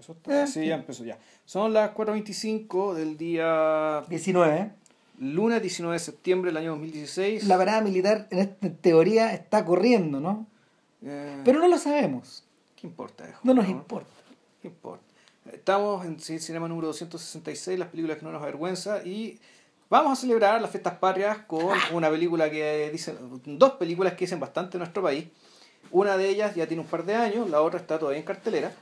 Eso está. Sí, ya empezó ya. Son las 4.25 del día 19. lunes 19 de septiembre del año 2016. La parada militar en, esta, teoría está corriendo, ¿no? Eh, Pero no lo sabemos. ¿Qué importa? hijo? No nos importa. ¿Qué importa? Estamos en Cine Cinema número 266, las películas que no nos avergüenza, y vamos a celebrar las fiestas patrias con una película que dicen, dos películas que dicen bastante en nuestro país. Una de ellas ya tiene un par de años, la otra está todavía en cartelera.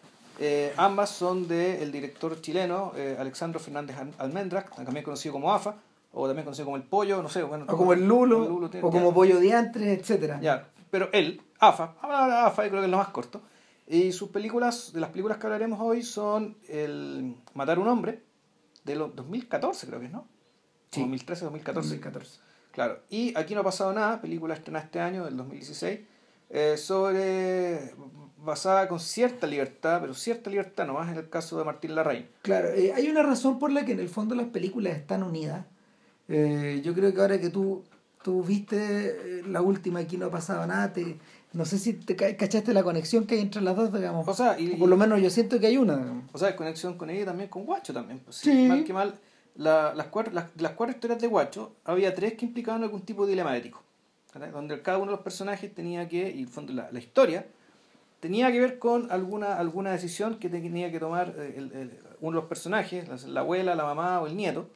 Eh, ambas son del director chileno eh, Alexandro Fernández Al- Almendra, también conocido como AFA, o también conocido como El Pollo, no sé. Bueno, O como el Lulo, el Lulo tiene- o como ya. Pollo Diantres, etcétera. Ya, pero él, AFA, AFA, yo creo que es lo más corto. Y sus películas, de las películas que hablaremos hoy, son el Matar a un hombre, de los 2014 creo que es, ¿no? Sí. 2013, 2014. 2014. Claro. Y Aquí no ha pasado nada, película estrenada este año, del 2016, eh, sobre, basada con cierta libertad, pero cierta libertad nomás en el caso de Martín Larraín. Claro, eh, hay una razón por la que en el fondo las películas están unidas. Eh, yo creo que ahora que tú, tú viste eh, la última, aquí no ha pasado nada, te, no sé si te ca- cachaste la conexión que hay entre las dos, digamos. O sea, y- O por lo menos yo siento que hay una. digamos. O sea, conexión con ella y también con Guacho también. Pues, Sí. Mal que mal, la- las, cuatro, las, las cuatro historias de Guacho, había tres que implicaban algún tipo de dilema ético. ¿verdad? Donde cada uno de los personajes tenía que, y en el fondo la, la historia, tenía que ver con alguna, alguna decisión que tenía que tomar eh, el- el- uno de los personajes, la, la abuela, la mamá o el nieto,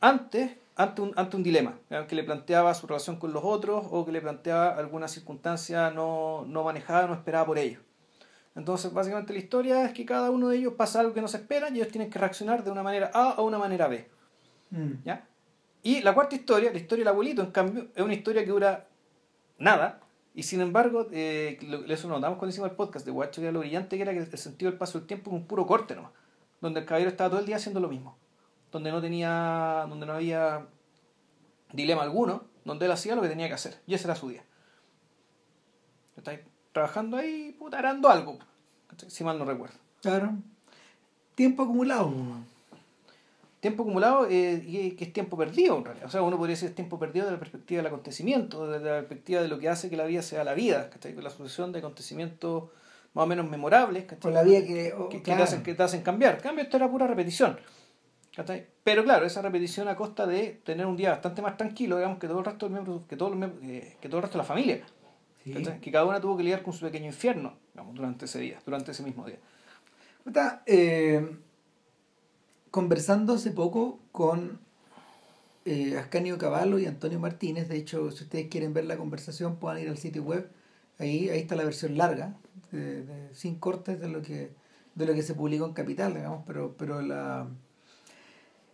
antes, ante, un, ante un dilema, que le planteaba su relación con los otros o que le planteaba alguna circunstancia no, no manejada, no esperada por ellos. Entonces, básicamente la historia es que cada uno de ellos pasa algo que no se espera y ellos tienen que reaccionar de una manera A o una manera B. Mm. ¿ya? Y la cuarta historia, la historia del abuelito, en cambio, es una historia que dura nada. Y sin embargo, eh, eso lo notamos cuando hicimos el podcast de Guacho, que era lo brillante que era que el sentido del paso del tiempo es un puro corte nomás. Donde el caballero estaba todo el día haciendo lo mismo. Donde no tenía, donde no había dilema alguno, donde él hacía lo que tenía que hacer. Y ese era su día. Está ahí trabajando ahí, puta, arando algo. Si mal no recuerdo. Claro. Tiempo acumulado. Tiempo acumulado eh, que es tiempo perdido en realidad. O sea, uno podría decir es tiempo perdido desde la perspectiva del acontecimiento, desde la perspectiva de lo que hace que la vida sea la vida, ¿cachai? Con la sucesión de acontecimientos más o menos memorables, ¿cachai? La vida que. oh, que, que claro. te hacen, que te hacen cambiar. En cambio, esto era pura repetición. ¿cachai? Pero claro, esa repetición a costa de tener un día bastante más tranquilo, digamos, que todo el resto de los miembros, que todo, miembros- eh, que todo el resto de la familia. Sí. Que cada una tuvo que lidiar con su pequeño infierno, digamos, durante ese día, durante ese mismo día. Eh, conversando hace poco con eh, Ascanio Cavallo y Antonio Martínez, de hecho, si ustedes quieren ver la conversación, puedan ir al sitio web, ahí, ahí está la versión larga, sin cortes de lo que de lo que se publicó en Capital, digamos, pero, pero la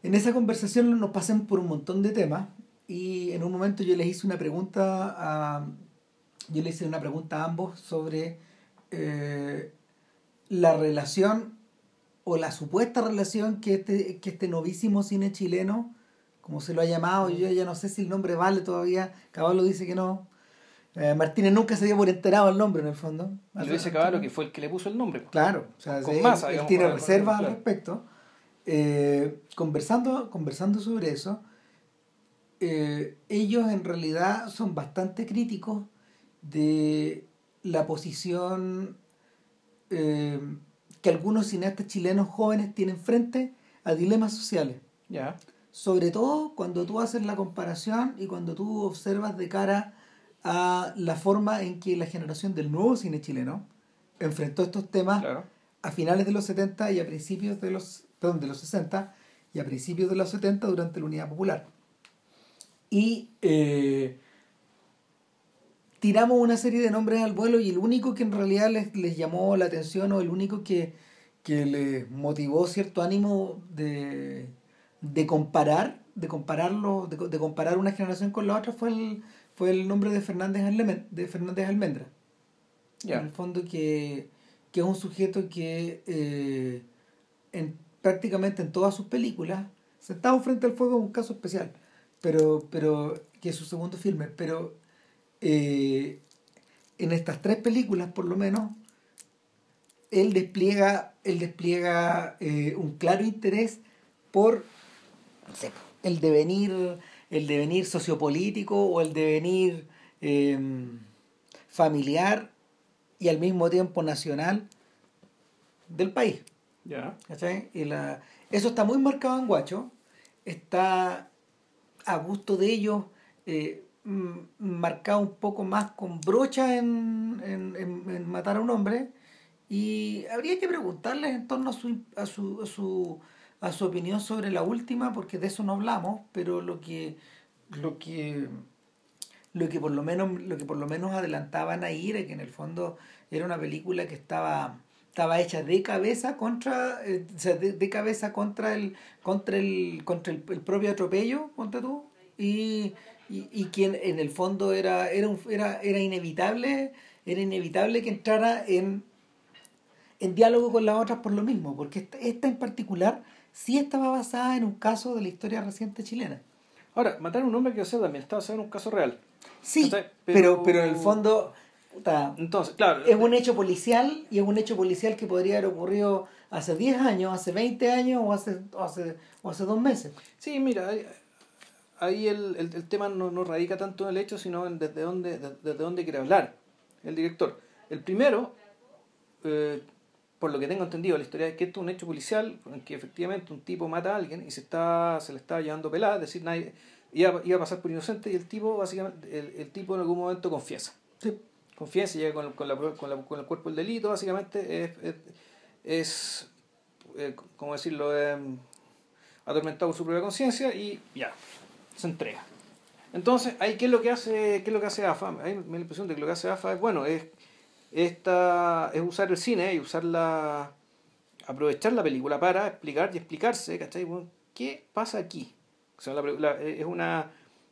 en esa conversación nos pasan por un montón de temas y en un momento yo les hice una pregunta a yo les hice una pregunta a ambos sobre eh, la relación o la supuesta relación que este, que este novísimo cine chileno, como se lo ha llamado, yo ya no sé si el nombre vale todavía, Caballo dice que no. Eh, Martínez nunca se dio por enterado el nombre en el fondo. Y lo dice Caballo, que fue el que le puso el nombre. Claro, o sea, Con sí, masa, él, digamos, tiene reservas al respecto. Eh, conversando, conversando sobre eso, eh, ellos en realidad son bastante críticos de la posición que algunos cineastas chilenos jóvenes tienen frente a dilemas sociales. Ya. Sobre todo cuando tú haces la comparación y cuando tú observas de cara a la forma en que la generación del nuevo cine chileno enfrentó estos temas Claro. a finales de los 70 y a principios de los, perdón, de los 60 y a principios de los 70 durante la Unidad Popular. Y eh, tiramos una serie de nombres al vuelo y el único que en realidad les, les llamó la atención o el único que, que les motivó cierto ánimo de, de comparar, de compararlo, de, de comparar una generación con la otra fue el, fue el nombre de Fernández, Almen- de Fernández Almendra. En el fondo que, que es un sujeto que eh, en, prácticamente en todas sus películas, Sentado frente al fuego es un caso especial, pero, pero que es su segundo filme, pero eh, en estas tres películas por lo menos, él despliega, él despliega eh, un claro interés por no sé, el devenir, el devenir sociopolítico o el devenir eh, familiar y al mismo tiempo nacional del país. Ya. ¿Cachai? Y la, eso está muy marcado en Guacho. Está a gusto de ellos, eh, marcado un poco más con brocha en, en, en- matar a un hombre. Y habría que preguntarles en torno a su, a su, a su, a su opinión sobre la última, porque de eso no hablamos, pero lo que, lo que, lo que por lo menos, lo que por lo menos adelantaban ahí era que en el fondo era una película que estaba, estaba hecha de cabeza contra, eh, o sea, de, de cabeza contra el, contra el, contra el, el propio atropello, ponte tú, y, y, y quien en el fondo era, era, un- era, era inevitable, era inevitable que entrara en en diálogo con las otras por lo mismo, porque esta, esta en particular sí estaba basada en un caso de la historia reciente chilena. Ahora, matar a un hombre que o sea, también está basado en un caso real. Sí, pero, Pero- pero en el fondo puta, Entonces, claro. es un hecho policial y es un hecho policial que podría haber ocurrido hace 10 años, hace 20 años o hace, o hace, o hace dos meses. Sí, mira, ahí, el, el, el tema no, no radica tanto en el hecho, sino en desde dónde, de- desde dónde quiere hablar el director. El primero, eh, por lo que tengo entendido, la historia es que esto es un hecho policial en que efectivamente un tipo mata a alguien y se está se le está llevando pelada, es decir, nadie, iba, iba a pasar por inocente y el tipo, básicamente, el, el tipo en algún momento confiesa. Sí. Confiesa, llega con, con, la, con, la- con el cuerpo del delito, básicamente es, es, es, eh, ¿cómo decirlo? Em, atormentado por su propia conciencia y ya, se entrega. Entonces, ahí qué es lo que hace, qué es lo que hace AFA? Me da la impresión de que lo que hace AFA es, bueno, es, esta, es usar el cine y usar la, aprovechar la película para explicar y explicarse, ¿cachai? Bueno, ¿Qué pasa aquí? Es una,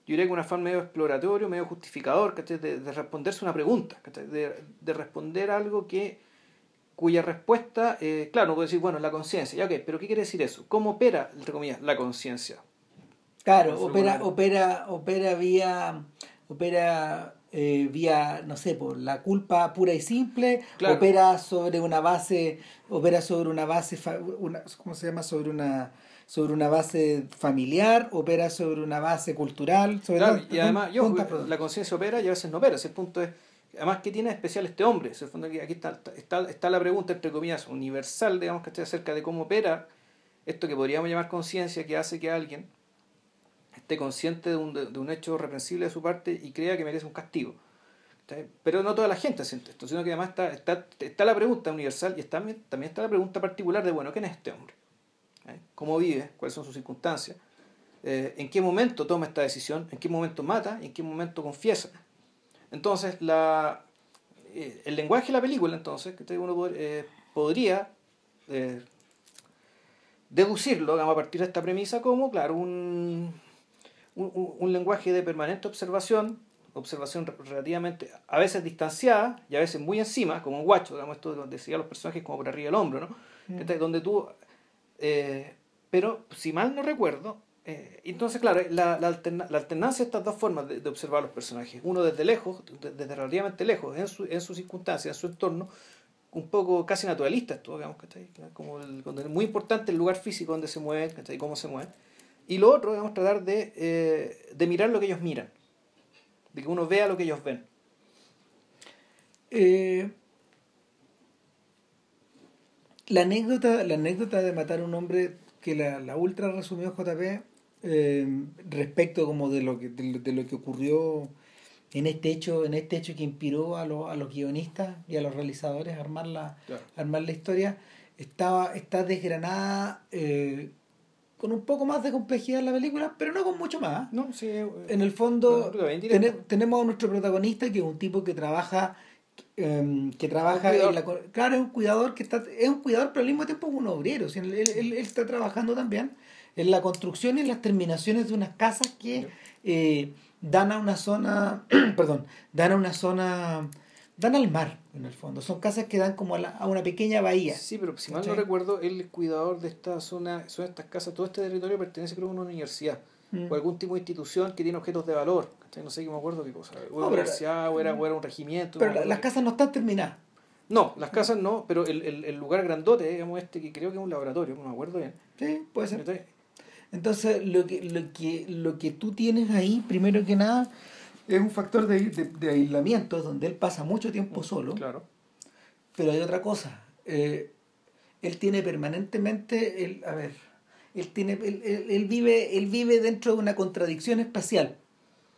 yo diría que una afán medio exploratorio, medio justificador, ¿cachai? De, de responderse una pregunta, ¿cachai? De, de responder algo que cuya respuesta, eh, claro, no puede decir, bueno, la conciencia, ya ok, pero ¿qué quiere decir eso? ¿Cómo opera, entre comillas, la conciencia? Claro, opera, opera, opera vía, opera eh, vía, no sé, por la culpa pura y simple, Claro. opera sobre una base, opera sobre una base, fa- una, ¿cómo se llama? Sobre una, sobre una base familiar, opera sobre una base cultural, sobre Claro, tantas- y además, yo, la conciencia opera y a veces no opera. Ese punto es, además, ¿qué tiene de especial este hombre? Fondo aquí está, está, está la pregunta, entre comillas, universal, digamos, que esté acerca de cómo opera esto que podríamos llamar conciencia, que hace que alguien esté consciente de un, de, un hecho reprensible de su parte y crea que merece un castigo. Pero no toda la gente siente esto, sino que además está, está, está la pregunta universal y está, también está la pregunta particular de, bueno, ¿quién es este hombre? ¿Eh? ¿Cómo vive? ¿Cuáles son sus circunstancias? Eh, ¿En qué momento toma esta decisión? ¿En qué momento mata? ¿Y en qué momento confiesa? Entonces, la, eh, el lenguaje de la película, entonces, que uno pod- podría deducirlo, digamos, a partir de esta premisa, como, claro, un, un, un- un lenguaje de permanente observación, observación re- relativamente, a veces distanciada y a veces muy encima, como un guacho, digamos, esto decía los personajes como por arriba del hombro, ¿no? Mm. ¿Cachai? Donde tú, eh, pero si mal no recuerdo, eh, entonces, claro, la, la, alterna- la alternancia de estas dos formas de, de observar a los personajes, uno desde lejos, de- desde relativamente lejos, en su, en su circunstancia, en su entorno, un poco casi naturalista esto, digamos, ¿cachai? Como el, donde es muy importante el lugar físico donde se mueven, ¿cachai? Cómo se mueven. Y lo otro, digamos, tratar de, eh, de mirar lo que ellos miran, de que uno vea lo que ellos ven. Eh, la anécdota, la anécdota de matar a un hombre que la, la ultra resumió JP eh, respecto como de lo que de, lo- de lo que ocurrió en este hecho, en este hecho que inspiró a los, a los guionistas y a los realizadores a armar la, Claro. armar la historia, estaba, está desgranada eh, con un poco más de complejidad en la película, pero no con mucho más. No, sí, eh, En el fondo, No, tenemos a nuestro protagonista que es un tipo que trabaja em, que trabaja en la claro es un cuidador que está es un cuidador pero al mismo tiempo es un obrero o sea, él, él- él está trabajando también en la construcción y en las terminaciones de unas casas que eh, dan a una zona perdón dan a una zona dan al mar en el fondo son casas que dan como a, la- a una pequeña bahía Sí, pero si mal no recuerdo, el cuidador de esta zona, son estas casas, todo este territorio pertenece creo a una universidad Mm. o algún tipo de institución que tiene objetos de valor. No sé qué me acuerdo qué cosa. O era No, universidad, o era, o era un regimiento. pero no la- las casas no están terminadas No, las casas no, pero el, el, el lugar grandote, digamos, este que creo que es un laboratorio, no me acuerdo bien. sí puede ser. Entonces, lo que, lo que, lo que tú tienes ahí, primero que nada, es un factor de, de, de aislamiento, donde él pasa mucho tiempo solo. Claro. Pero hay otra cosa. eh, él tiene permanentemente, el, a ver, él, tiene, él, él- él vive, él vive dentro de una contradicción espacial.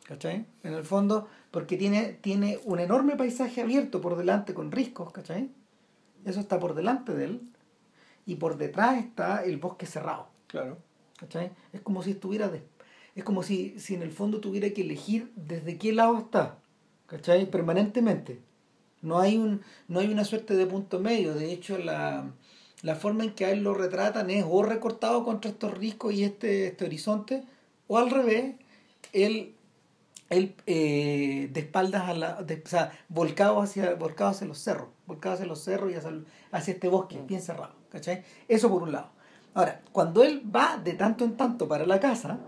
¿Cachai? En el fondo, porque tiene, tiene un enorme paisaje abierto por delante con riscos, ¿cachai? Eso está por delante de él. Y por detrás está el bosque cerrado. Claro. ¿cachai? Es como si estuviera de- es como si, si en el fondo tuviera que elegir desde qué lado está, ¿cachai? Permanentemente. No hay un, no hay una suerte de punto medio. De hecho, la, la forma en que a él lo retratan es o recortado contra estos riscos y este, este horizonte, o al revés, él, él eh, de espaldas a la, de- o sea, volcado hacia, volcado hacia los cerros, volcado hacia los cerros y hacia, hacia este bosque bien cerrado, ¿cachai? Eso por un lado. Ahora, cuando él va de tanto en tanto para la casa,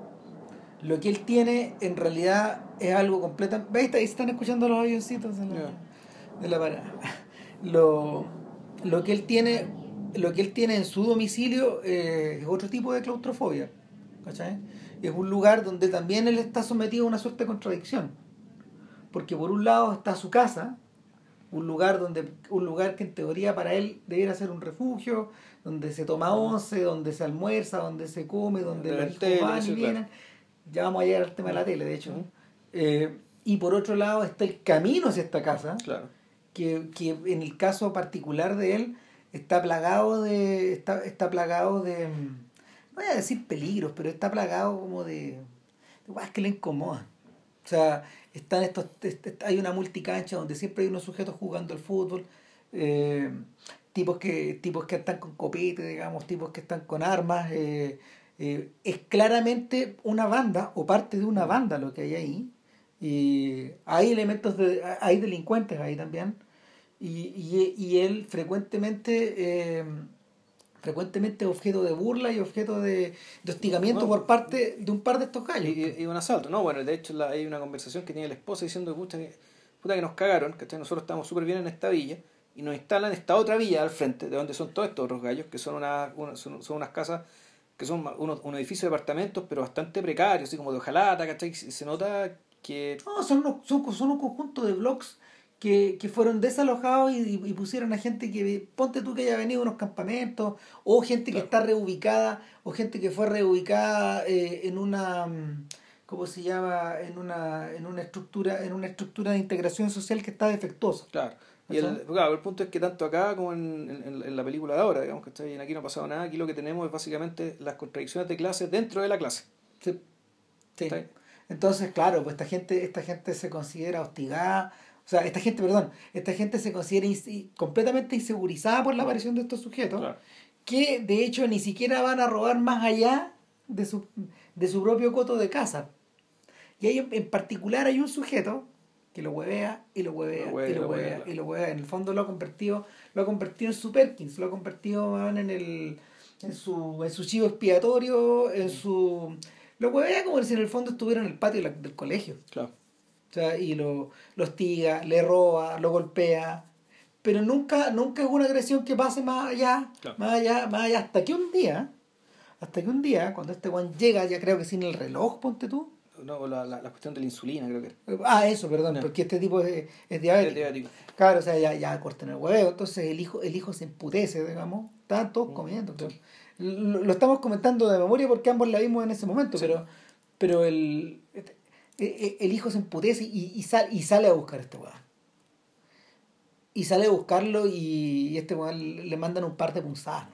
lo que él tiene en realidad es algo completamente... ¿Veis? Ahí están escuchando los avioncitos de la, de la parada. Lo, lo que él tiene lo que él tiene en su domicilio eh, es otro tipo de claustrofobia. ¿cachai? Es un lugar donde también él está sometido a una suerte de contradicción. Porque por un lado está su casa, un lugar donde un lugar que en teoría para él debiera ser un refugio, donde se toma once, donde se almuerza, donde se come, donde hijos tele, van y vienen. Ya vamos a llegar al tema de la tele, de hecho. Eh, y por otro lado está el camino hacia esta casa, Claro. que, que en el caso particular de él está plagado de está, está plagado de no voy a decir peligros pero está plagado como de de que le incomodan o sea están estos est- est- hay una multicancha donde siempre hay unos sujetos jugando al fútbol eh, tipos que tipos que están con copete digamos tipos que están con armas eh, eh, es claramente una banda o parte de una banda lo que hay ahí y hay elementos de hay delincuentes ahí también y, y, y él frecuentemente eh, frecuentemente objeto de burla y objeto de, de hostigamiento por parte de un par de estos gallos y un asalto, ¿no? Bueno, de hecho la- hay una conversación que tiene la esposa diciendo, puta que, puta que nos cagaron, ¿cachai? Nosotros estamos súper bien en esta villa y nos instalan esta otra villa al frente, de donde son todos estos otros gallos, que son, una, una- son, son unas casas que son unos, un edificio de apartamentos, pero bastante precarios, así como de hojalata, ¿cachai? Y se nota que... No, son, unos- son, son un conjunto de blogs que, que fueron desalojados y, y pusieron a gente que, ponte tú que haya venido a unos campamentos, o gente que está reubicada, o gente que fue reubicada eh, en una, mm, ¿cómo se llama? En una, en una estructura, en una estructura de integración social que está defectuosa. Claro. Y el, claro, el punto es que tanto acá como en, en- en la película de ahora, digamos, en aquí no ha pasado nada, aquí lo que tenemos es básicamente las contradicciones de clase dentro de la clase. Sí. Entonces, claro, pues esta gente, esta gente se considera hostigada, o sea, esta gente, perdón, esta gente se considera completamente insegurizada por la aparición de estos sujetos, Claro. que de hecho ni siquiera van a robar más allá de su, de su propio coto de casa. Y hay, en particular hay un sujeto que lo huevea y lo huevea Lo huevea, y lo huevea, y lo huevea. En el fondo lo ha convertido, lo ha convertido en su Perkins, lo ha convertido en el en su, en su chivo expiatorio, en su lo huevea como si en el fondo estuviera en el patio del colegio. Claro. O sea, y lo, lo hostiga, le roba, lo golpea. Pero nunca, nunca es una agresión que pase más allá, Claro. más allá, más allá, hasta que un día, hasta que un día, cuando este Juan llega, ya creo que sin el reloj, ponte tú. No, la, la, la cuestión de la insulina, creo que era. Ah, eso, perdón, porque este tipo es, es diabético. Claro, o sea, ya, ya cortan el huevo, entonces el hijo, el hijo se emputece, digamos, estaban todos comiendo. entonces, Lo, lo estamos comentando de memoria porque ambos la vimos en ese momento, Sí. pero, pero el, el, el hijo se emputece y, y, sal- y sale a buscar a este weón. Y sale a buscarlo y, y este weón le mandan un par de punzadas.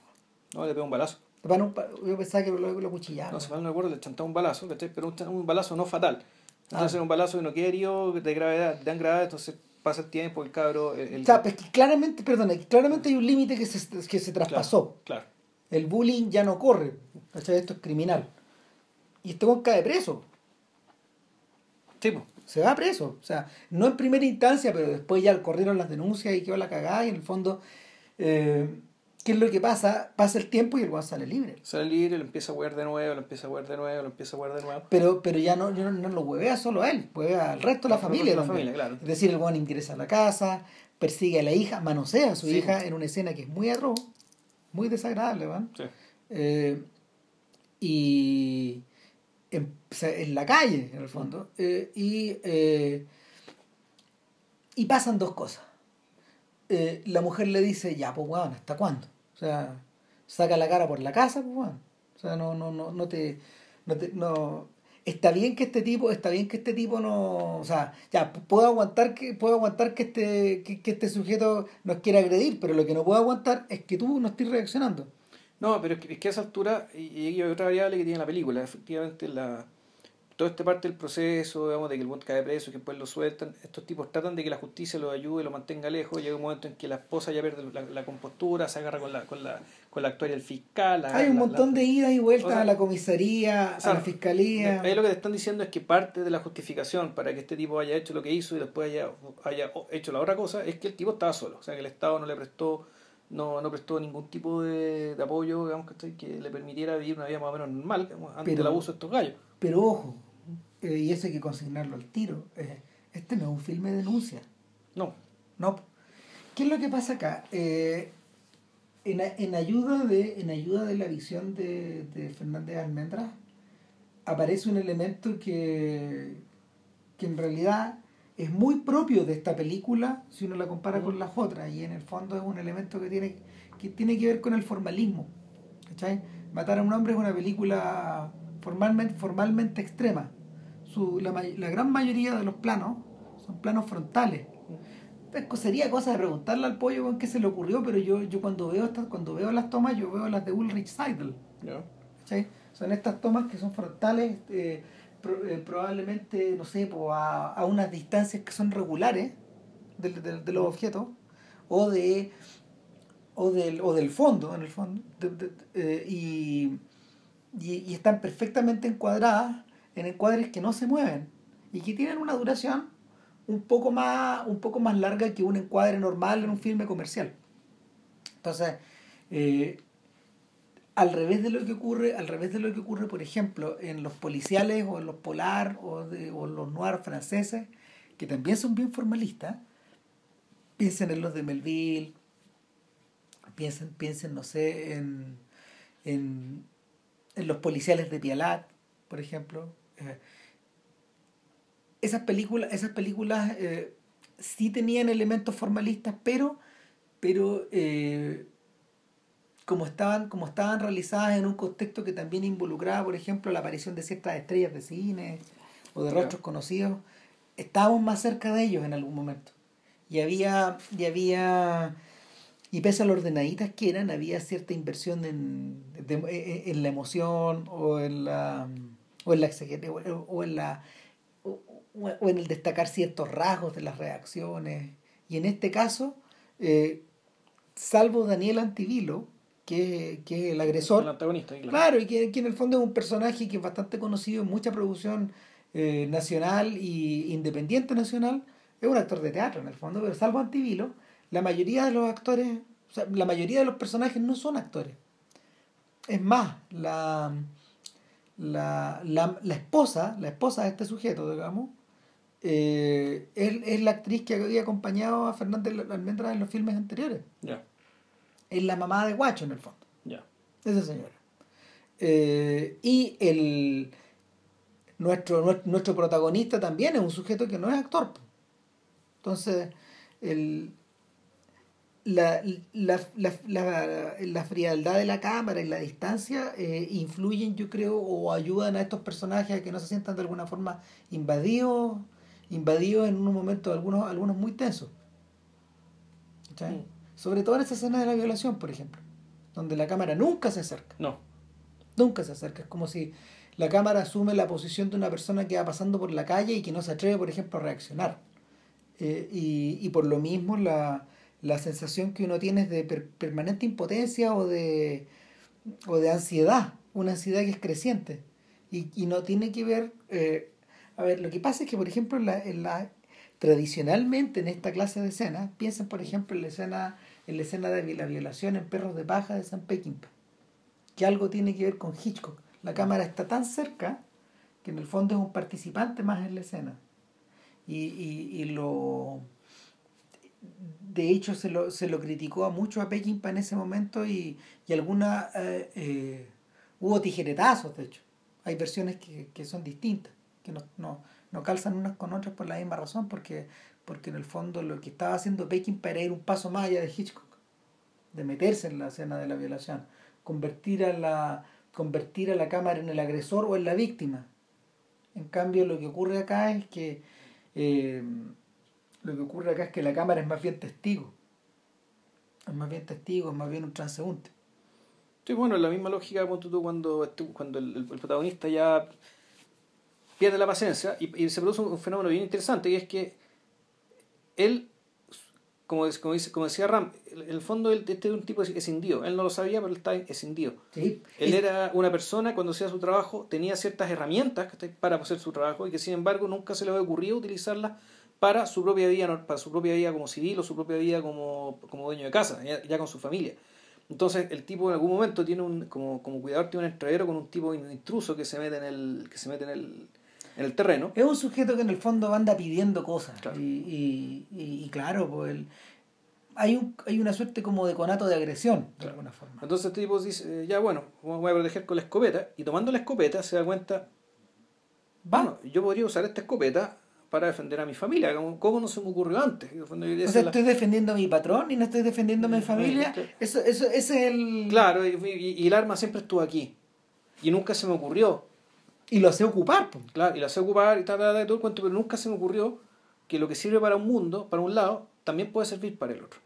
No, le pega un balazo. Un yo pensaba que lo, lo cuchillaban. No, si mal no recuerdo, le chantaba un balazo, ¿cachai? Pero un, un balazo no fatal. Entonces Ah. un balazo que no quiere herido, de gravedad, de gravedad, entonces pasa el tiempo, el cabro... El, el- O sea, pues que claramente, perdona, que claramente hay un límite que se, que se traspasó. Claro. El bullying ya no corre. ¿cachai? Esto es criminal. Y este weón cae preso. Pues. Se va preso. O sea, no en primera instancia, pero después ya corrieron las denuncias y quedó la cagada. Y en el fondo, eh, ¿qué es lo que pasa? Pasa el tiempo y el weón sale libre. Sale libre, lo empieza a huear de nuevo, lo empieza a huear de nuevo, lo empieza a huear de nuevo. Pero, pero ya no, no, no lo huevea solo a él, huevea al resto de la familia. de la también. familia, claro. Es decir, el weón ingresa a la casa, persigue a la hija, manosea a su Sí. hija en una escena que es muy atroz, muy desagradable, ¿van? Sí. Eh, y en, en la calle, en el fondo. Eh, y, eh, y pasan dos cosas. Eh, la mujer le dice, ya, pues weón, ¿hasta cuándo? O sea, saca la cara por la casa, pues, weón. O sea, no, no, no, no te, no te, no, está bien que este tipo, está bien que este tipo no, o sea, ya puedo aguantar que, puedo aguantar que este, que, que este sujeto nos quiera agredir, pero lo que no puedo aguantar es que tú no estés reaccionando. No, pero es que, a esa altura, y, y hay otra variable que tiene la película, efectivamente la toda esta parte del proceso, digamos, de que el buen cae preso, que después lo sueltan, estos tipos tratan de que la justicia lo ayude, lo mantenga lejos, llega un momento en que la esposa ya pierde la, la compostura, se agarra con la, con la, con la actuaria del fiscal. la- Hay un la- montón de idas y vueltas o sea, a la comisaría, o sea, a la fiscalía. Ahí lo que te están diciendo es que parte de la justificación para que este tipo haya hecho lo que hizo y después haya, haya hecho la otra cosa es que el tipo estaba solo, o sea que el Estado no le prestó no, no prestó ningún tipo de, de apoyo digamos, ¿cachai? que le permitiera vivir una vida más o menos normal digamos, ante Pero- el abuso de estos gallos. Pero ojo, eh, y eso hay que consignarlo al tiro, eh, este no es un filme de denuncia. No, No. ¿Qué es lo que pasa acá? Eh, en, en ayuda de, en ayuda de la visión de, de Fernández Almendras, aparece un elemento que, que en realidad es muy propio de esta película si uno la compara con las otras, y en el fondo es un elemento que tiene que, tiene que ver con el formalismo. ¿cachai? Matar a un hombre es una película formalmente, formalmente extrema. Su, la, la gran mayoría de los planos son planos frontales. Sería cosa de preguntarle al pollo con qué se le ocurrió, pero yo, yo cuando veo estas, cuando veo las tomas, yo veo las de Ulrich Seidel. ¿ya? ¿cachai? Son estas tomas que son frontales, eh, pro- eh, probablemente, no sé, po, a, a unas distancias que son regulares del- del- de los objetos, o de o del, o del fondo, en el fondo, de- de- eh, y, y, y están perfectamente encuadradas en encuadres que no se mueven y que tienen una duración un poco más, un poco más larga que un encuadre normal en un filme comercial. Entonces, eh, al revés de lo que ocurre, al revés de lo que ocurre, por ejemplo, en los policiales o en los polar o, de, o los noir franceses, que también son bien formalistas, piensen en los de Melville, piensen, piensen no sé, en, en, en los policiales de Pialat, por ejemplo. Eh, esas películas, esas películas eh, sí tenían elementos formalistas, pero, pero eh, como estaban, como estaban realizadas en un contexto que también involucraba, por ejemplo, la aparición de ciertas estrellas de cine o de rostros conocidos, estábamos más cerca de ellos en algún momento. Y había, y había, y pese a lo ordenaditas que eran, había cierta inversión en, de- en la emoción o en la o en la o- en la o en el destacar ciertos rasgos de las reacciones. Y en este caso, eh, salvo Daniel Antivilo, que, que es el agresor, El antagonista, claro. Claro, y que, que en el fondo es un personaje que es bastante conocido en mucha producción eh, nacional y independiente nacional. Es un actor de teatro en el fondo, pero salvo Antivilo, la mayoría de los actores, o sea, la mayoría de los personajes no son actores. Es más, la, la, la, la esposa, la esposa de este sujeto, digamos, eh, es, es la actriz que había acompañado a Fernández Almendra en los filmes anteriores. Ya, Es la mamá de Guacho en el fondo ya. esa señora. Eh, y el nuestro, nuestro, protagonista también es un sujeto que no es actor. Entonces, el, la, la, la, la, la frialdad de la cámara y la distancia eh, influyen, yo creo, o ayudan a estos personajes a que no se sientan de alguna forma invadidos, invadidos en un momento, algunos, algunos muy tensos. ¿Cachai? Mm. Sobre todo en esa escena de la violación, por ejemplo, donde la cámara nunca se acerca. No, Nunca se acerca. Es como si la cámara asume la posición de una persona que va pasando por la calle y que no se atreve, por ejemplo, a reaccionar. Eh, y, y por lo mismo la, la sensación que uno tiene es de per- permanente impotencia o de, o de ansiedad, una ansiedad que es creciente. Y, y no tiene que ver... eh, a ver, lo que pasa es que, por ejemplo, en la, en la, tradicionalmente en esta clase de escenas, piensen, por ejemplo, en la escena, en la escena de la violación en Perros de Paja de San Peckinpah que algo tiene que ver con Hitchcock. La cámara está tan cerca que en el fondo es un participante más en la escena. Y, y, y lo. De hecho, se lo, se lo criticó a mucho a Peckinpah en ese momento y, y alguna. eh, eh, hubo tijeretazos, de hecho. Hay versiones que, que son distintas, que no, no, no calzan unas con otras por la misma razón, porque, porque en el fondo lo que estaba haciendo Peckinpah era ir un paso más allá de Hitchcock, de meterse en la escena de la violación convertir a la convertir a la cámara en el agresor o en la víctima. En cambio, lo que ocurre acá es que eh, lo que ocurre acá es que la cámara es más bien testigo. Es más bien testigo, es más bien un transeúnte. Sí, bueno, la misma lógica tú cuando, cuando el, el, protagonista ya pierde la paciencia y, y, se produce un fenómeno bien interesante y es que él como, como, dice, como decía Ram, en el fondo este es un tipo escindido. Él no lo sabía, pero él está escindido. Sí. Él era una persona, cuando hacía su trabajo, tenía ciertas herramientas para hacer su trabajo y que sin embargo nunca se le había ocurrido utilizarlas para su propia vida, para su propia vida como civil o su propia vida como, como dueño de casa, ya, con su familia. Entonces el tipo en algún momento tiene un, como, como cuidador tiene un entradero con un tipo intruso que se mete en el, que se mete en el, en el terreno. Es un sujeto que en el fondo anda pidiendo cosas. Y, y, y, claro, pues el, hay, un, hay una suerte como de conato de agresión, de alguna forma. Entonces este tipo dice, ya bueno, voy a proteger con la escopeta. Y tomando la escopeta se da cuenta, bueno, yo podría usar esta escopeta para defender a mi familia. ¿Cómo, no se me ocurrió antes? O sea, estoy defendiendo a mi patrón y no estoy defendiendo a mi familia. Eso, eso, ese es el... Claro, y, y, el arma siempre estuvo aquí. Y nunca se me ocurrió. Y lo sé ocupar. Pues. Claro, y lo sé ocupar y tal, tal, todo el cuento, pero nunca se me ocurrió que lo que sirve para un mundo, para un lado, también puede servir para el otro.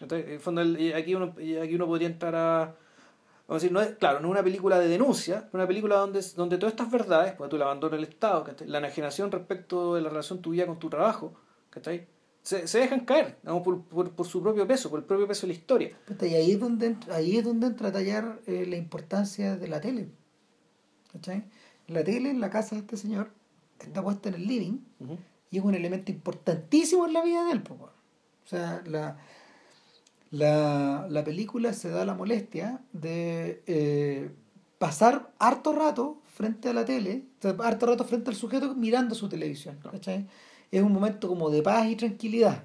Entonces, en el fondo, aquí uno, aquí uno podría entrar a... Vamos a decir, no es, claro, no es una película de denuncia, es una película donde, donde todas estas verdades, pues tú el abandono del Estado, la enajenación respecto de la relación tuya con tu trabajo, Se, se dejan caer por, por, por, su propio peso, por el propio peso de la historia. Y ahí es donde, ahí es donde entra a tallar eh, la importancia de la tele. ¿cachai? La tele en la casa de este señor está puesta en el living y es un elemento importantísimo en la vida de él. O sea, la, la, la, película se da la molestia de eh, pasar harto rato frente a la tele, harto rato frente al sujeto mirando su televisión. Es un momento como de paz y tranquilidad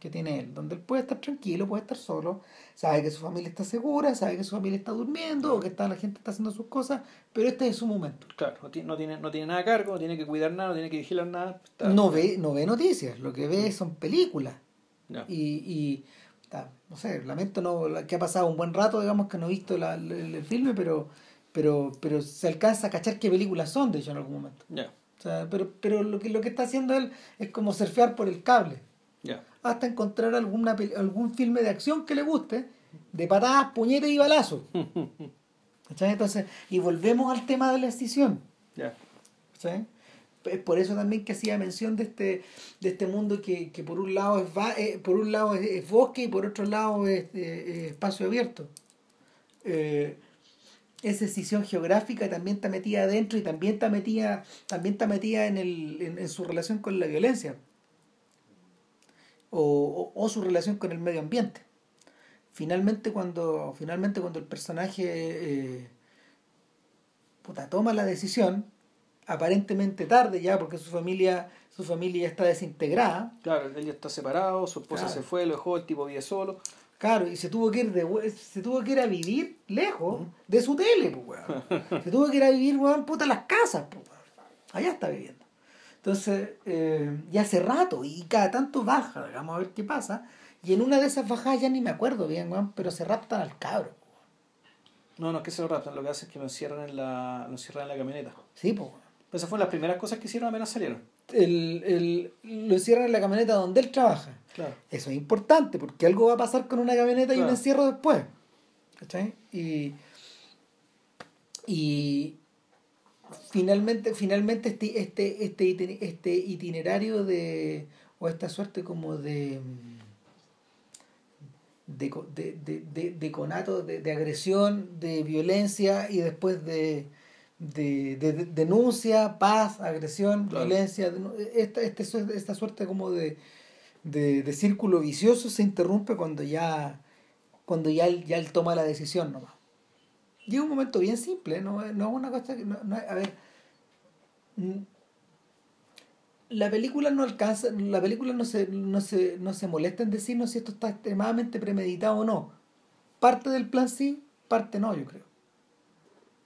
que tiene él, donde él puede estar tranquilo, puede estar solo, sabe que su familia está segura, sabe que su familia está durmiendo o que está, la gente está haciendo sus cosas, pero este es su momento. Claro, no tiene, no tiene nada a cargo, no tiene que cuidar nada, no tiene que vigilar nada. no, ve, no ve noticias, lo que ve son películas. Y, y no sé, lamento no que ha pasado un buen rato, digamos que no he visto la, el, filme, pero, pero, pero se alcanza a cachar qué películas son, de hecho, en algún momento. O sea, pero, pero lo que lo que está haciendo él es como surfear por el cable. Hasta encontrar alguna algún filme de acción que le guste, de patadas, puñetes y balazos. Entonces, y volvemos al tema de la decisión. ¿Sí? Es por eso también que hacía mención de este, de este mundo que, que por un lado es eh, por un lado es, bosque y por otro lado es, eh, espacio abierto. Eh, esa decisión geográfica también está metida adentro y también está metida, también en, el, en, su relación con la violencia o, o, su relación con el medio ambiente. Finalmente cuando, finalmente cuando el personaje toma la decisión, aparentemente tarde ya, porque su familia, su familia está desintegrada. Claro, él ya está separado, su esposa se fue, lo dejó, el tipo vive solo. Claro, y se tuvo que ir de, se tuvo que ir a vivir lejos de su tele, pues, Se tuvo que ir a vivir, weón, puta, las casas, pues, Allá está viviendo. Entonces, eh, ya hace rato, y cada tanto baja, vamos a ver qué pasa. Y en una de esas bajadas ya ni me acuerdo bien, weón, pero se raptan al cabro. No, no es que se lo raptan, lo que hacen es que lo encierran en la, lo encierran en la camioneta. Sí, pues. Pues esas fueron las primeras cosas que hicieron apenas salieron. El, el, lo encierran en la camioneta donde él trabaja. Claro. Eso es importante porque algo va a pasar con una camioneta y un encierro después. ¿Cachai? Y, y finalmente, finalmente este, este, este, este itinerario de, o esta suerte como de, de, de, de, de conato, de, de agresión, de violencia y después de de, de, denuncia, paz, agresión, violencia, esta, esta, esta suerte como de, de, círculo vicioso se interrumpe cuando ya, cuando ya él, ya él toma la decisión nomás. Es un momento bien simple, no, no es una cosa que... No, a ver, la película no alcanza, la película no se, no se, no se molesta en decirnos si esto está extremadamente premeditado o no. Parte del plan sí, parte no, yo creo.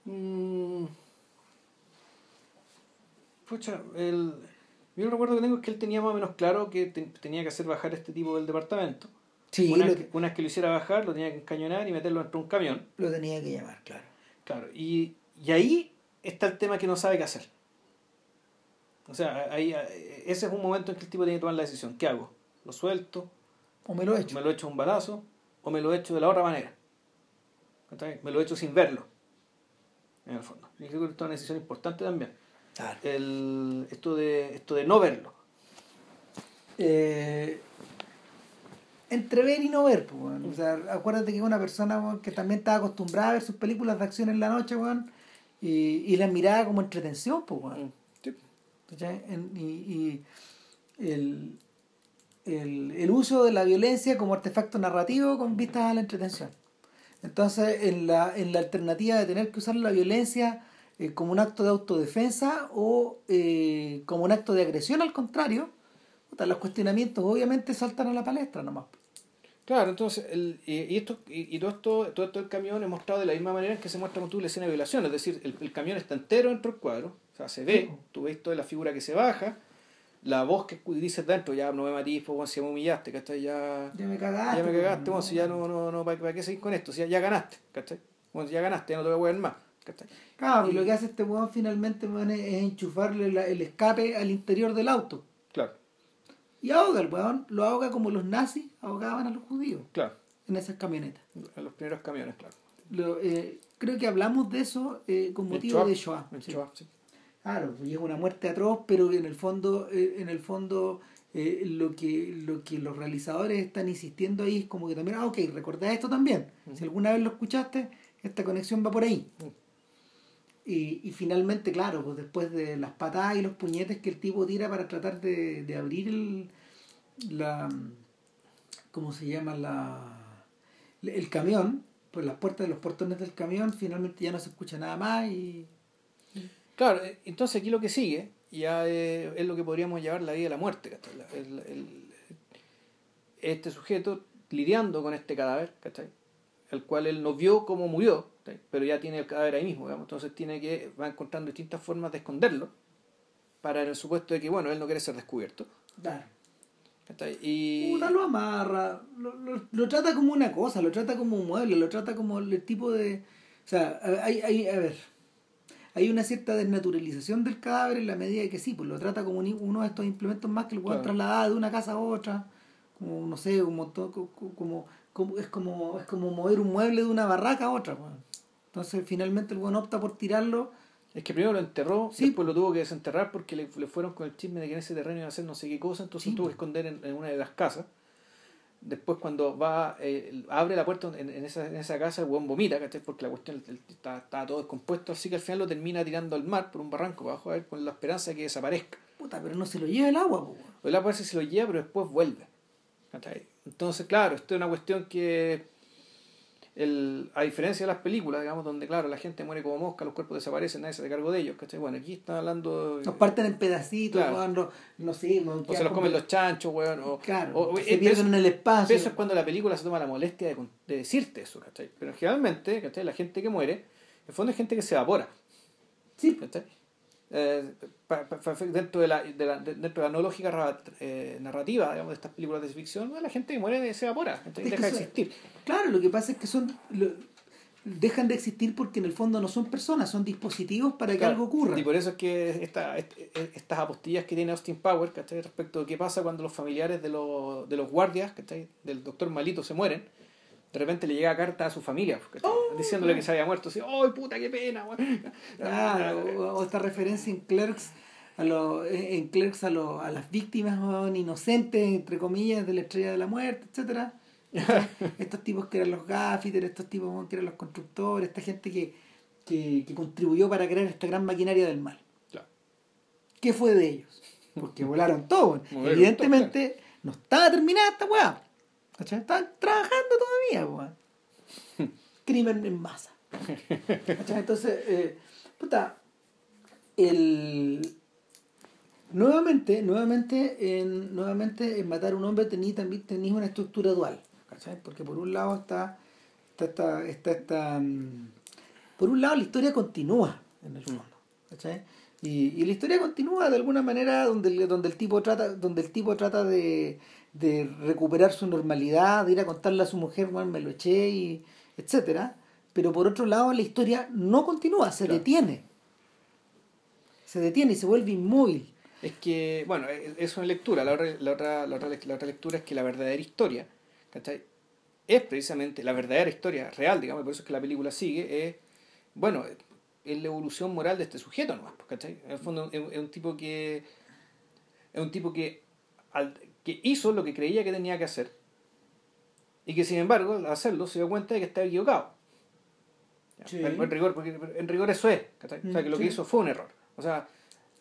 Mm. Pucha, el, yo el recuerdo que tengo es que él tenía más o menos claro que tenía que hacer bajar este tipo del departamento. Sí, una, lo vez que, una vez que lo hiciera bajar, lo tenía que encañonar y meterlo dentro de un camión. Lo tenía que llamar, claro. Claro, y, y ahí está el tema que no sabe qué hacer. O sea, ahí, ese es un momento en que el tipo tiene que tomar la decisión. ¿Qué hago? ¿Lo suelto? O me lo echo. ¿Me lo echo un balazo? ¿O me lo echo de la otra manera? Me lo echo sin verlo. En el fondo. Y creo que esto es una decisión importante también. Claro. El, esto, de, esto de no verlo. Eh, entre ver y no ver, pues. O sea, acuérdate que una persona que también estaba acostumbrada a ver sus películas de acción en la noche, weón, y, y las miraba como entretención, pues. Sí. Y y el, el, el uso de la violencia como artefacto narrativo con vistas a la entretención. Entonces, en la, en la alternativa de tener que usar la violencia eh, como un acto de autodefensa o eh, como un acto de agresión, al contrario, los cuestionamientos obviamente saltan a la palestra nomás. Claro, entonces, el, y, esto, y, y todo esto, todo esto del camión es mostrado de la misma manera en que se muestra con tú la escena de violación, es decir, el, el camión está entero dentro del cuadro, o sea, se ve, Sí. tú ves toda la figura que se baja, la voz que dices dentro, ya no me matís, pues, si me humillaste, ¿cachai? Ya, Ya me cagaste. ya me pues, cagaste, bueno, si ya no, no, no, ¿para, qué seguir con esto? Si ya, ya ganaste, ¿cachai? Bueno, si ya ganaste, ya no te voy a ver más, ¿cachai? Claro, y lo que hace este weón finalmente es, es enchufarle la- el escape al interior del auto. Claro, Y ahoga el weón, lo ahoga como los nazis ahogaban a los judíos claro, en esas camionetas. en los primeros camiones, claro. Lo, eh, creo que hablamos de eso eh, con motivo Shoah, de Shoah. en sí. Shoah, sí. Claro, y es una muerte atroz, pero en el fondo, eh, en el fondo eh, lo que lo que los realizadores están insistiendo ahí es como que también, ah, ok, recordá esto también. Si alguna vez lo escuchaste, esta conexión va por ahí. Mm. Y, y finalmente, claro, pues después de las patadas y los puñetes que el tipo tira para tratar de, de abrir el, la, ¿cómo se llama? La, el camión, pues las puertas de los portones del camión, finalmente ya no se escucha nada más y... Claro, eh, entonces aquí lo que sigue ya eh, es lo que podríamos llamar la vida de la muerte. el- este sujeto lidiando con este cadáver, ¿cachai? el cual él no vio cómo murió, pero ya tiene el cadáver ahí mismo, digamos. entonces tiene que va encontrando distintas formas de esconderlo para en el supuesto de que bueno él no quiere ser descubierto. Claro. Y Puta, lo amarra, lo, lo, lo trata como una cosa, lo trata como un mueble, lo trata como el tipo de... O sea, hay, hay, a ver, hay una cierta desnaturalización del cadáver en la medida de que sí, pues lo trata como un- uno de estos implementos más que pueden Claro. trasladar de una casa a otra, como, no sé, un montón, co- co- como, como, es, como, es como mover un mueble de una barraca a otra. weón. Entonces, finalmente el buen opta por tirarlo. es que primero lo enterró, Sí. después lo tuvo que desenterrar porque le, le fueron con el chisme de que en ese terreno iba a hacer no sé qué cosa, entonces Sí, tuvo que esconder en, en una de las casas. Después cuando va, eh, abre la puerta en, en esa, en esa casa, el hueón vomita, ¿cachai? Porque la cuestión el- está, está todo descompuesto, así que al final lo termina tirando al mar por un barranco para abajo a ver con la esperanza de que desaparezca. Puta, pero no se lo lleva el agua, po, parece que se lo lleva, pero después vuelve. ¿cachai? Entonces, claro, esto es una cuestión que, el, a diferencia de las películas, digamos, donde, claro, la gente muere como mosca, los cuerpos desaparecen, nadie se hace cargo de ellos, ¿cachai? Bueno, aquí están hablando... Nos parten en pedacitos, Claro. weón, no, no sé, weón, O se los comen los chanchos, weón. O, Claro, o- se eh, pierden eso- en el espacio. Eso es cuando la película se toma la molestia de, de decirte eso, ¿cachai? Pero generalmente, ¿cachai? La gente que muere, en el fondo es gente que se evapora, Sí, ¿cachai? Eh, pa- dentro de la, de la, de- dentro de la no lógica eh, narrativa digamos, de estas películas de ficción, la gente que muere se evapora, ¿cachai? Es que deja de existir. Claro, lo que pasa es que son lo- dejan de existir porque en el fondo no son personas, son dispositivos para que algo ocurra. Y por eso es que esta, est- estas apostillas que tiene Austin Power, ¿cachai? Respecto de qué pasa cuando los familiares de los, de los guardias, ¿cachai? Del doctor Malito se mueren, de repente le llega carta a su familia. Oh, Diciéndole que se había muerto, así, ¡ay puta, qué pena! weón". Claro, o, esta referencia en Clerks a lo, en Clerks a, lo, a las víctimas inocentes, entre comillas, de la estrella de la muerte, etcétera. estos tipos que eran los gaffiters, estos tipos que eran los constructores, esta gente que, que, que contribuyó para crear esta gran maquinaria del mal. Claro. ¿Qué fue de ellos? Porque volaron todo. Evidentemente no estaba terminada esta weá. ¿Cachai? Estaban trabajando todavía, weón. Crimen en masa. ¿Cachai? Entonces, eh, puta, el... Nuevamente, nuevamente, en, nuevamente en matar a un hombre tenéis también tenéis una estructura dual, ¿cachai? Porque por un lado está, está, esta- está, esta, mm, por un lado la historia continúa en el fondo, ¿cachai? Y, y la historia continúa de alguna manera donde donde el tipo trata, donde el tipo trata de, de recuperar su normalidad, de ir a contarle a su mujer, bueno, me lo eché, y etcétera. Pero por otro lado, la historia no continúa, se detiene. Se detiene y se vuelve inmóvil. Es que, bueno, e, es una lectura. La otra, la otra, la otra, la otra lectura es que la verdadera historia, ¿cachai? Es precisamente la verdadera historia real, digamos, por eso es que la película sigue, es, bueno, es la evolución moral de este sujeto nomás, ¿cachai? En el fondo es, un tipo que. Es un tipo que, que hizo lo que creía que tenía que hacer. Y que sin embargo, al hacerlo, se dio cuenta de que estaba equivocado. En, rigor, porque en rigor eso es. O sea, que lo que hizo fue un error. O sea,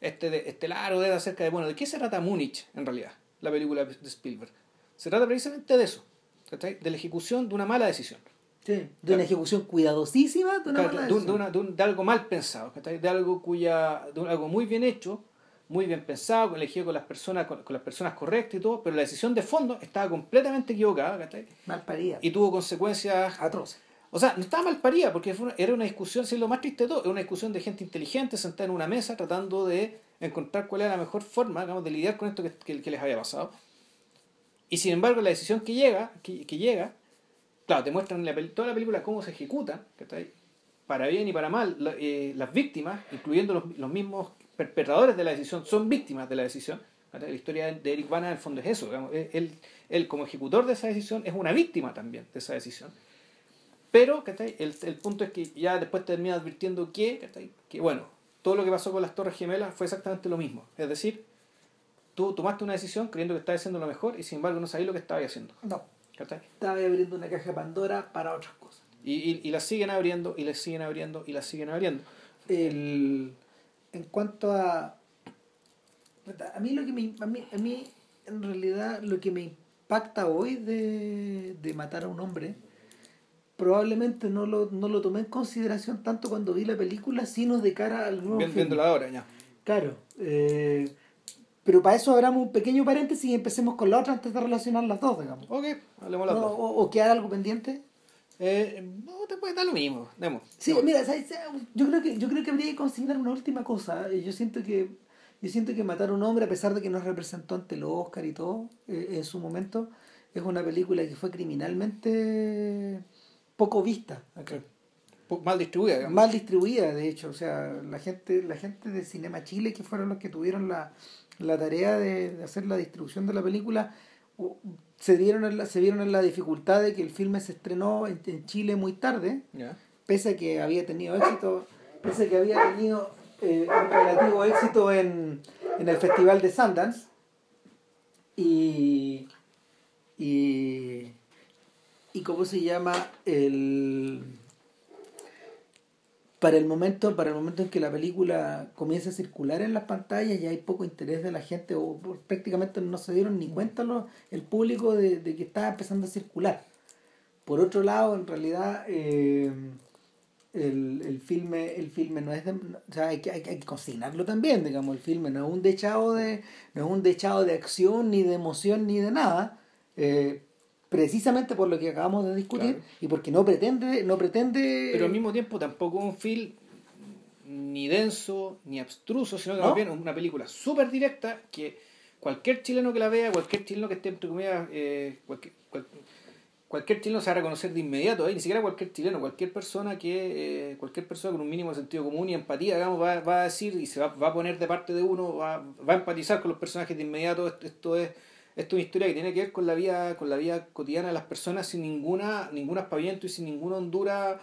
este, de, este largo de acerca de, bueno, ¿de qué se trata Múnich en realidad? La película de Spielberg. Se trata precisamente de eso. De la ejecución de una mala decisión. Sí, de una ejecución cuidadosísima de una mala decisión. De, algo mal pensado. De algo cuya, de algo muy bien hecho, muy bien pensado, elegido con las personas, con, las personas correctas y todo, pero la decisión de fondo estaba completamente equivocada, ¿cachai? Mal parida. Y tuvo consecuencias atroces. O sea, no estaba mal parida, porque era una discusión, si es lo más triste de todo, era una discusión de gente inteligente sentada en una mesa tratando de encontrar cuál era la mejor forma, digamos, de lidiar con esto que, que, les había pasado. Y sin embargo, la decisión que llega, que, que llega, claro, te muestran en toda la película cómo se ejecuta, para bien y para mal, eh, las víctimas, incluyendo los, los, mismos perpetradores de la decisión, son víctimas de la decisión. La historia de Eric Bana, en el fondo, es eso. Digamos, él, él, como ejecutor de esa decisión, es una víctima también de esa decisión. Pero, El, el punto es que ya después termina advirtiendo que, que, bueno, todo lo que pasó con las Torres Gemelas fue exactamente lo mismo. Es decir, tú tomaste una decisión creyendo que estabas haciendo lo mejor y sin embargo no sabías lo que estabas haciendo. No. Estaba abriendo una caja de Pandora para otras cosas. Y, y, y la siguen abriendo, y la siguen abriendo, y la siguen abriendo. El, en cuanto a. A mí lo que me. A mí, a mí en realidad, lo que me impacta hoy de, de matar a un hombre probablemente no lo, no lo tomé en consideración tanto cuando vi la película, sino de cara al nuevo Viéndola ahora, ya. Claro. Eh, pero para eso abramos un pequeño paréntesis y empecemos con la otra antes de relacionar las dos, digamos. Ok, hablemos las dos. O, o queda algo pendiente? Eh, no, te puede dar lo mismo. Demos. Sí, mira, yo creo que yo creo que habría que consignar una última cosa. Yo siento que yo siento que Matar a un hombre, a pesar de que nos representó ante el Oscar y todo, eh, en su momento, es una película que fue criminalmente poco vista Mal distribuida, Mal distribuida, de hecho. O sea, la gente, la gente de Cinema Chile, que fueron los que tuvieron la, tarea de, hacer la distribución de la película, se, dieron en la, se vieron en la dificultad de que el filme se estrenó en, Chile muy tarde, pese a que había tenido éxito, pese a que había tenido eh, un relativo éxito en, en el Festival de Sundance. Y, y y cómo se llama el para el momento para el momento en que la película comienza a circular en las pantallas ya hay poco interés de la gente o prácticamente no se dieron ni cuenta el público de, que estaba empezando a circular. Por otro lado en realidad eh, el, el filme el filme no es de, o sea hay que, hay, que consignarlo también digamos el filme no es un dechado de no es un dechado de acción ni de emoción ni de nada eh, precisamente por lo que acabamos de discutir y porque no pretende no pretende pero al mismo tiempo tampoco un film ni denso ni abstruso sino que más bien una película súper directa que cualquier chileno que la vea cualquier chileno que esté entre comillas eh, cualquier, cualquier chileno se va a reconocer de inmediato ¿eh? ni siquiera cualquier chileno cualquier persona que eh, cualquier persona con un mínimo sentido común y empatía digamos va, va a decir y se va, va, a poner de parte de uno va, va a empatizar con los personajes de inmediato esto es esto es una historia que tiene que ver con la vida, con la vida cotidiana de las personas sin ninguna, ningún aspaviento y sin ninguna hondura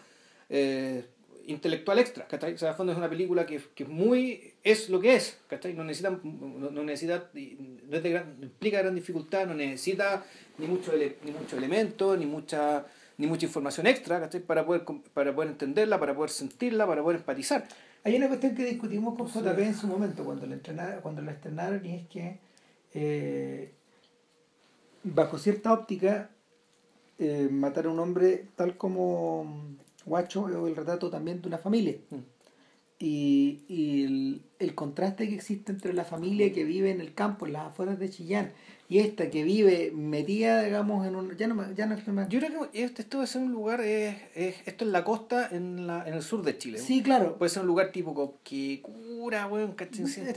eh, intelectual extra, ¿cachai? O sea, fondo es una película que, que muy es lo que es, ¿cachai? No necesita, no, necesita, no, es de gran, implica gran dificultad, no necesita ni mucho, ni mucho elemento, ni mucha ni mucha información extra, ¿cachai? Para poder, para poder entenderla, para poder sentirla, para poder empatizar. Hay una cuestión que discutimos con JP en su momento cuando la, estrenaron, cuando la estrenaron y es que eh, bajo cierta óptica, eh, matar a un hombre tal como Guacho o el retrato también de una familia. Mm. Y, el contraste que existe entre la familia que vive en el campo, en las afueras de Chillán, y esta que vive metida, digamos, en un... Ya no, ya no Yo creo que este, esto debe ser un lugar, es, es- esto es la costa en, la, en el sur de Chile. Sí, claro. Puede ser un lugar tipo Coquicura, weón,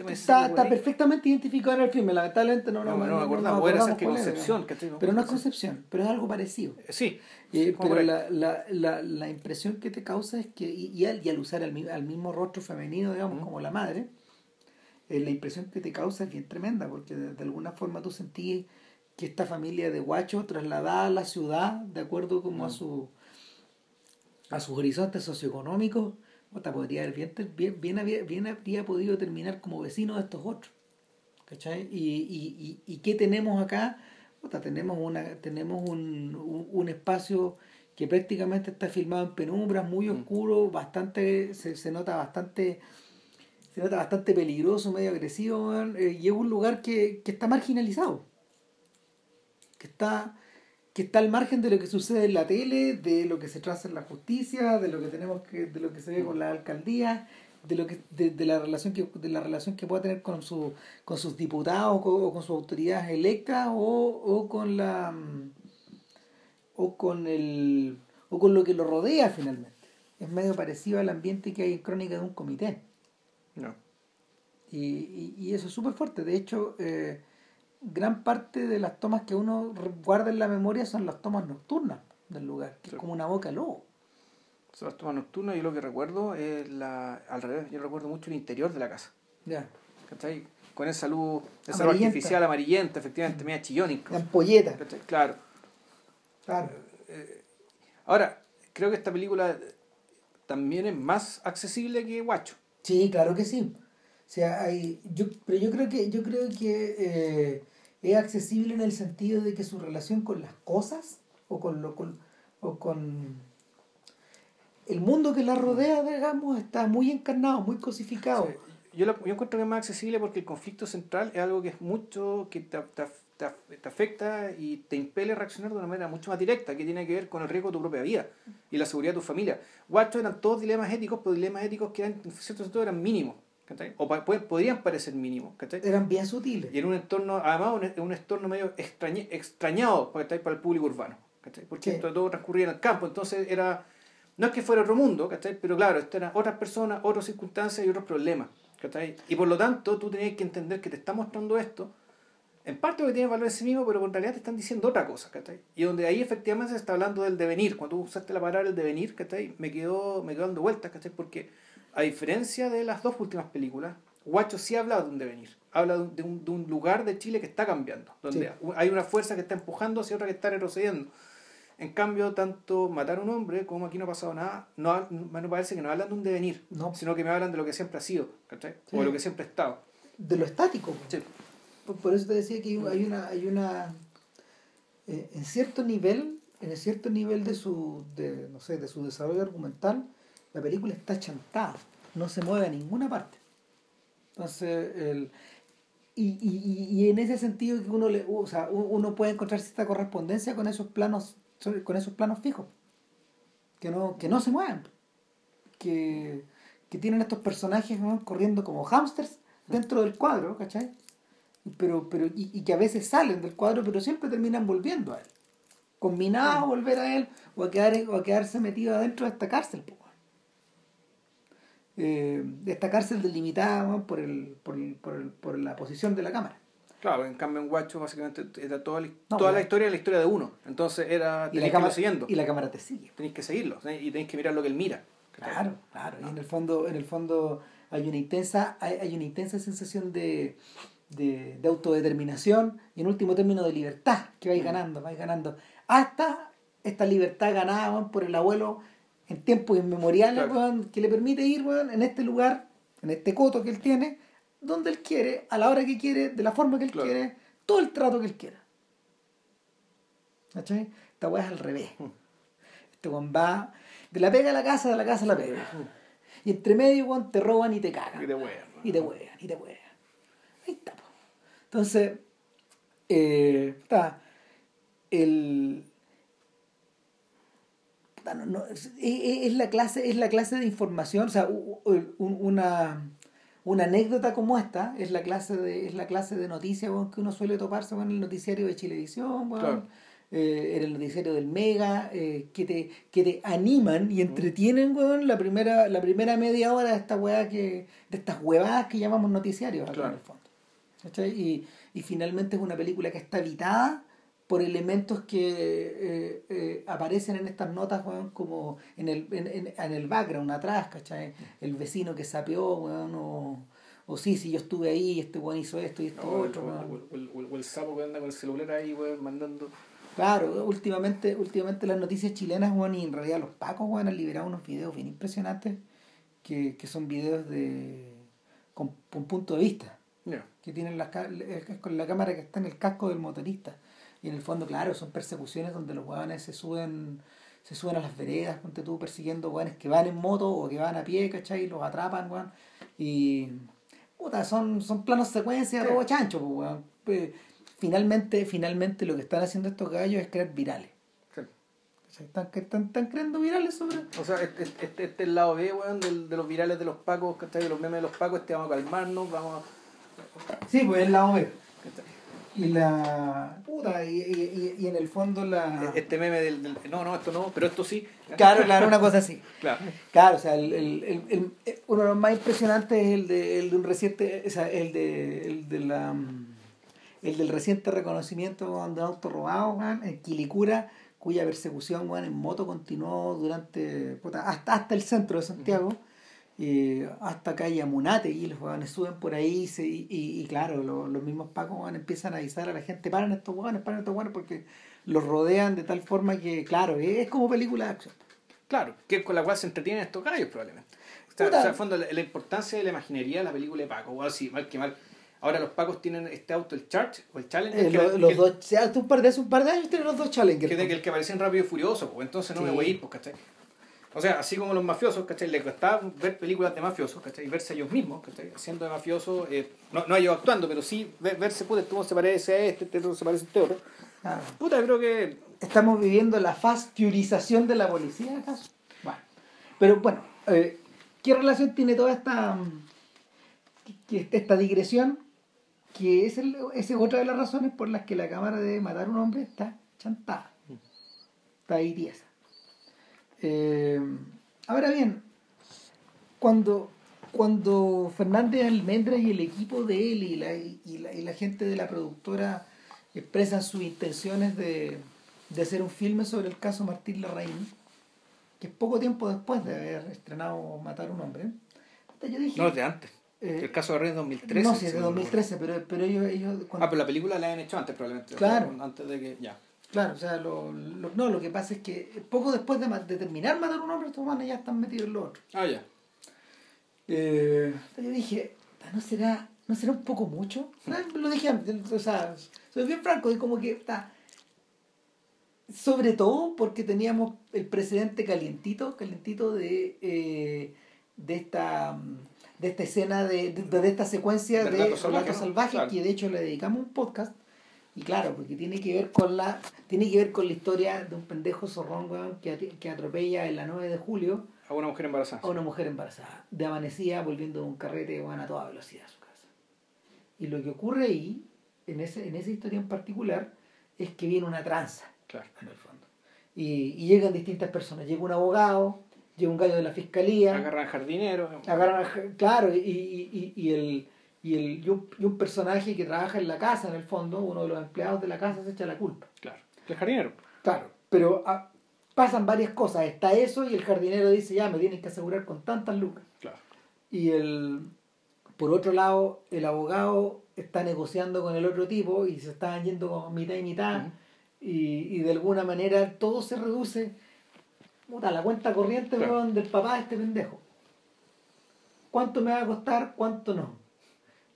me Está, está perfectamente identificado en el filme, lamentablemente no, No, no, no me acordaba, puede ser acordamos que Concepción. ¿cachai? Pero no es Concepción, pero es algo parecido. Eh, Sí, Eh, pero la, la, la, la impresión que te causa es que, y, y al, y al usar al, mi- al mismo rostro femenino, digamos, como la madre, eh, la impresión que te causa es bien tremenda, porque de, de alguna forma tú sentís que esta familia de guachos trasladada a la ciudad, de acuerdo como a Mm. su a sus horizontes socioeconómicos, puta, podría haber bien, bien, bien, había- bien habría podido terminar como vecino de estos otros. ¿Cachai? Y, y, y, y qué tenemos acá? Tenemos una, tenemos un, un, un espacio que prácticamente está filmado en penumbras, muy Mm. oscuro, bastante, se, se nota bastante, se nota bastante peligroso, medio agresivo, eh, y es un lugar que, que está marginalizado. Que está, que está al margen de lo que sucede en la tele, de lo que se traza en la justicia, de lo que tenemos que, de lo que se ve con la alcaldía, de lo que, de, la relación que, de la relación que pueda tener con su, con sus diputados o, o con sus autoridades electas o, o con la mm, o con el o con lo que lo rodea finalmente. Es medio parecido al ambiente que hay en Crónica de un comité. No. Y, y, y eso es súper fuerte. De hecho, eh, gran parte de las tomas que uno guarda en la memoria son las tomas nocturnas del lugar, que Sí. es como una boca de lobo. Son las tomas nocturnas y lo que recuerdo es la, al revés, yo recuerdo mucho el interior de la casa. Ya. ¿Cachai? Con esa luz, esa luz artificial amarillenta, efectivamente, media chillón La incluso. ampolleta. ¿Cachai? Claro. Claro. Ahora, creo que esta película también es más accesible que Guacho. Sí, claro que sí. O sea, hay, yo, pero yo creo que, yo creo que eh, es accesible en el sentido de que su relación con las cosas o con lo con, o con el mundo que la rodea, digamos, está muy encarnado, muy cosificado. Yo, lo- yo encuentro que es más accesible porque el conflicto central es algo que es mucho, que te, te, te- te afecta y te impele a reaccionar de una manera mucho más directa, que tiene que ver con el riesgo de tu propia vida y la seguridad de tu familia. Guacho eran todos dilemas éticos, pero dilemas éticos que eran, en cierto sentido eran mínimos, ¿cachai? O pa- podrían parecer mínimos, ¿cachai? Eran bien sutiles. Y en un entorno, además, un, un entorno medio extrañe- extrañado ¿cachai? para el público urbano. ¿cachai? Porque Sí. esto todo transcurría en el campo. Entonces era. No es que fuera otro mundo, ¿cachai? pero claro, esto eran otras personas, otras circunstancias y otros problemas. ¿cachai? Y por lo tanto, tú tenías que entender que te está mostrando esto. En parte porque tiene valor en sí mismo, pero en realidad te están diciendo otra cosa, ¿cachai? Y donde ahí efectivamente se está hablando del devenir. Cuando tú usaste la palabra el devenir, ¿cachai? Me quedó, me quedó dando vueltas, ¿cachai? Porque a diferencia de las dos últimas películas, Guacho sí habla de un devenir. Habla de un, de un, lugar de Chile que está cambiando. Donde Sí. hay una fuerza que está empujando hacia otra que está retrocediendo. En cambio, tanto matar a un hombre como aquí no ha pasado nada, no, no parece que no hablan de un devenir, No. sino que me hablan de lo que siempre ha sido, ¿cachai? Sí. O de lo que siempre ha estado. De lo estático. Sí. Por, eso te decía que hay una, hay una eh, en cierto nivel, en cierto nivel de su, de, no sé, de su desarrollo argumental, la película está chantada, no se mueve a ninguna parte. Entonces, el, y, y, y- en ese sentido que uno le, o sea, uno puede encontrar cierta correspondencia con esos planos, con esos planos fijos, que no, que no se mueven, que, que tienen estos personajes corriendo como hámsters dentro del cuadro, ¿cachai? Pero, pero y, y que a veces salen del cuadro, pero siempre terminan volviendo a él. Combinados a volver a él o a, quedar, o a quedarse metido adentro de esta cárcel. Eh, de esta cárcel delimitada por, el, por, el, por, el, por la posición de la cámara. Claro, en cambio en Guacho básicamente era toda la, No, toda ya. la historia la historia de uno. Entonces era Y la, cámara, siguiendo. y la cámara te sigue. Tenéis que seguirlo y tenéis que mirar lo que él mira. Claro, claro. Y en el fondo, en el fondo hay una intensa, hay, hay una intensa sensación de, de, de autodeterminación y en último término de libertad que vais Mm. ganando, vais ganando. Hasta esta libertad ganada por el abuelo en tiempos inmemoriales, Claro. que le permite ir en este lugar, en este coto que él tiene, donde él quiere, a la hora que quiere, de la forma que él Claro. quiere, todo el trato que él quiera. ¿Cachai? Esta weá es al revés. Mm. Este weón va de la pega a la casa, de la casa a la pega. Y entre medio, weón, te roban y te cagan. Y te huean, y te huean. Ahí está. po. Entonces, eh, está. El. no- no, es, la clase, es la clase de información, o sea, una, una anécdota como esta es la clase de, es la clase de noticias que uno suele toparse en el noticiario de Chilevisión, weón, Claro. eh, en el noticiario del Mega, eh, que, te, que te animan y entretienen weón, la, primera, la primera media hora de esta weá que, de estas huevadas que llamamos noticiarios Claro. en el fondo. ¿Cachai? Y, y finalmente es una película que está habitada por elementos que eh, eh, aparecen en estas notas, weón, como en el, en, en- en el background, atrás, ¿cachai? El vecino que sapeó, weón, o, o sí, si yo estuve ahí, este weón hizo esto y esto otro, weón. o el- o el- o el sapo que anda con el celular ahí, weón, mandando. Claro, últimamente, últimamente las noticias chilenas, weón, y en realidad los pacos, weón, han liberado unos videos bien impresionantes, que, que son videos de con, con punto de vista. Ya. Que tienen la, la cámara que está en el casco del motorista. Y en el fondo, claro, son persecuciones donde los hueones se suben, se suben a las veredas, ponte tú persiguiendo hueones que van en moto o que van a pie, ¿cachai? Y los atrapan, weón. Y puta, son, son planos secuencia, Sí. robo chancho, pues, weón. Finalmente, finalmente lo que están haciendo estos gallos es crear virales. Están, están, están creando virales sobre. O sea, este, este, este es el lado B, weón, del, de los virales de los pacos, ¿cachai? De los memes de los pacos, este vamos a calmarnos, vamos a. Sí, pues es la OV. ¿cachai? Y la. Puta, y, y, y, en el fondo la. Este meme del, del- No, no, esto no, pero esto sí. Claro, claro, una cosa así. Claro. Claro, o sea, el, el, el, el- uno de los más impresionantes es el de, el de un reciente, o sea, el de, el de la, el del reciente reconocimiento de un auto robado, en Quilicura, cuya persecución en moto continuó durante, puta, hasta, hasta el centro de Santiago, y hasta calle Amunate, y los weones suben por ahí, y, se- y, y- y claro, lo- los mismos pacos weón, empiezan a avisar a la gente, paran estos weones, paran estos weones, porque los rodean de tal forma que, claro, es como película de acción. Claro, que es con la cual se entretienen estos gallos probablemente. O sea, o sea, en fondo, la, la importancia de la imaginería de la película de Paco, o sí, mal que mal. Ahora los Pacos tienen este auto, el Charge, o el Challenger, Eh, que, lo- que- los que- dos, hace un par de, hace un par de años tiene los dos Challenger. que, que el que aparece en Rápido y Furioso, pues entonces no me Sí. voy a ir, pues, ¿cachai? O sea, así como los mafiosos, ¿cachai? Les gustaba ver películas de mafiosos, ¿cachai? Verse ellos mismos, ¿cachai? Haciendo de mafiosos, eh, no, no ellos actuando, pero sí ver- verse, puta, este se parece a este, este otro se parece a este otro. Ah, Puta, creo que... Estamos viviendo la fastiurización de la policía, ¿acaso? Bueno, pero bueno, eh, ¿qué relación tiene toda esta, esta digresión? Que es, el- esa es otra de las razones por las que la cámara de matar a un hombre está chantada. Está ahí tiesa. Eh, ahora bien, cuando, cuando Fernández Almendra y el equipo de él y la, y la, y la gente de la productora expresan sus intenciones de, de hacer un filme sobre el caso Martín Larraín, que es poco tiempo después de haber estrenado Matar a un hombre, yo dije... No, de antes. eh, el caso de Rey es 2013. no, sí, es de si no me 2013, pero, pero ellos... ellos cuando- Ah, pero la película la han hecho antes probablemente. o Claro. sea, antes de que... Ya. Claro, o sea, lo, lo- no, lo que pasa es que poco después de, de terminar Matar a un hombre, estos manes ya están metidos en lo otro. Ah, ya. Eh, yo dije, ¿no será, ¿no será un poco mucho? Ah, Lo dije antes, o sea, soy bien franco, y como que está. Sobre todo porque teníamos el precedente calientito, calientito de, eh, de esta de esta escena de, de, de esta secuencia De de Salvaje, Salvaje, ¿no? Claro. que de hecho le dedicamos un podcast y claro porque tiene que ver con la tiene que ver con la historia de un pendejo zorrón weón, que, que atropella en la 9 de julio A una mujer embarazada. a una mujer embarazada, de amanecida volviendo de un carrete bueno, a toda velocidad a su casa. Y lo que ocurre ahí, en, ese, en esa historia en particular, es que viene una tranza, Claro. en el fondo. Y, y llegan distintas personas. Llega un abogado, llega un gallo de la fiscalía, Agarran jardinero. agarran claro, y, y, y, y el, y, el, y, un, y un personaje que trabaja en la casa, en el fondo, uno de los empleados de la casa, se echa la culpa. Claro. El jardinero. Claro, pero ah, pasan varias cosas. Está eso y el jardinero dice, ya, me tienes que asegurar con tantas lucas. Claro. Y el, por otro lado, el abogado está negociando con el otro tipo y se están yendo como mitad y mitad. Y, y de alguna manera todo se reduce a la cuenta corriente Claro. del papá de este pendejo. ¿Cuánto me va a costar? ¿Cuánto no?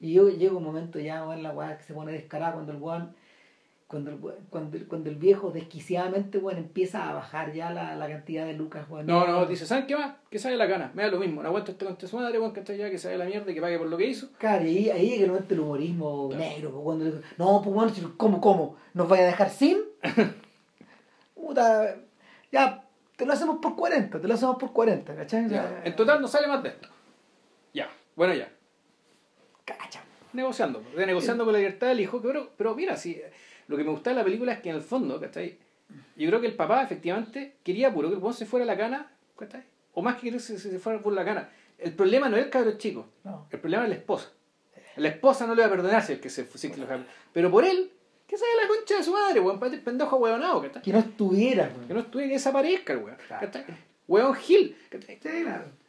Y yo llega un momento ya, weón, la weá que se pone descarada cuando el weón, cuando el, cuando, el- cuando el viejo desquiciadamente weón, empieza a bajar ya la, la cantidad de lucas, weón. No, no, dice, ¿saben qué más? Que sale la gana. Me da lo mismo. No aguanto este con su madre, weón, que está allá, que vaya la mierda y que pague por lo que hizo. Claro, y ahí, ahí llega el momento del humorismo Claro. negro, pues, cuando no, pues bueno, ¿cómo, cómo? ¿Nos vaya a dejar sin? Puta, ya, te lo hacemos por 40, te lo hacemos por 40, ¿cachai? Ya. En total no sale más de esto. Ya. Bueno, ya. Cacha. negociando, negociando con la libertad del hijo, pero, pero mira, sí, lo que me gusta de la película es que en el fondo, ¿cachai? Yo creo que el papá efectivamente quería puro que el se fuera a la cana, ¿cachai? O más que querer que se, se fuera por la cana. El problema no es el cabrón chico, No. el problema es la esposa. La esposa no le va a perdonar si el que se si que lo deja- Pero por él, que se la concha de su madre, weón, pa- pendejo huevonado, ¿cachai? Que no estuviera. weón. Que no estuviera que desaparezca weón. ¿cachai? Hueón Gil, ¿cachai?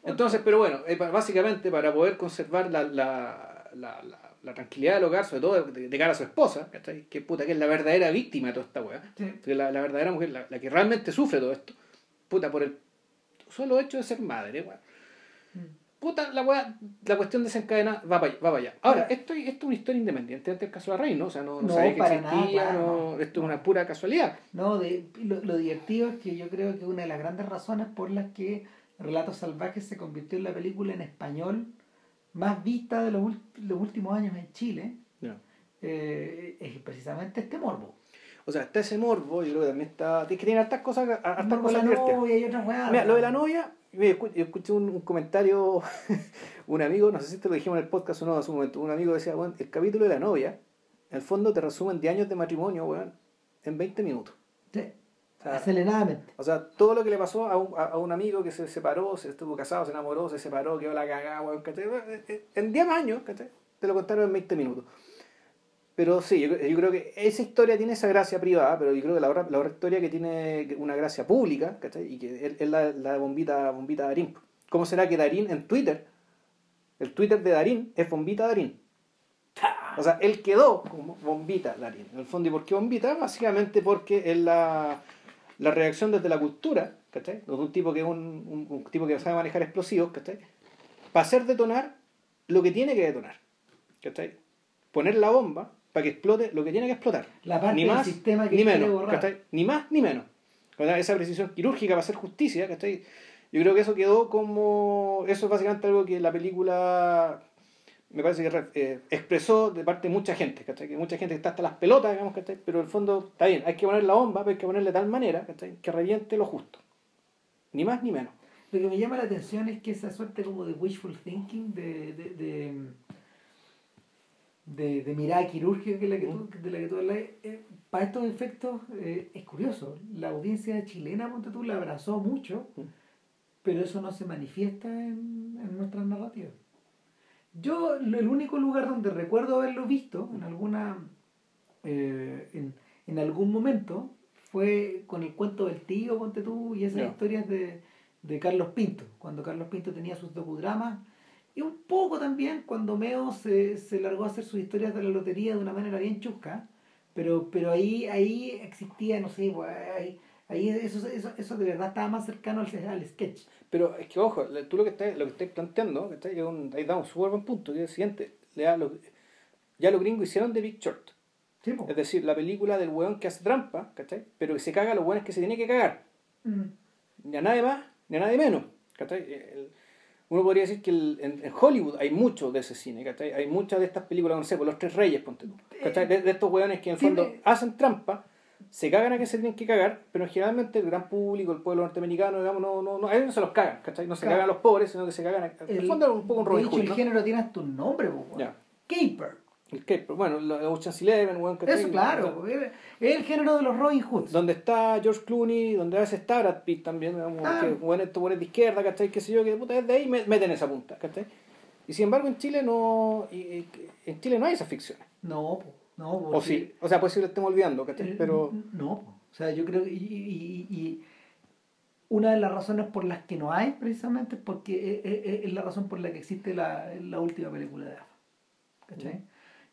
Entonces, pero bueno, eh, básicamente para poder conservar la, la, la, la- la tranquilidad del hogar, sobre todo de, de cara a su esposa, ¿cachai? que puta que es la verdadera víctima de toda esta weá, Sí. la, la verdadera mujer, la, la que realmente sufre todo esto, puta, por el solo hecho de ser madre, weá. Puta, la weá, la cuestión desencadena va para allá. Va para allá. Ahora, esto, esto es una historia independiente del caso de la reina, ¿no? O sea, no, no, No, sabía que existía, nada, no, no. esto es una pura casualidad. No, de, lo, lo divertido es que yo creo que una de las grandes razones por las que Relatos Salvajes se convirtió en la película en español más vista de los, los últimos años en Chile eh, es precisamente este morbo. O sea, está ese morbo, yo creo que también está. Que tiene hartas cosas, hartas cosas la novia y otras weas. Mira, lo de la novia, yo escu- yo escuché un, un comentario, un amigo, no sé si te lo dijimos en el podcast o no, en su momento, un amigo decía, bueno, el capítulo de la novia, en el fondo te resumen de años de matrimonio, weón, en 20 minutos. O sea, aceleradamente. o sea, todo lo que le pasó a un, a, un amigo que se separó, se estuvo casado, se enamoró, se separó, quedó la cagada, weón, ¿cachai? En 10 años, ¿cachai? Te lo contaron en 20 minutos. Pero sí, yo, yo creo que esa historia tiene esa gracia privada, pero yo creo que la otra, la otra historia que tiene una gracia pública, ¿cachai? Y que es, es la, la de bombita, bombita Darín. ¿Cómo será que Darín en Twitter, el Twitter de Darín es bombita Darín? O sea, él quedó como bombita Darín. En el fondo, ¿y por qué bombita? Básicamente porque es la, la reacción desde la cultura, ¿cachai? De un tipo que es un, un- un tipo que sabe manejar explosivos, ¿cachai? Para hacer detonar lo que tiene que detonar, ¿cachai? Poner la bomba para que explote lo que tiene que explotar. La parte ni del sistema que ni menos, borrar. ¿cachai? Ni más ni menos. Sea, esa precisión quirúrgica para hacer justicia, ¿cachai? Yo creo que eso quedó como... Eso es básicamente algo que la película me parece que eh, expresó de parte de mucha gente, ¿cachai? Que mucha gente está hasta las pelotas, digamos, ¿cachai? Pero en el fondo está bien, hay que poner la bomba, pero hay que ponerle de tal manera, ¿cachai? Que reviente lo justo. Ni más ni menos. Lo que me llama la atención es que esa suerte como de wishful thinking, de, de, de, de, de mirada quirúrgica que la que tú, de la que tú hablas, eh, para estos efectos eh, es curioso. La audiencia chilena, ponte tú, la abrazó mucho, Mm. pero eso no se manifiesta en, en nuestras narrativas. Yo, el único lugar donde recuerdo haberlo visto, en alguna eh, en, en algún momento, fue con el cuento del tío, ponte tú, y esas historias de, de Carlos Pinto, cuando Carlos Pinto tenía sus docudramas, y un poco también cuando Meo se, se largó a hacer sus historias de la lotería de una manera bien chusca, pero, pero ahí, ahí existía, no sé, pues, ahí, ahí eso, eso, eso de verdad estaba más cercano al, al sketch. Pero es que, ojo, tú lo que estás, lo que estás planteando, ¿cachai? Es un- ahí damos un súper buen punto, que es el siguiente. Le da lo- ya los gringos hicieron The Big Short. Sí. Es decir, la película del weón que hace trampa, ¿cachai? Pero que se caga a los weones que se tiene que cagar. Mm. Ni a nadie más, ni a nadie menos. ¿cachai? El- uno podría decir que el- en, en Hollywood hay mucho de ese cine, ¿cachai? Hay muchas de estas películas, no sé, por los tres reyes, ponte tú. ¿cachai? De, de estos weones que en el Sí, fondo me- hacen trampa, se cagan a que se tienen que cagar, pero generalmente el gran público, el pueblo norteamericano, digamos, no, no, no, a ellos no se los cagan, ¿cachai? No se Claro. cagan a los pobres, sino que se cagan a... En el fondo es un poco un Robin Hood, el ¿no? género tiene hasta un nombre, weón. Ya. Caper. El que, bueno, los Ocean's Eleven, weón, ¿cachai? Eso, claro, es el género de los Robin Hoods. donde está George Clooney, donde a veces está Brad Pitt también, digamos, Ah. que bueno, estos buenos de izquierda, ¿cachai? Que sé yo, que puta, desde ahí me- meten esa punta, ¿cachai? Y sin embargo en Chile no, en Chile no hay esas ficciones. No, po, no, O sí, o sea, puede ser que lo estemos olvidando, ¿cachai? Eh, Pero, No, o sea, yo creo que. Y, y- y- una de las razones por las que no hay, precisamente, es porque es, es- es la razón por la que existe la, la última película de AFA. ¿Cachai?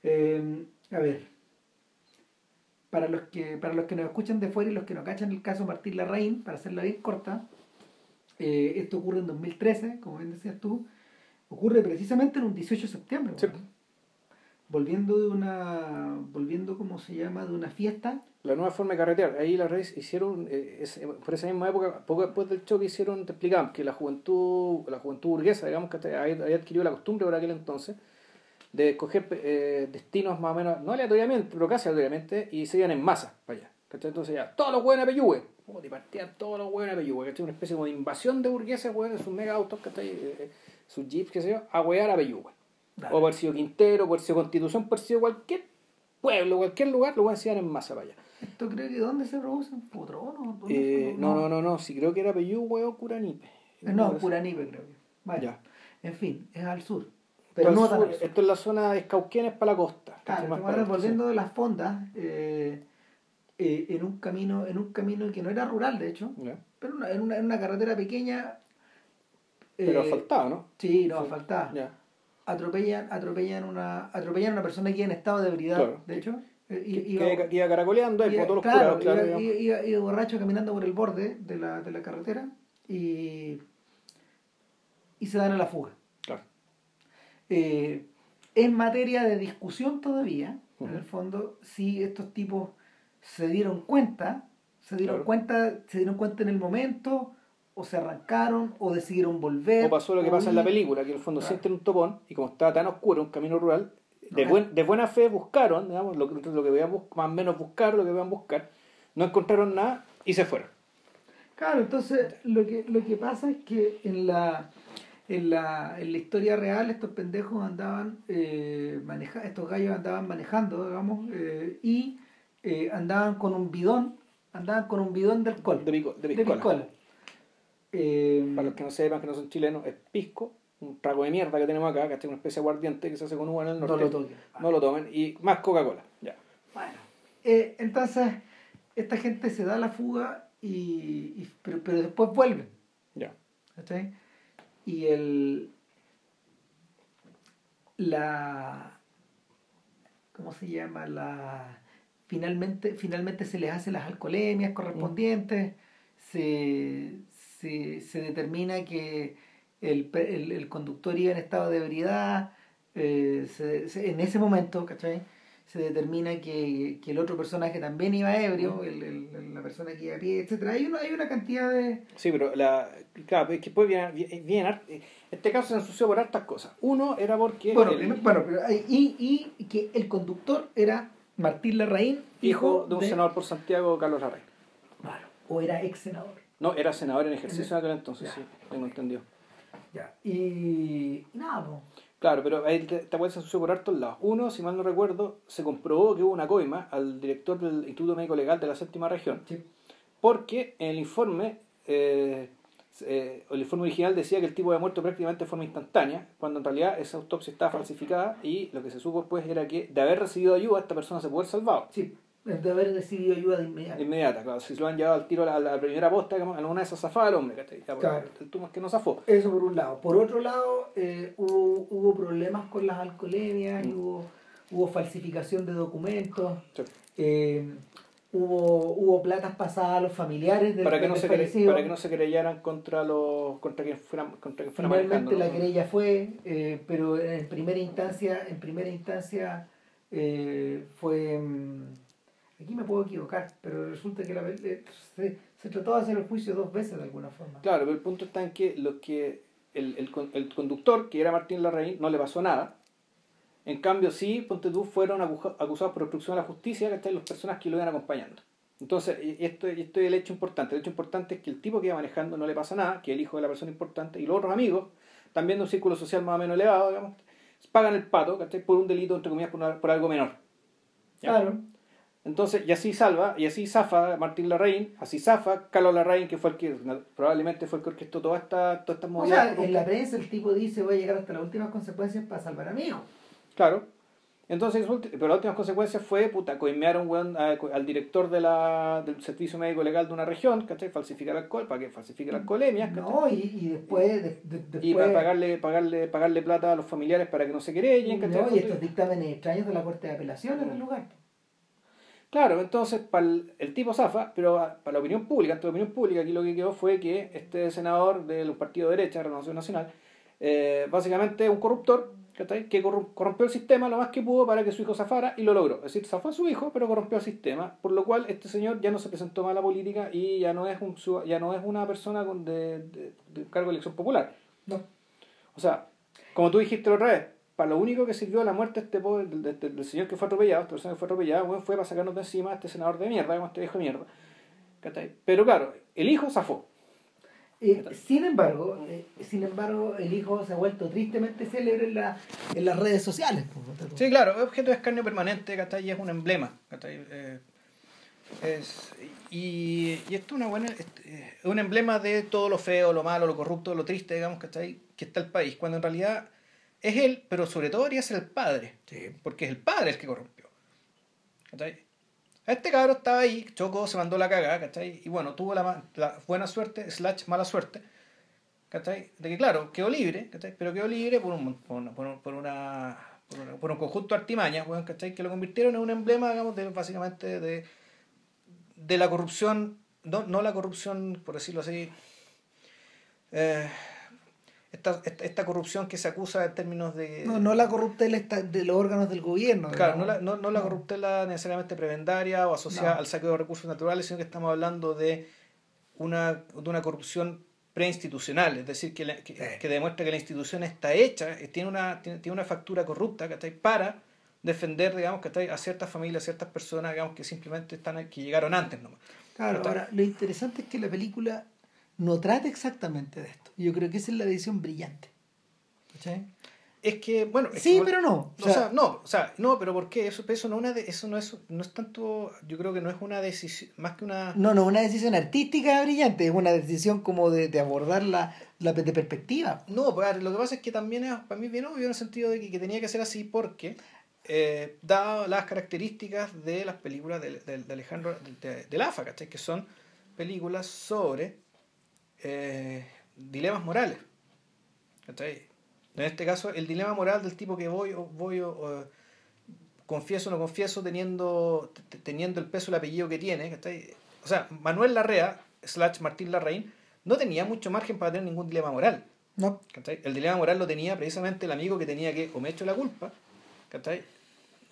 Eh, a ver. Para los, que, para los que nos escuchan de fuera y los que no cachan el caso Martín Larraín, para hacerla bien corta, eh, esto ocurre en 2013, como bien decías tú, ocurre precisamente en un 18 de septiembre. Sí. weón. Volviendo de una, volviendo como se llama, de una fiesta, la nueva forma de carretear, ahí las redes hicieron, eh, es- por esa misma época, poco después del choque hicieron, te explicaban que la juventud, la juventud burguesa, digamos, que había adquirido la costumbre por aquel entonces, de escoger eh, destinos más o menos, no aleatoriamente, pero casi aleatoriamente, y se iban en masa para allá. ¿cachai? Entonces ya, todos los hueones a Peyúgue, y partían todos los hueones a Peyúgue, ¿cachai? Una especie como de invasión de burgueses, hueones, sus mega autos, ¿cachai? Eh, eh, sus jeeps, qué sé yo, a huear a Peyúgue. O por sido Quintero, por sido Constitución, por sido cualquier pueblo, cualquier lugar, lo van a en masa para allá. ¿Esto creo que dónde se produce? ¿En Putrono? Eh, no, no, no, no, sí creo que era Peyúgue o Curanipe. Eh, no, Curanipe creo que. Vaya. En fin, es al sur. Pero no sur, Esto es la zona de Escauquienes para la costa. Claro, volviendo de las fondas, eh, eh, en un camino, en un camino que no era rural de hecho, pero en una, en una carretera pequeña. pero asfaltada, ¿no? Sí, no, asfaltada. Atropellan, atropellan una, atropellan a una persona que en estado de ebriedad, de hecho. Iba, iba, caracoleando ahí, todos los claro, claro iba, iba, borracho caminando por el borde de la, de la carretera y, y se dan a la fuga. Claro. Eh, en materia de discusión todavía, en el fondo, si estos tipos se dieron cuenta, se dieron cuenta, se dieron cuenta en el momento, o se arrancaron, o decidieron volver. O pasó lo que pasa en la película, que en el fondo sienten un topón, y como estaba tan oscuro, un camino rural, de, buen, de buena fe buscaron, digamos, lo, lo que vean más o menos buscar, lo que vean buscar, no encontraron nada y se fueron. Claro, entonces lo que, lo que pasa es que en la, en la, en la historia real estos pendejos andaban eh, maneja, estos gallos andaban manejando, digamos, eh, y eh, andaban con un bidón, andaban con un bidón de alcohol. De, pico, de piscola. Eh, Para los que no sepan que no son chilenos, es pisco, un trago de mierda que tenemos acá, que es una especie de aguardiente que se hace con uva en el norte. No lo tomen. No lo tomen. Y más Coca-Cola. Ya. Bueno. Eh, entonces, esta gente se da la fuga, y, pero, pero después vuelve. Ya. ¿Está Y el. La. ¿Cómo se llama? La. Finalmente, finalmente se les hace las alcoholemias correspondientes, se, se, se determina que el, el, el conductor iba en estado de ebriedad, eh, en ese momento, ¿cachai? Se determina que, que, el otro personaje también iba ebrio, el, el, la persona que iba a pie, etc. Hay una, hay una cantidad de... Sí, pero la, claro, es que puede bien, bien, este caso se ensució por hartas cosas. Uno era porque... Bueno, bueno pero, y, y que el conductor era Martín Larraín, hijo, de un senador por Santiago, Carlos Larraín. Claro, o era ex senador. No, era senador en ejercicio en aquel entonces, sí, tengo entendido. Ya, y, nada, pues. Claro, pero ahí te, te puedes asociar por hartos lados. Uno, si mal no recuerdo, se comprobó que hubo una coima al director del Instituto Médico Legal de la séptima región, sí. porque en el informe, eh, eh, el informe original decía que el tipo había muerto prácticamente de forma instantánea, cuando en realidad esa autopsia estaba falsificada y lo que se supo después era que de haber recibido ayuda esta persona se pudo haber salvado. Sí de haber recibido ayuda de inmediato. Inmediata, claro. Si se lo han llevado al tiro a la, primera posta, alguna de esas zafaba el hombre, ¿cachai? claro. El tumo es que no zafó. Eso por un lado. Por otro lado, eh, hubo, hubo problemas con las alcoholemias, mm. hubo, hubo falsificación de documentos, eh, hubo, hubo platas pasadas a los familiares del, para que no se Para que no se querellaran contra los contra quien fueran, contra quien fuera Finalmente la querella fue, eh, pero en primera instancia, en primera instancia fue... Aquí me puedo equivocar, pero resulta que la, se, se, trató de hacer el juicio dos veces de alguna forma. Claro, pero el punto está en que, lo que el, el, el conductor, que era Martín Larraín, no le pasó nada. En cambio, sí, ponte tú, fueron acusados por obstrucción a la justicia, que están las personas que lo iban acompañando. Entonces, esto, esto es el hecho importante. El hecho importante es que el tipo que iba manejando no le pasa nada, que el hijo de la persona importante y los otros amigos, también de un círculo social más o menos elevado, digamos, pagan el pato, ¿cachai? Por un delito, entre comillas, por, por algo menor. Claro. Entonces, y así salva, y así zafa Martín Larraín, así zafa Carlos Larraín, que fue el que probablemente fue el que orquestó toda esta, toda esta movida. O sea, en la prensa el tipo dice voy a llegar hasta las últimas consecuencias para salvar a mi hijo. Claro. Entonces, pero las últimas consecuencias fue, puta, coimearon un al director de la, del servicio médico legal de una región, ¿cachai? Falsificar alcohol, para que falsifique la alcoholemia, No, y, y después, Y para pagarle, pagarle, pagarle plata a los familiares para que no se querellen, ¿cachai? No, y estos dictámenes extraños de la Corte de Apelaciones en el lugar. Claro, entonces para el, tipo zafa, pero para la opinión pública, ante la opinión pública, aquí lo que quedó fue que este senador del partido de derecha, Renovación Nacional, eh, básicamente es un corruptor que corrompió el sistema lo más que pudo para que su hijo zafara y lo logró. Es decir, zafó a su hijo, pero corrompió el sistema, por lo cual este señor ya no se presentó más a la política y ya no es, un, ya no es una persona con de, de, cargo de elección popular. No. O sea, como tú dijiste otra vez, para lo único que sirvió la muerte este, del, del, señor que fue atropellado, este persona que fue atropellado, bueno, fue para sacarnos de encima a este senador de mierda, este viejo de mierda. Pero claro, el hijo zafó. Eh, sin embargo, eh, sin embargo, el hijo se ha vuelto tristemente célebre en, la, en las redes sociales. Sí, claro, es objeto de escarnio permanente, ¿cachai? Y es un emblema. Eh, es, y, y esto es una buena, es es un emblema de todo lo feo, lo malo, lo corrupto, lo triste, digamos, ¿cachai? Que está el país, cuando en realidad es él, pero sobre todo debería ser el padre, porque es el padre el que corrompió. ¿cachai? Este cabro estaba ahí, chocó, se mandó la cagada, ¿cachai? Y bueno, tuvo la, buena suerte, slash mala suerte, ¿cachai? De que claro, quedó libre, ¿cachai? Pero quedó libre por un, por una, por un- por una, por una- por un conjunto de artimañas, ¿cachai? Que lo convirtieron en un emblema, digamos, de, básicamente de, de la corrupción, no, no la corrupción, por decirlo así, eh, esta, esta, esta corrupción que se acusa en términos de... No, no la corruptela de los órganos del gobierno. Claro, no la, no, no la corruptela necesariamente prebendaria o asociada al saqueo de recursos naturales, sino que estamos hablando de una, de una corrupción preinstitucional, es decir, que, la- que, Eh. que demuestra que la institución está hecha, tiene una, tiene, tiene una factura corrupta, ¿cachai? Para defender, digamos, ¿cachai? a ciertas familias, a ciertas personas, digamos, que simplemente están que llegaron antes nomás. Claro, ahora, lo interesante es que la película no trata exactamente de esto. Yo creo que esa es la decisión brillante. ¿Cachai? Es que, bueno... es Sí, que- pero no. O sea, no, o sea, no, pero ¿por qué? Eso, eso no es una de- eso no es, no es tanto, yo creo que no es una decisión, más que una... No, no, una decisión artística brillante, es una decisión como de, de abordar la, la de perspectiva. No, pues, a ver, lo que pasa es que también es para mí bien obvio en el sentido de que, que tenía que ser así porque, eh, dado las características de las películas de, de- de Alejandro de, de, AFA, ¿cachai? Que son películas sobre eh, dilemas morales. En este caso, el dilema moral del tipo que voy o voy o, o confieso o no confieso teniendo, teniendo el peso el apellido que tiene. ¿cachai? O sea, Manuel Larrea, slash Martín Larraín, no tenía mucho margen para tener ningún dilema moral. No, ¿cachai? El dilema moral lo tenía precisamente el amigo que tenía que o me echo la culpa, ¿cachai?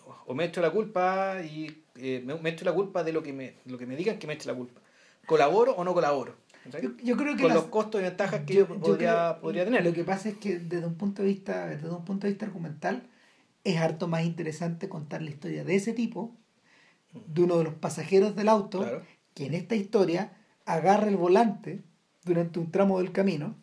O- o me echo la culpa y eh, me, me echo la culpa de lo que me, lo que me digan que me eche la culpa. ¿Colaboro o no colaboro? ¿Cachai? yo, yo creo que Con las- los costos y ventajas que yo- podría, creo- podría tener. Lo que pasa es que desde un punto de vista, desde un punto de vista argumental, es harto más interesante contar la historia de ese tipo, de uno de los pasajeros del auto, Claro. que en esta historia agarra el volante durante un tramo del camino,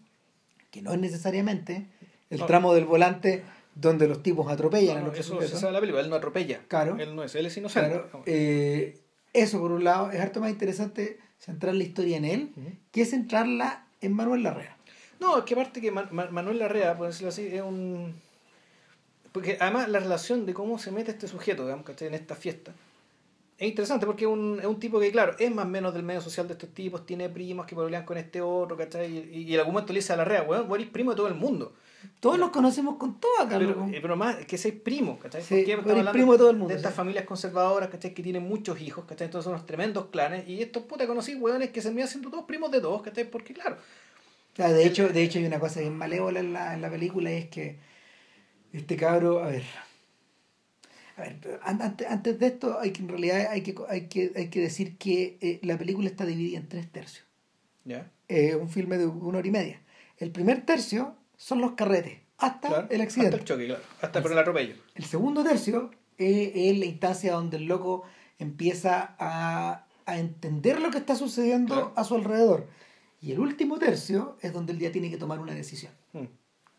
que no es necesariamente el No. tramo del volante donde los tipos atropellan No, a no, los eso se sabe la película, él no atropella. Claro. Él no es, él es inocente. Claro, eh, eso por un lado, es harto más interesante centrar la historia en él Ujú. que centrarla en Manuel Larrea. No, es que aparte que Man- Man- Manuel Larrea, por decirlo así, es un... Porque además la relación de cómo se mete este sujeto, digamos, ¿cachai? En esta fiesta, es interesante porque es un, es un tipo que, claro, es más o menos del medio social de estos tipos, tiene primos que pelean con este otro, ¿cachai? Y, y en algún momento le dice a Larrea, weón, vos eres primo de todo el mundo. Todos los conocemos con todo acá, Pero, eh, pero más que seis primos, ¿cachai? Sí, Porque estamos hablando primo de todo el mundo, De estas sí. familias conservadoras, ¿cachai? Que tienen muchos hijos, ¿cachai? Entonces son unos tremendos clanes. Y estos puta conocí, weones, que se me siendo todos primos de todos, ¿cachai? Porque, claro, O sea, de hecho, de hecho hay una cosa bien malévola en la, en la película y es que este cabro, a ver, a ver, antes, antes de esto hay que en realidad hay que hay que hay que decir que eh, la película está dividida en tres tercios. ¿ya? Es un filme de una hora y media. El primer tercio son los carretes hasta Claro, el accidente. Hasta el choque, claro. Hasta por el atropello. El segundo tercio es, es la instancia donde el loco empieza a, a entender lo que está sucediendo Claro. a su alrededor. Y el último tercio es donde él ya tiene que tomar una decisión. Mm.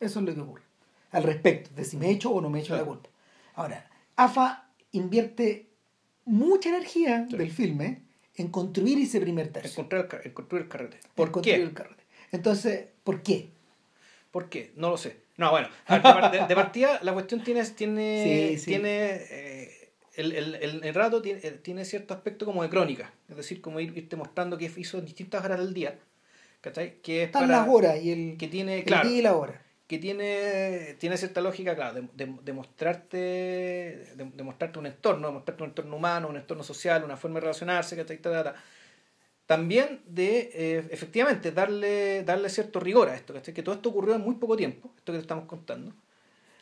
Eso es lo que ocurre. Al respecto, de si me echo o no me echo Claro. la culpa. Ahora, AFA invierte mucha energía Sí. del filme en construir ese primer tercio. El, ca- encontrar el carrete. en ¿Por construir qué? el carrete. Entonces, ¿por qué? ¿Por qué? No lo sé. No, bueno, de, par- de- de partida la cuestión tiene, tiene, Sí, sí. tiene eh, el, el, el, el rato tiene, eh, tiene cierto aspecto como de crónica, es decir, como ir, irte mostrando que hizo en distintas horas del día, ¿cachai? Que es Están para, las horas y el, que tiene, el claro, día y la hora. que tiene, tiene cierta lógica, claro, de, de, de mostrarte, de, de mostrarte un entorno, de mostrarte un entorno humano, un entorno social, una forma de relacionarse, ¿cachai? Ta, ta, ta. También de, eh, efectivamente, darle, darle cierto rigor a esto. Que todo esto ocurrió en muy poco tiempo, esto que te estamos contando.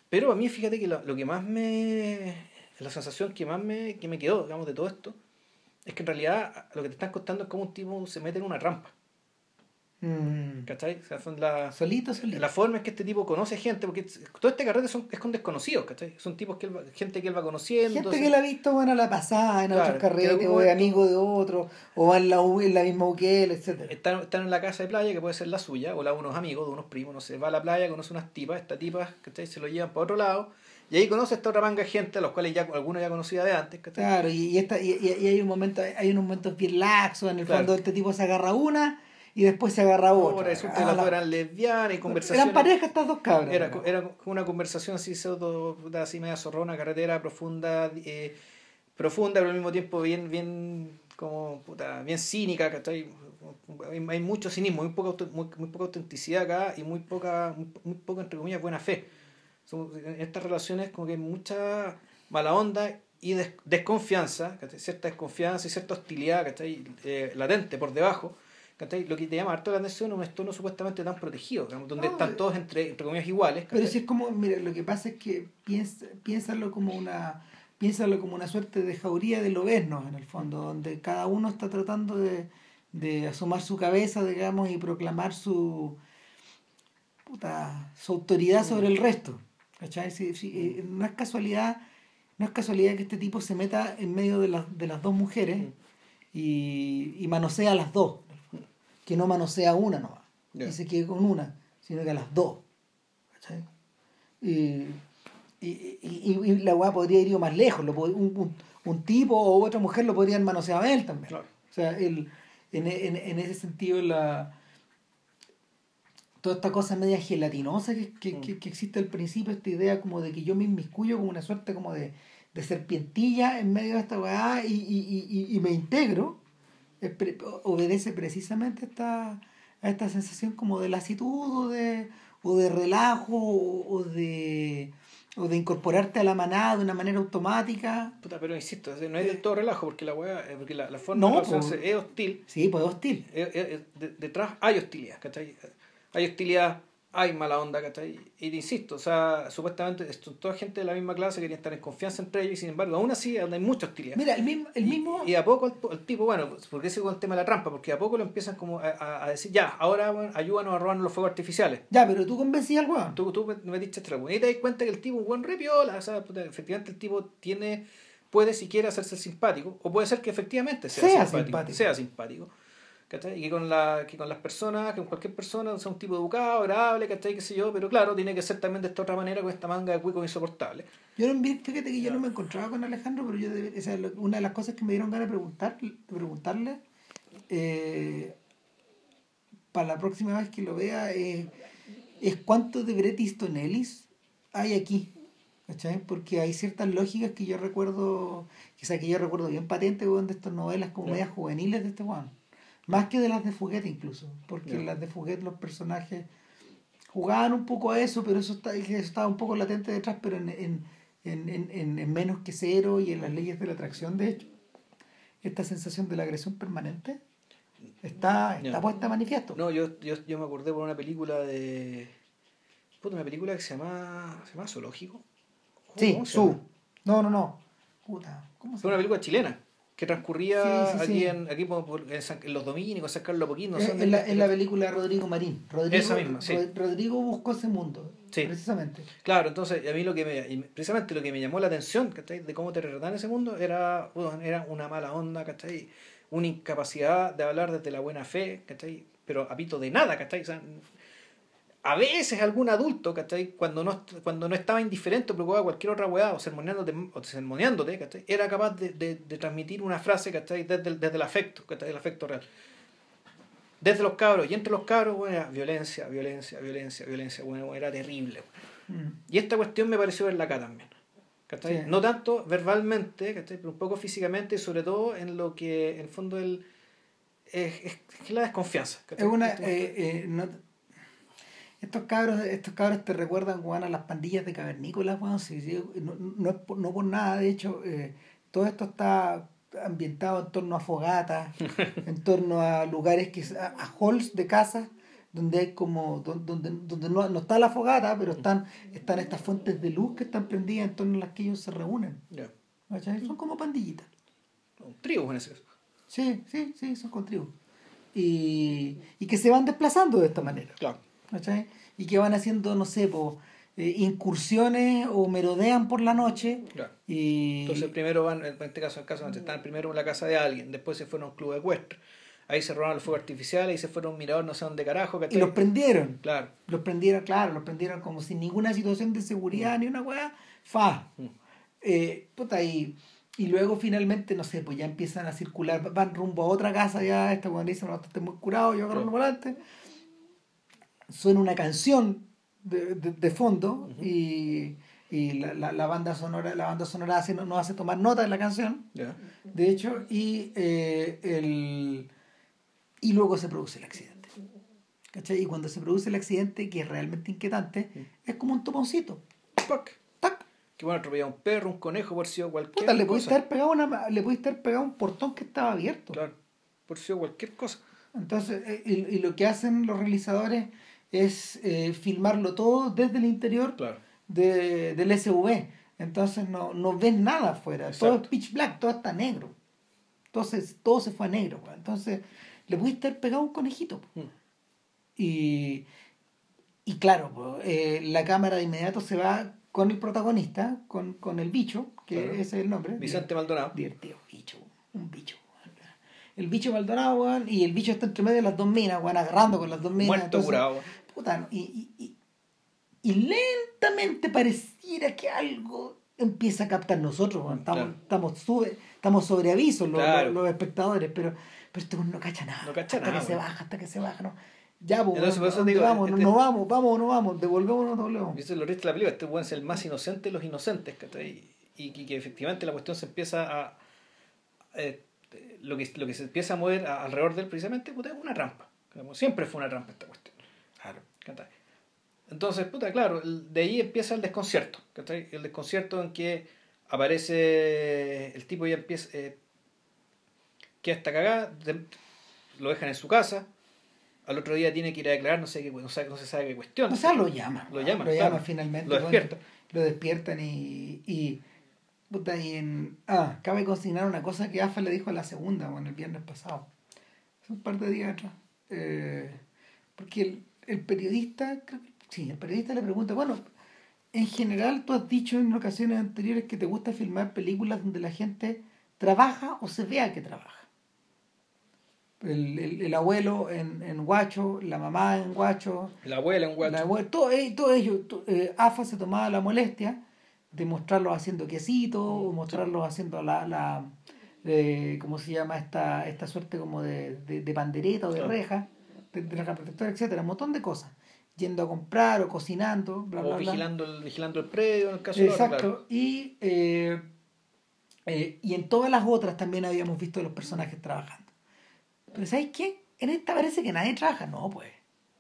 Pero a mí, fíjate que lo, lo que más me... La sensación que más me, que me quedó, digamos, de todo esto, es que en realidad lo que te están contando es cómo un tipo se mete en una trampa. Mm. ¿Cachai? O sea, son la, Solito, solito. la forma en que este tipo conoce gente, porque todo este carrete son, es con desconocidos, ¿cachai? Son tipos que él va- gente que él va conociendo. Gente que la ha visto bueno, la pasada, en Claro, otros carretes, o es momento- amigo de otro, o va en la, U- en la misma UQL, etcétera Están, están en la casa de playa, que puede ser la suya, o la de unos amigos, de unos primos, no sé, va a la playa, conoce unas tipas, estas tipas, ¿cachai? Se lo llevan para otro lado, y ahí conoce a esta otra manga de gente, a los cuales ya algunos ya conocía de antes, ¿cachai? Claro, y, y, esta, y, y- hay un momento, hay unos momentos bien laxos, en el Claro. fondo este tipo se agarra una y después se agarra a otra. Ahora resulta que A las la- dos eran lesbianas y conversaciones. Eran pareja estas dos cabras. Era, ¿no? era una conversación así pseudo, así media zorrona, carretera profunda, eh, profunda, pero al mismo tiempo bien, bien, como, puta, bien cínica, ¿cachai? Hay, mucho cinismo, muy poca, muy, muy poca autenticidad acá y muy poca, muy, muy poca, entre comillas, buena fe. Son- en estas relaciones como que hay mucha mala onda y des- desconfianza, ¿cachai? cierta desconfianza y cierta hostilidad, ¿cachai? Eh, latente por debajo. ¿Cachai? Lo que te llama harto la atención es un entorno supuestamente tan protegido, digamos, donde No, están eh, todos entre, entre comillas iguales. Pero si es como, mira, lo que pasa es que piensa, piénsalo como una piénsalo como una suerte de jauría de lobeznos en el fondo, donde cada uno está tratando de, de asomar su cabeza, digamos, y proclamar su puta, su autoridad sobre el resto. ¿Cachai? Si- si, eh, no es casualidad, no es casualidad que este tipo se meta en medio de las, de las dos mujeres y, y manosea a las dos. Que no manosea una nomás. Ya. Y se quede con una, sino que a las dos. ¿cachai? Y, y, y, y la weá podría ir más lejos. Lo, un, un, un tipo o otra mujer lo podrían manosear a él también. Claro. O sea, el, en, en, en ese sentido, la toda esta cosa media gelatinosa que, que, Mm. que, que existe al principio, esta idea como de que yo me inmiscuyo como una suerte como de, de serpientilla en medio de esta weá y, y, y, y me integro, pre- obedece precisamente a esta, a esta sensación como de lasitud o de, o de relajo o, o de, o de incorporarte a la manada de una manera automática. Puta, pero insisto, no es del todo relajo, porque la weá, eh, porque la, la forma No, de es hostil. Sí, pues hostil. Eh, eh, eh, de- detrás hay hostilidad, ¿cachai? Hay hostilidad, hay mala onda, ¿cachai? Y te insisto, o sea, supuestamente esto- toda gente de la misma clase quería estar en confianza entre ellos y sin embargo, aún así hay mucha hostilidad. Mira, el mismo... El mismo Y, a poco el, el tipo, bueno, pues, porque ese es el tema de la trampa, porque a poco lo empiezan como a, a- decir, ya, ahora bueno, ayúdanos a robarnos los fuegos artificiales. Ya, pero tú convencías al weón. Tú, tú me, diste este y te das cuenta que el tipo es un buen repiola, o sea, efectivamente el tipo tiene, puede si quiere hacerse el simpático, o puede ser que efectivamente sea, Sea simpático, simpático. sea simpático. ¿Cachai? Y que con, la, que con las personas, que con cualquier persona sea un tipo educado, agradable, ¿cachai? qué sé yo, pero claro, tiene que ser también de esta otra manera con esta manga de cuico insoportable. Yo no, fíjate que yo no me encontraba con Alejandro, pero yo o sea, una de las cosas que me dieron ganas de, preguntar, de preguntarle eh, para la próxima vez que lo vea eh, es cuánto de Bret Easton Ellis hay aquí. ¿cachai? Porque hay ciertas lógicas que yo recuerdo, sea, que yo recuerdo bien patente weón, de estas novelas como medias juveniles de este Juan. Más que de las de Fuguet incluso, porque en las de Fuguet los personajes jugaban un poco a eso, pero eso, está, eso estaba un poco latente detrás, pero en, en, en, en, en- en menos que cero y en las leyes de la atracción, de hecho, esta sensación de la agresión permanente está, está Ya. puesta a manifiesto. No, yo, yo, yo me acordé por una película de... Puta, una película que se llama, se llama Zoológico. sí, ¿Cómo se su. llama? No, no, no. Puta, ¿cómo se Fue una llama? película chilena que transcurría Sí, sí, aquí, sí. En, aquí en, San- en los Domínicos, San Carlos Apoquindo. no dónde es la, es la película Rodrigo Marín. Rodrigo, Esa misma, Rodrigo buscó ese mundo, precisamente. Claro, entonces a mí lo que me, precisamente lo que me llamó la atención, ¿cachai? De cómo te retratan ese mundo era, bueno, era una mala onda, ¿cachai? Una incapacidad de hablar desde la buena fe, ¿cachai? Pero a pito de nada, ¿cachai? O sea, a veces algún adulto, ¿cachai? Cuando no, cuando no estaba indiferente o preocupado de cualquier otra weá o sermoneándote, o sermoneándote, ¿cachai? Era capaz de, de, de transmitir una frase, ¿cachai? Desde el, desde el afecto, ¿cachai? El afecto real. Desde los cabros, y entre los cabros, bueno, era violencia, violencia, violencia, violencia, bueno, era terrible. Mm. Y esta cuestión me pareció verla acá también. ¿cachai? Sí. No tanto verbalmente, ¿cachai? pero un poco físicamente y sobre todo en lo que en el fondo el, es, es- es la desconfianza. ¿cachai? Es una. Eh, eh, no- estos cabros, estos cabros te recuerdan weón, a las pandillas de cavernícolas, weón. no, no, no por nada, de hecho, eh, todo esto está ambientado en torno a fogatas, en torno a lugares que a, a halls de casas donde hay como don- donde, donde no, no está la fogata pero están están estas fuentes de luz que están prendidas en torno a las que ellos se reúnen son como pandillitas trío en ese caso. Sí, sí, sí, son con tribu. y, y que se van desplazando de esta manera. Claro. ¿Cachai? Y que van haciendo, no sé, po, eh, incursiones o merodean por la noche. Claro. Y, Entonces primero van, en este caso, en el caso donde estaban primero en la casa de alguien, después se fueron a un club ecuestre. Ahí se robaron el fuego artificial, ahí se fueron a un mirador no sé dónde carajo, y ¿cachai? los prendieron. Claro. Los prendieron, claro, los prendieron como sin ninguna situación de seguridad ni una weá. Fa. Mm. Eh, puta, y, y luego finalmente, no sé, pues ya empiezan a circular, van rumbo a otra casa ya, esta cuando dice, no, estoy muy curado, yo agarro el Sí. volante. Suena una canción de, de, de fondo y, y la, la, la banda sonora, la banda sonora hace, no, nos hace tomar nota de la canción, de hecho, y eh, el y luego se produce el accidente. ¿Cachai? Y cuando se produce el accidente, que es realmente inquietante, es como un toponcito. Pac. ¡Tac! Que bueno, atropellado un perro, un conejo, por si o cualquier Puta, le cosa. pudiste haber pegado una, le pudiste haber pegado un portón que estaba abierto. Claro. Por si o cualquier cosa. Entonces, eh, y, y lo que hacen los realizadores es eh, filmarlo todo desde el interior Claro. de, del SV. Entonces no, no ves nada afuera. Todo es Exacto. pitch black, todo está negro. Entonces todo se fue a negro. Entonces le pudiste haber pegado un conejito. po. Mm. Y, y claro, po, eh, la cámara de inmediato se va con el protagonista, con, con el bicho, que Claro. ese es el nombre. Vicente Maldonado. Divertido, bicho, un bicho. El bicho Maldonado, weón, y el bicho está entre medio de las dos minas, weón, agarrando con las dos minas. Muerto entonces, curado. Puta, y, y, y, lentamente pareciera que algo empieza a captar nosotros, weón. estamos, Claro. estamos, sube, estamos sobre aviso los, Claro. los, los espectadores, pero, pero este no cacha nada. No cacha hasta nada, que se weón. baja, hasta que se baja, ¿no? Ya, pues, Entonces, por eso ¿dónde digo, vamos? este- no, vamos, vamos o no vamos, devolvemos o no devolvemos. Eso es lo triste de la película. Este puede ser el más inocente de los inocentes. ¿cachai? Y, y que efectivamente la cuestión se empieza a. eh, lo, que, lo que se empieza a mover alrededor de él precisamente puta, es una trampa. Siempre fue una trampa esta cuestión. Entonces, puta, claro, de ahí empieza el desconcierto. ¿cachai? El desconcierto en que aparece el tipo ya empieza. Eh, que hasta cagada, lo dejan en su casa. Al otro día tiene que ir a declarar, no sé qué, no, sabe- no se sabe qué cuestión. O sea, lo llaman. Lo llaman, Lo claro. llaman finalmente. Lo weón, despiertan. Lo despiertan y. y puta, y en. Ah, cabe consignar una cosa que AFA le dijo a la segunda, bueno, el viernes pasado. Hace un par de días atrás. Eh, porque el, el periodista, sí, el periodista le pregunta, bueno, en general tú has dicho en ocasiones anteriores que te gusta filmar películas donde la gente trabaja o se vea que trabaja. El, el, el abuelo en, en Guacho, la mamá en Guacho, La abuela, un guacho. la abue- todo, eh, todo ello, eh, AFA se tomaba la molestia de mostrarlos haciendo quesitos o mostrarlos haciendo la, la eh, ¿cómo se llama? Esta, esta suerte como de, de, de pandereta o de reja, de, de reja protectora, etcétera, un montón de cosas. Yendo a comprar o cocinando, bla, o bla, bla. vigilando el, vigilando el predio en el caso de la Exacto. claro. Y, eh, eh, y en todas las otras también habíamos visto a los personajes trabajando. Pero ¿sabes qué? En esta parece que nadie trabaja. No, pues.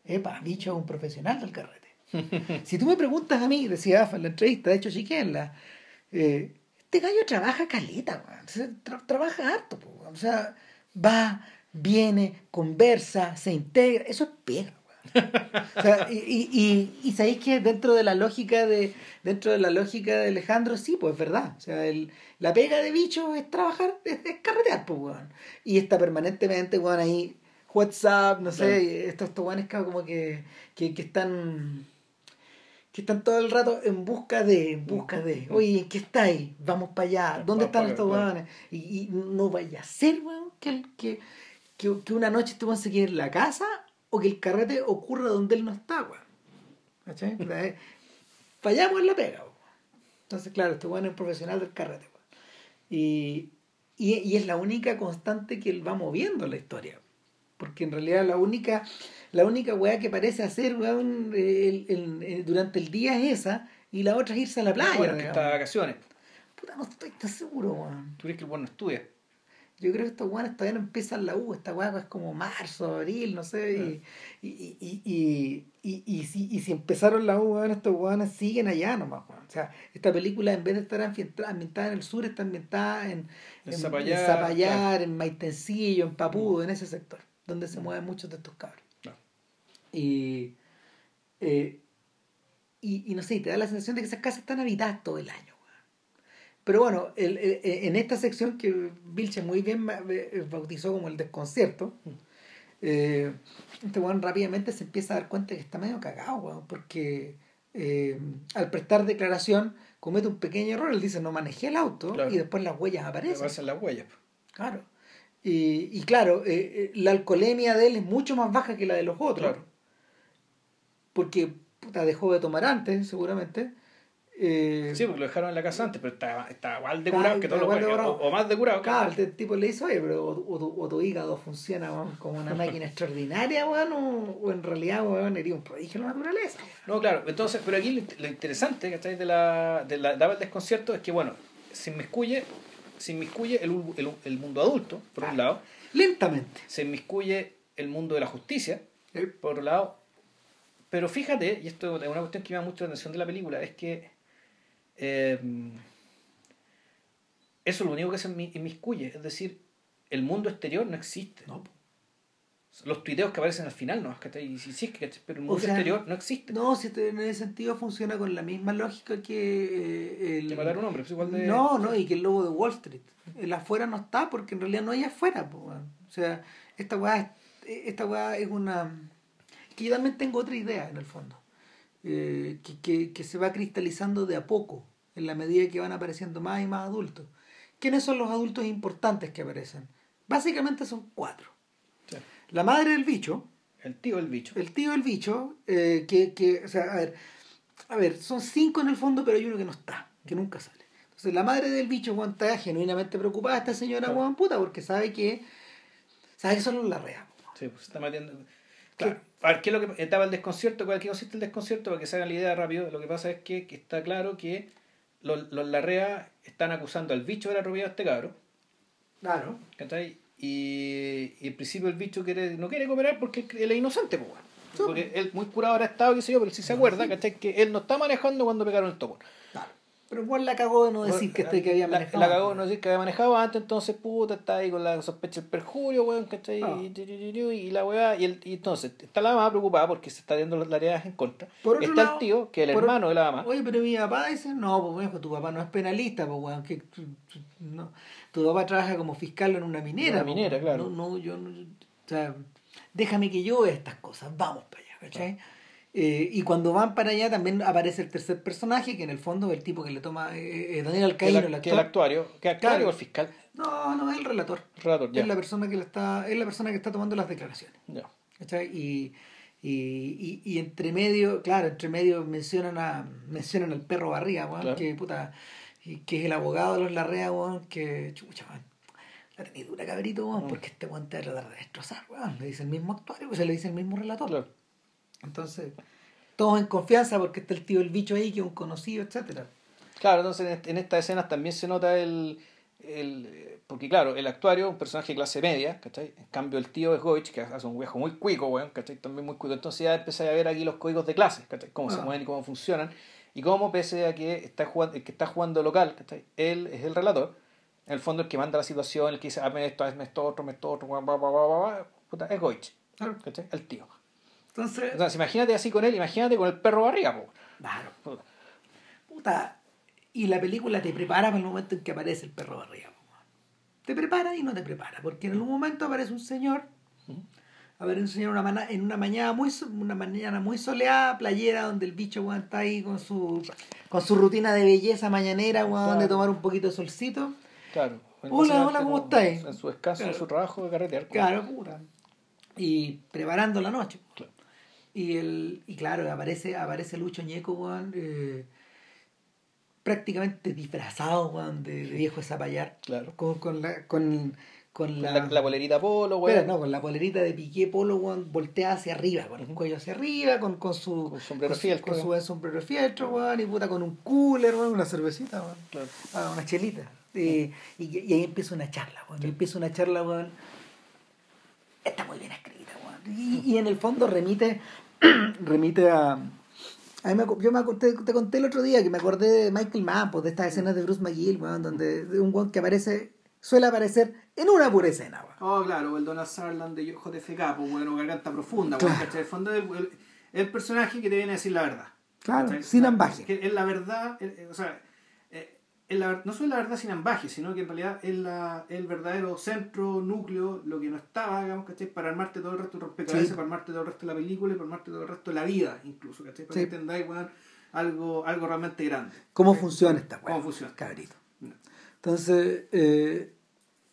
Epa, bicho es un profesional del carrete. si tú me preguntas a mí, decía AFA en la entrevista, de hecho chiquenla, eh, este gallo trabaja caleta, trabaja harto, o sea, va, viene, conversa, se integra, eso es pega, weón. O sea, y, y, y, y sabéis que dentro de la lógica de dentro de la lógica de Alejandro sí pues es verdad. O sea el, la pega de bicho es trabajar es, es carretear pues weón. Y está permanentemente weón ahí WhatsApp no sé estos estos weones que como que, que, que están que están todo el rato en busca de en busca de oye ¿en qué estáis? vamos para allá. ¿dónde están estos weones? y, y no vaya a ser weón que, el- que, que, que una noche te vas a quedar en la casa o que el carrete ocurra donde él no está, weón. ¿Cachai? Eh, Fallamos en la pega, weón. Entonces, claro, este weón es un profesional del carrete, weón. Y, y, y es la única constante que él va moviendo en la historia. Porque en realidad la única, la única weá que parece hacer, weón, el- el- el- durante el día es esa, y la otra es irse a la playa. bueno, que está de vacaciones. Puta, no estoy tan seguro, weón. ¿Tú crees que el bueno estudia? Yo creo que estos weones todavía no empiezan la U, esta weá es como marzo, abril, no sé, y, y, y, y, y, y si, y si empezaron la U, estos weones siguen allá nomás. O sea, esta película en vez de estar ambientada, en el sur, está ambientada en, En Zapallar, en Maitencillo, en Papudo, en ese sector, donde se mueven muchos de estos cabros. Eh, y, y no sé, te da la sensación de que esas casas están habitadas todo el año. Pero bueno, el- el- en esta sección que Vilche muy bien eh, bautizó como el desconcierto, Eh, este weón rápidamente se empieza a dar cuenta que está medio cagado, weón, porque eh, al prestar declaración comete un pequeño error. Él dice, no manejé el auto Claro. y después las huellas aparecen. Aparecen las huellas. Claro. Y, y claro, eh, la alcoholemia de él es mucho más baja que la de los otros. Claro. Porque puta, dejó de tomar antes, seguramente. Eh, Sí, porque lo dejaron en la casa antes, pero estaba, estaba igual de curado que todos los o, o más de curado. Claro, el tipo le dice, oye, pero o, o tu, o tu hígado funciona como una máquina extraordinaria, weón, o, en realidad, weón, eres un prodigio de la naturaleza. No, claro, entonces, pero aquí lo, interesante, ¿cachai? De la, de la daba el desconcierto es que, bueno, se inmiscuye, se inmiscuye el, el, el mundo adulto, por un lado, Lentamente. se inmiscuye el mundo de la justicia, por otro lado, pero fíjate, y esto es una cuestión que me llama mucho la atención de la película, es que eh, eso es lo único que se inmi- inmiscuye, es decir, el mundo exterior no existe. No, Los tuiteos que aparecen al final, ¿no? ¿Cachai? Y sí, es que- pero el O mundo sea, exterior no existe. no si en ese sentido funciona con la misma lógica que eh, el... Que matar a un hombre, pues igual de... No, no, y que el lobo de Wall Street. El afuera no está porque en realidad no hay afuera. po. O sea, esta weá, es- esta weá es una... Que yo también tengo otra idea en el fondo. Eh, que, que, que se va cristalizando de a poco en la medida que van apareciendo más y más adultos. ¿Quiénes son los adultos importantes que aparecen? Básicamente son cuatro. Sí. La madre del bicho, El tío del bicho. el tío del bicho, eh, que, que, o sea, a ver, a ver, son cinco en el fondo, pero hay uno que no está, que nunca sale. Entonces la madre del bicho, Juan, está genuinamente preocupada, esta señora. Juan puta, porque sabe que, sabe que son los larrea. Sí, pues está metiendo. Claro. A ver, ¿qué es lo que estaba el desconcierto? ¿Cuál qué consiste el desconcierto? Para que se hagan la idea rápido, lo que pasa es que, que está claro que los, los Larrea están acusando al bicho de la propiedad de este cabro. Claro. ¿cachai? Y, y en principio el bicho quiere, no quiere cooperar porque él es inocente, pues. Porque él muy curado ahora estado, qué sé yo, pero si se acuerda, ¿cachai? Que él no está manejando cuando pegaron el topo. Claro. Pero Juan la cagó de no decir que, este, que había la, manejado. la cagó, no decir que había manejado antes, entonces puta, está ahí con la sospecha del perjurio, weón, ¿cachai? Ah. Y, la weá, y, el, y entonces está la mamá preocupada porque se está dando las tareas en contra. Por otro está lado, el tío, que es el hermano de la mamá. Oye, pero mi papá dice, no, pues tu papá no es penalista, pues weón, que tu, tu- no, tu papá trabaja como fiscal en una minera. Una pues, minera, claro. No, no, yo no, o sea, déjame que yo vea estas cosas, vamos para allá, ¿cachai? Eh, y cuando van para allá también aparece el tercer personaje, que en el fondo es el tipo que le toma, eh, eh, Daniel que, el, Alcaíno, el que el actor. actuario, que el actuario Claro. o el fiscal. No, no, es el relator. El relator, ya. Es la persona que le está, es la persona que está tomando las declaraciones. Ya. ¿cachai? Y, y, y, y entre medio, claro, entre medio mencionan a mencionan al perro Barriga, weón, Claro. que puta, que es el abogado de los Larrea, weón, que chucha, weón. La tenía dura cabrito, weón, Mm. porque este weón te va a tratar de destrozar. Le dice el mismo actuario, pues se le dice el mismo relator. Claro. Entonces, todos en confianza porque está el tío del bicho ahí, que es un conocido, etcétera. Claro, entonces en, est- en estas escenas también se nota el, el. Porque claro, el actuario es un personaje de clase media, ¿cachai? En cambio el tío es Goich, que hace un viejo muy cuico, weón, ¿cachai? También muy cuico. Entonces ya empecé a ver aquí los códigos de clase, ¿cachai? Cómo se Ah. mueven y cómo funcionan. Y cómo pese a que está jugando, el que está jugando local, ¿cachai? Él es el relator. En el fondo el que manda la situación, el que dice, hazme esto, hazme esto, otro, hazme esto, otro, bla, bla, bla, bla, bla, es Goich, Claro. ¿cachai? El tío. Entonces, Entonces imagínate así con él, imagínate con el perro barriga, po. claro, Puta. Y la película te prepara para el momento en que aparece el perro Barriga. po. Te prepara y no te prepara, porque en algún momento aparece un señor aparece un señor una mana- en una mañana muy una mañana muy soleada, playera, donde el bicho weón, está ahí con su con su rutina de belleza mañanera, weón, Claro. de tomar un poquito de solcito. Claro. Hola, hola, ¿cómo estáis? En su descanso, en su trabajo de carretear. Claro, puta. Y preparando la noche. Claro. Y el y claro, aparece aparece Lucho Ñeco, weón, eh, prácticamente disfrazado, weón, de, de viejo zapallar. Claro. Con, con la con, con La, la, bolerita polo, güey. Espera, no, con la polerita de piqué polo, weón, volteada hacia arriba, con el cuello hacia arriba, con, con su Con sombrero fieltro, con su weón. sombrero fieltro, weón, y puta con un cooler, weón, una cervecita, weón, Claro. ah, una chelita. Y, y, y ahí empieza una charla, weón, y empieza una charla, weón, está muy bien escrita, weón. Y, y en el fondo remite, remite a... a mí me yo me te, te conté el otro día que me acordé de Michael Mann, pues, de estas escenas de Bruce McGill, weón, donde de un weón que aparece, suele aparecer en una pura escena, weón. Oh, claro, el Donald Sutherland de JFK, pues bueno, garganta profunda. El fondo es el, el- el personaje que te viene a decir la verdad. Claro, ¿cachai? sin ambaje. Es la verdad, eh, o sea, la, no solo la verdad sin ambaje, sino que en realidad es la, el verdadero centro, núcleo, lo que no estaba, digamos, ¿cachai? Para armarte todo el resto de rompecabezas, Sí. para armarte todo el resto de la película y para armarte todo el resto de la vida, incluso, ¿cachai? Para Sí. que entendáis, weón, algo, algo realmente grande. ¿Cómo ¿cachai? funciona esta weá? ¿Cómo funciona? Cabrito. No. Entonces, eh,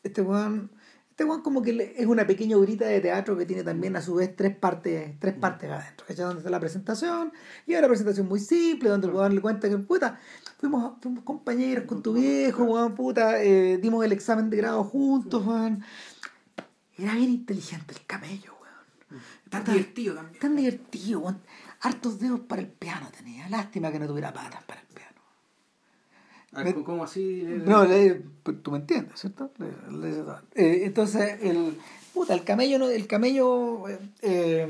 este weón, este weón como que es una pequeña obrita de teatro que tiene también a su vez tres partes, tres partes adentro, ¿cachai? Donde está la presentación, y una presentación muy simple, donde el weón le cuenta que, puta, fuimos, fuimos compañeros con tu viejo, weón, puta, eh, dimos el examen de grado juntos, weón. Era bien inteligente el camello, weón. Tan Puta, divertido también. Tan divertido, weón. Hartos dedos para el piano tenía. Lástima que no tuviera patas para el piano. A ver, ¿Cómo así? No, le- pues, tú me entiendes, ¿cierto? Le- eh, entonces, el, puta, el camello, no, el camello, eh,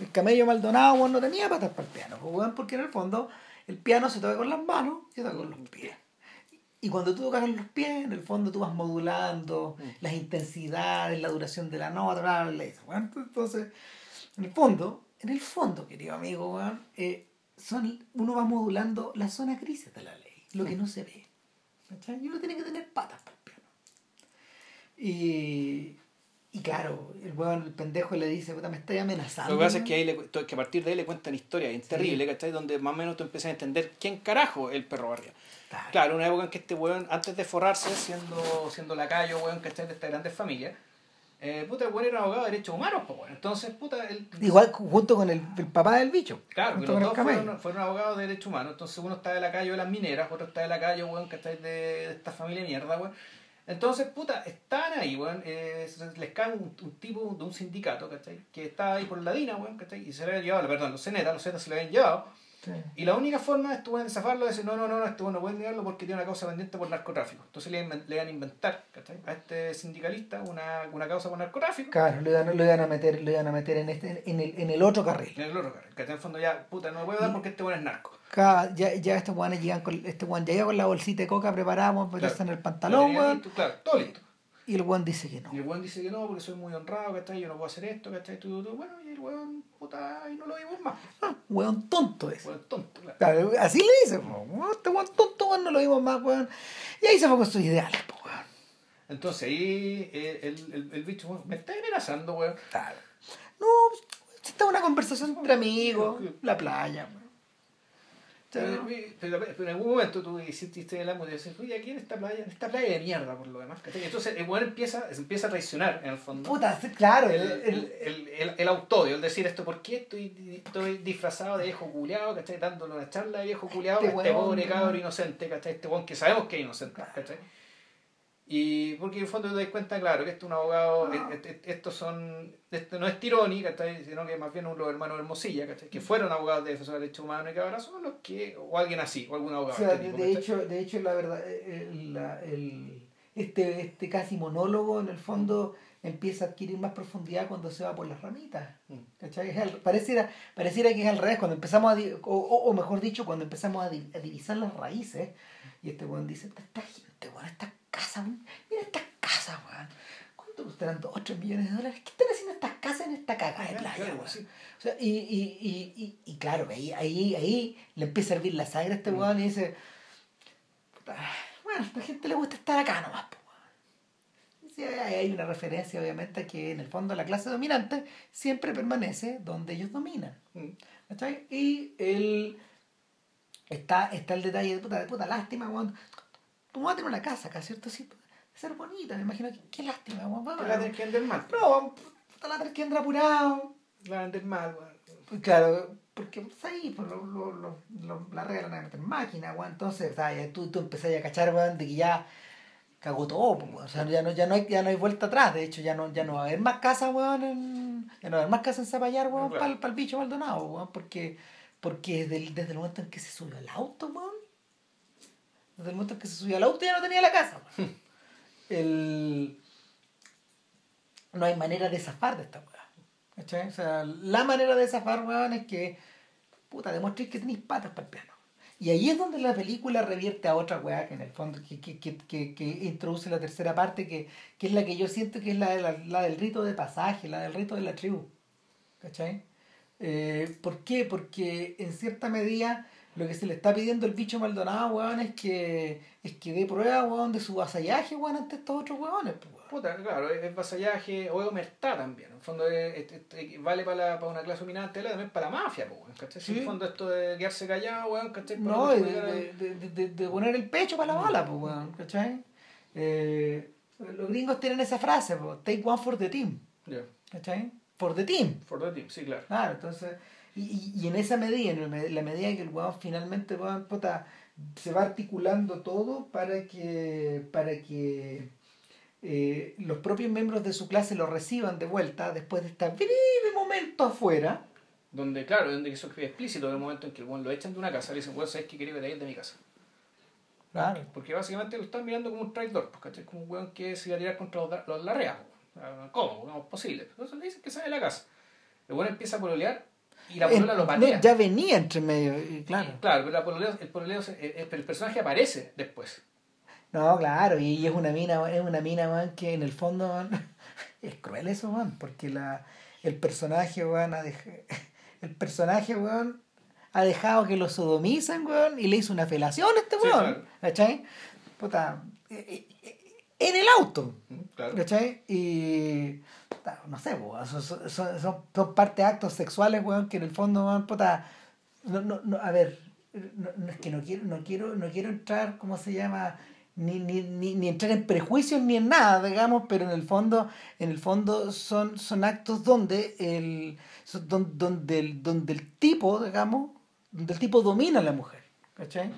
el camello Maldonado, weón, no tenía patas para el piano, pues, porque en el fondo el piano se toca con las manos y se toca con los pies. Y cuando tú tocas con los pies, en el fondo tú vas modulando las intensidades, la duración de la nota, bla, bla, bla. Entonces, en el fondo, en el fondo, querido amigo, eh, son, uno va modulando las zonas grises de la ley, lo que no se ve. ¿cachai? Y uno tiene que tener patas para el piano. Y, y claro, el weón, el pendejo le dice, puta, me estáis amenazando. Lo que pasa es weón". que, ahí le, que a partir de ahí le cuentan historias bien terribles, ¿cachai? Donde más o menos tú empiezas a entender quién carajo es el perro barrio. Claro. Claro, una época en que este weón, antes de forrarse, siendo, siendo lacayo, weón, ¿cachai? De estas grandes familias, eh, puta, el weón era abogado de derechos humanos, pues, weón. Entonces, puta, él... Igual junto con el, el papá del bicho. Claro, que los el dos fueron, fueron abogados de derechos humanos. Entonces uno está de la calle de las mineras, otro está de la calle, weón, que está de, de esta familia de mierda, weón. Entonces, puta, están ahí, weón. eh, les cae un, un tipo de un sindicato, ¿cachai? Que está ahí por la DINA, weón, ¿cachai? Y se le habían llevado, perdón, los CNETA, los CNETA se lo habían llevado. Sí. Y la única forma de este weón de zafarlo es decir, no, no, no, no, este weón no pueden llevarlo porque tiene una causa pendiente por narcotráfico. Entonces le, le iban a inventar, ¿cachai? A este sindicalista una, una causa por narcotráfico. Claro, lo iban, lo iban a meter, lo iban a meter en este, en el, en el otro carril. En el otro carril, que en el fondo ya, puta, no lo puedo dar porque este weón es narco. Ya, ya estos guanes llegan con, este guan ya llega con la bolsita de coca preparada para meterse Claro. en el pantalón, Claro, todo listo. Y el guan dice que no. Y el weón dice que no, porque soy muy honrado, ¿cachai? Yo no puedo hacer esto, ¿cachai? Tú, tú, Bueno, y el weón, puta, y no lo vimos más. Ah, weón tonto es. Weón tonto, claro. Claro, así le dice, weón, este weón tonto, weón, no lo vimos más, weón. Y ahí se fue con sus ideales, po, weón. Entonces ahí eh, el, el, el bicho, weón, me está amenazando, weón. Claro. No, pues, esta es una conversación entre amigos, la playa, weón. Pero, pero- pero en algún momento tú hiciste el amo y dices, oye, aquí en esta playa, en esta playa de mierda por lo demás, ¿cachai? Entonces el weón empieza, empieza a traicionar en el fondo. Puta, claro, el, el, el, el, el, el autodio, el decir esto, ¿por qué estoy, estoy disfrazado de viejo culiado, ¿cachai? Dándole una charla de viejo culiado Este a este pobre cabro inocente, ¿cachai? Este weón que sabemos que es inocente, ¿cachai? Y porque en el fondo te das cuenta, claro, que esto es un abogado, Ah. e- e- estos son, esto no es Tironi, ¿cachai? Sino que más bien los hermanos Hermosilla, ¿cachai? Que fueron abogados de defensor de derechos humanos y que ahora son los que, o alguien así, o algún O abogado. sea, de de, este tipo, de hecho, de hecho, la verdad, eh, el, la- el- este, este casi monólogo, en el fondo, empieza a adquirir más profundidad cuando se va por las ramitas. Mm. ¿cachai? Pareciera, pareciera que es al revés, cuando empezamos a, o, o- o mejor dicho, cuando empezamos a, di- a divisar las raíces, y este weón dice, esta, esta gente, weón, estas casas, mira estas casas, weón. ¿Cuánto costarán? ¿Dos o tres millones de dólares? ¿Qué están haciendo estas casas en esta cagada de playa, claro, weón? sí. O sea, y, y, y, y, y claro, ahí, ahí, ahí le empieza a hervir la sangre a este weón y dice, "Puta, bueno, a esta gente le gusta estar acá nomás, weón". Sí, hay una referencia, obviamente, a que en el fondo la clase dominante siempre permanece donde ellos dominan. Mm. ¿Cachai? Y el, está, está el detalle de puta, de puta lástima, weón. Tu mamá tiene una casa acá, ¿cierto? Sí, ser bonita, me imagino que qué lástima, weón. Que la tenés que vender mal. No, puta, la tenés que andar apurado. La vender mal, weón. Pues Claro, porque pues, ahí pues, lo, lo, lo, lo- la regla a meter en máquina, weón. Entonces, o sea, ya tú, tú empezás a cachar, weón, de que ya cagó todo, pues, weón. O sea, ya no, ya, no hay, ya no hay vuelta atrás. De hecho, ya no, ya no va a haber más casas, weón, en, ya no va a haber más casas en Zapallar, weón, Claro. para el bicho Maldonado, weón. Porque, porque desde el, desde el momento en que se subió al auto, weón, desde el momento en que se subió al auto ya no tenía la casa. El... No hay manera de zafar de esta weá. O sea, la manera de zafar, weón, es que, puta, demostrís que tenéis patas para el piano. Y ahí es donde la película revierte a otra weá que en el fondo, que, que, que, que, introduce la tercera parte, que, que es la que yo siento que es la, la, la del rito de pasaje, la del rito de la tribu. ¿Cachai? Eh, ¿Por qué? Porque en cierta medida lo que se le está pidiendo el bicho Maldonado, weón, es que, es que dé prueba, weón, de su vasallaje, weón, ante estos otros weones, pues, weón. Puta, claro, es, vasallaje o es omertá también. En el fondo es- es- es- vale para, la- para una clase dominante, también para la mafia, pues, weón, ¿cachai? Si En Sí. el fondo esto de quedarse callado, weón, ¿cachai? Para No, de, de, de, de- de poner el pecho para la bala, pues, weón, ¿cachai? Eh, los gringos tienen esa frase, pues, take one for the team, Ya, ¿cachai? For the team. For the team, sí, claro. Claro, entonces, y, y, y en esa medida, en la- medida que el weón finalmente weón, puta, se va articulando todo para que, para que eh, los propios miembros de su clase lo reciban de vuelta después de este breve momento afuera. Donde, claro, donde eso queda explícito en el momento en que el weón lo echan de una casa, le dicen, weón, ¿sabes qué quería que te de mi casa? Claro. Porque básicamente lo están mirando como un traidor, pues, ¿cachai? Como un weón que se iba a tirar contra los, los larreas, pues. ¿Cómo? No es posible. Entonces le dicen que sale de la casa. El weón empieza a pololear y la polola En- lo no, patea. ya venía entre medio, y claro. Claro, pero la pololeo- el, pololeo se- eh, eh, el personaje aparece después. No, claro, y es una mina, es una mina, weón, que en el fondo, es cruel eso, weón, porque la, el personaje, weón, ha dej- el personaje, weón, ha dejado que lo sodomizan, weón, y le hizo una felación a este Sí, weón, claro. ¿cachai? Puta, eh, en el auto, Claro. ¿cachai? Y, puta, no sé, weón, son, son, son, son- parte de actos sexuales, weón, que en el fondo, weón, puta, no, no, no, a ver, no, no, es que no quiero, no quiero, no quiero entrar, ¿cómo se llama? Ni, ni, ni, ni entrar en prejuicios ni en nada, digamos, pero en el fondo, en el fondo son, son actos donde el, son don- donde, el, donde el tipo, digamos, donde el tipo domina a la mujer. ¿Cachai?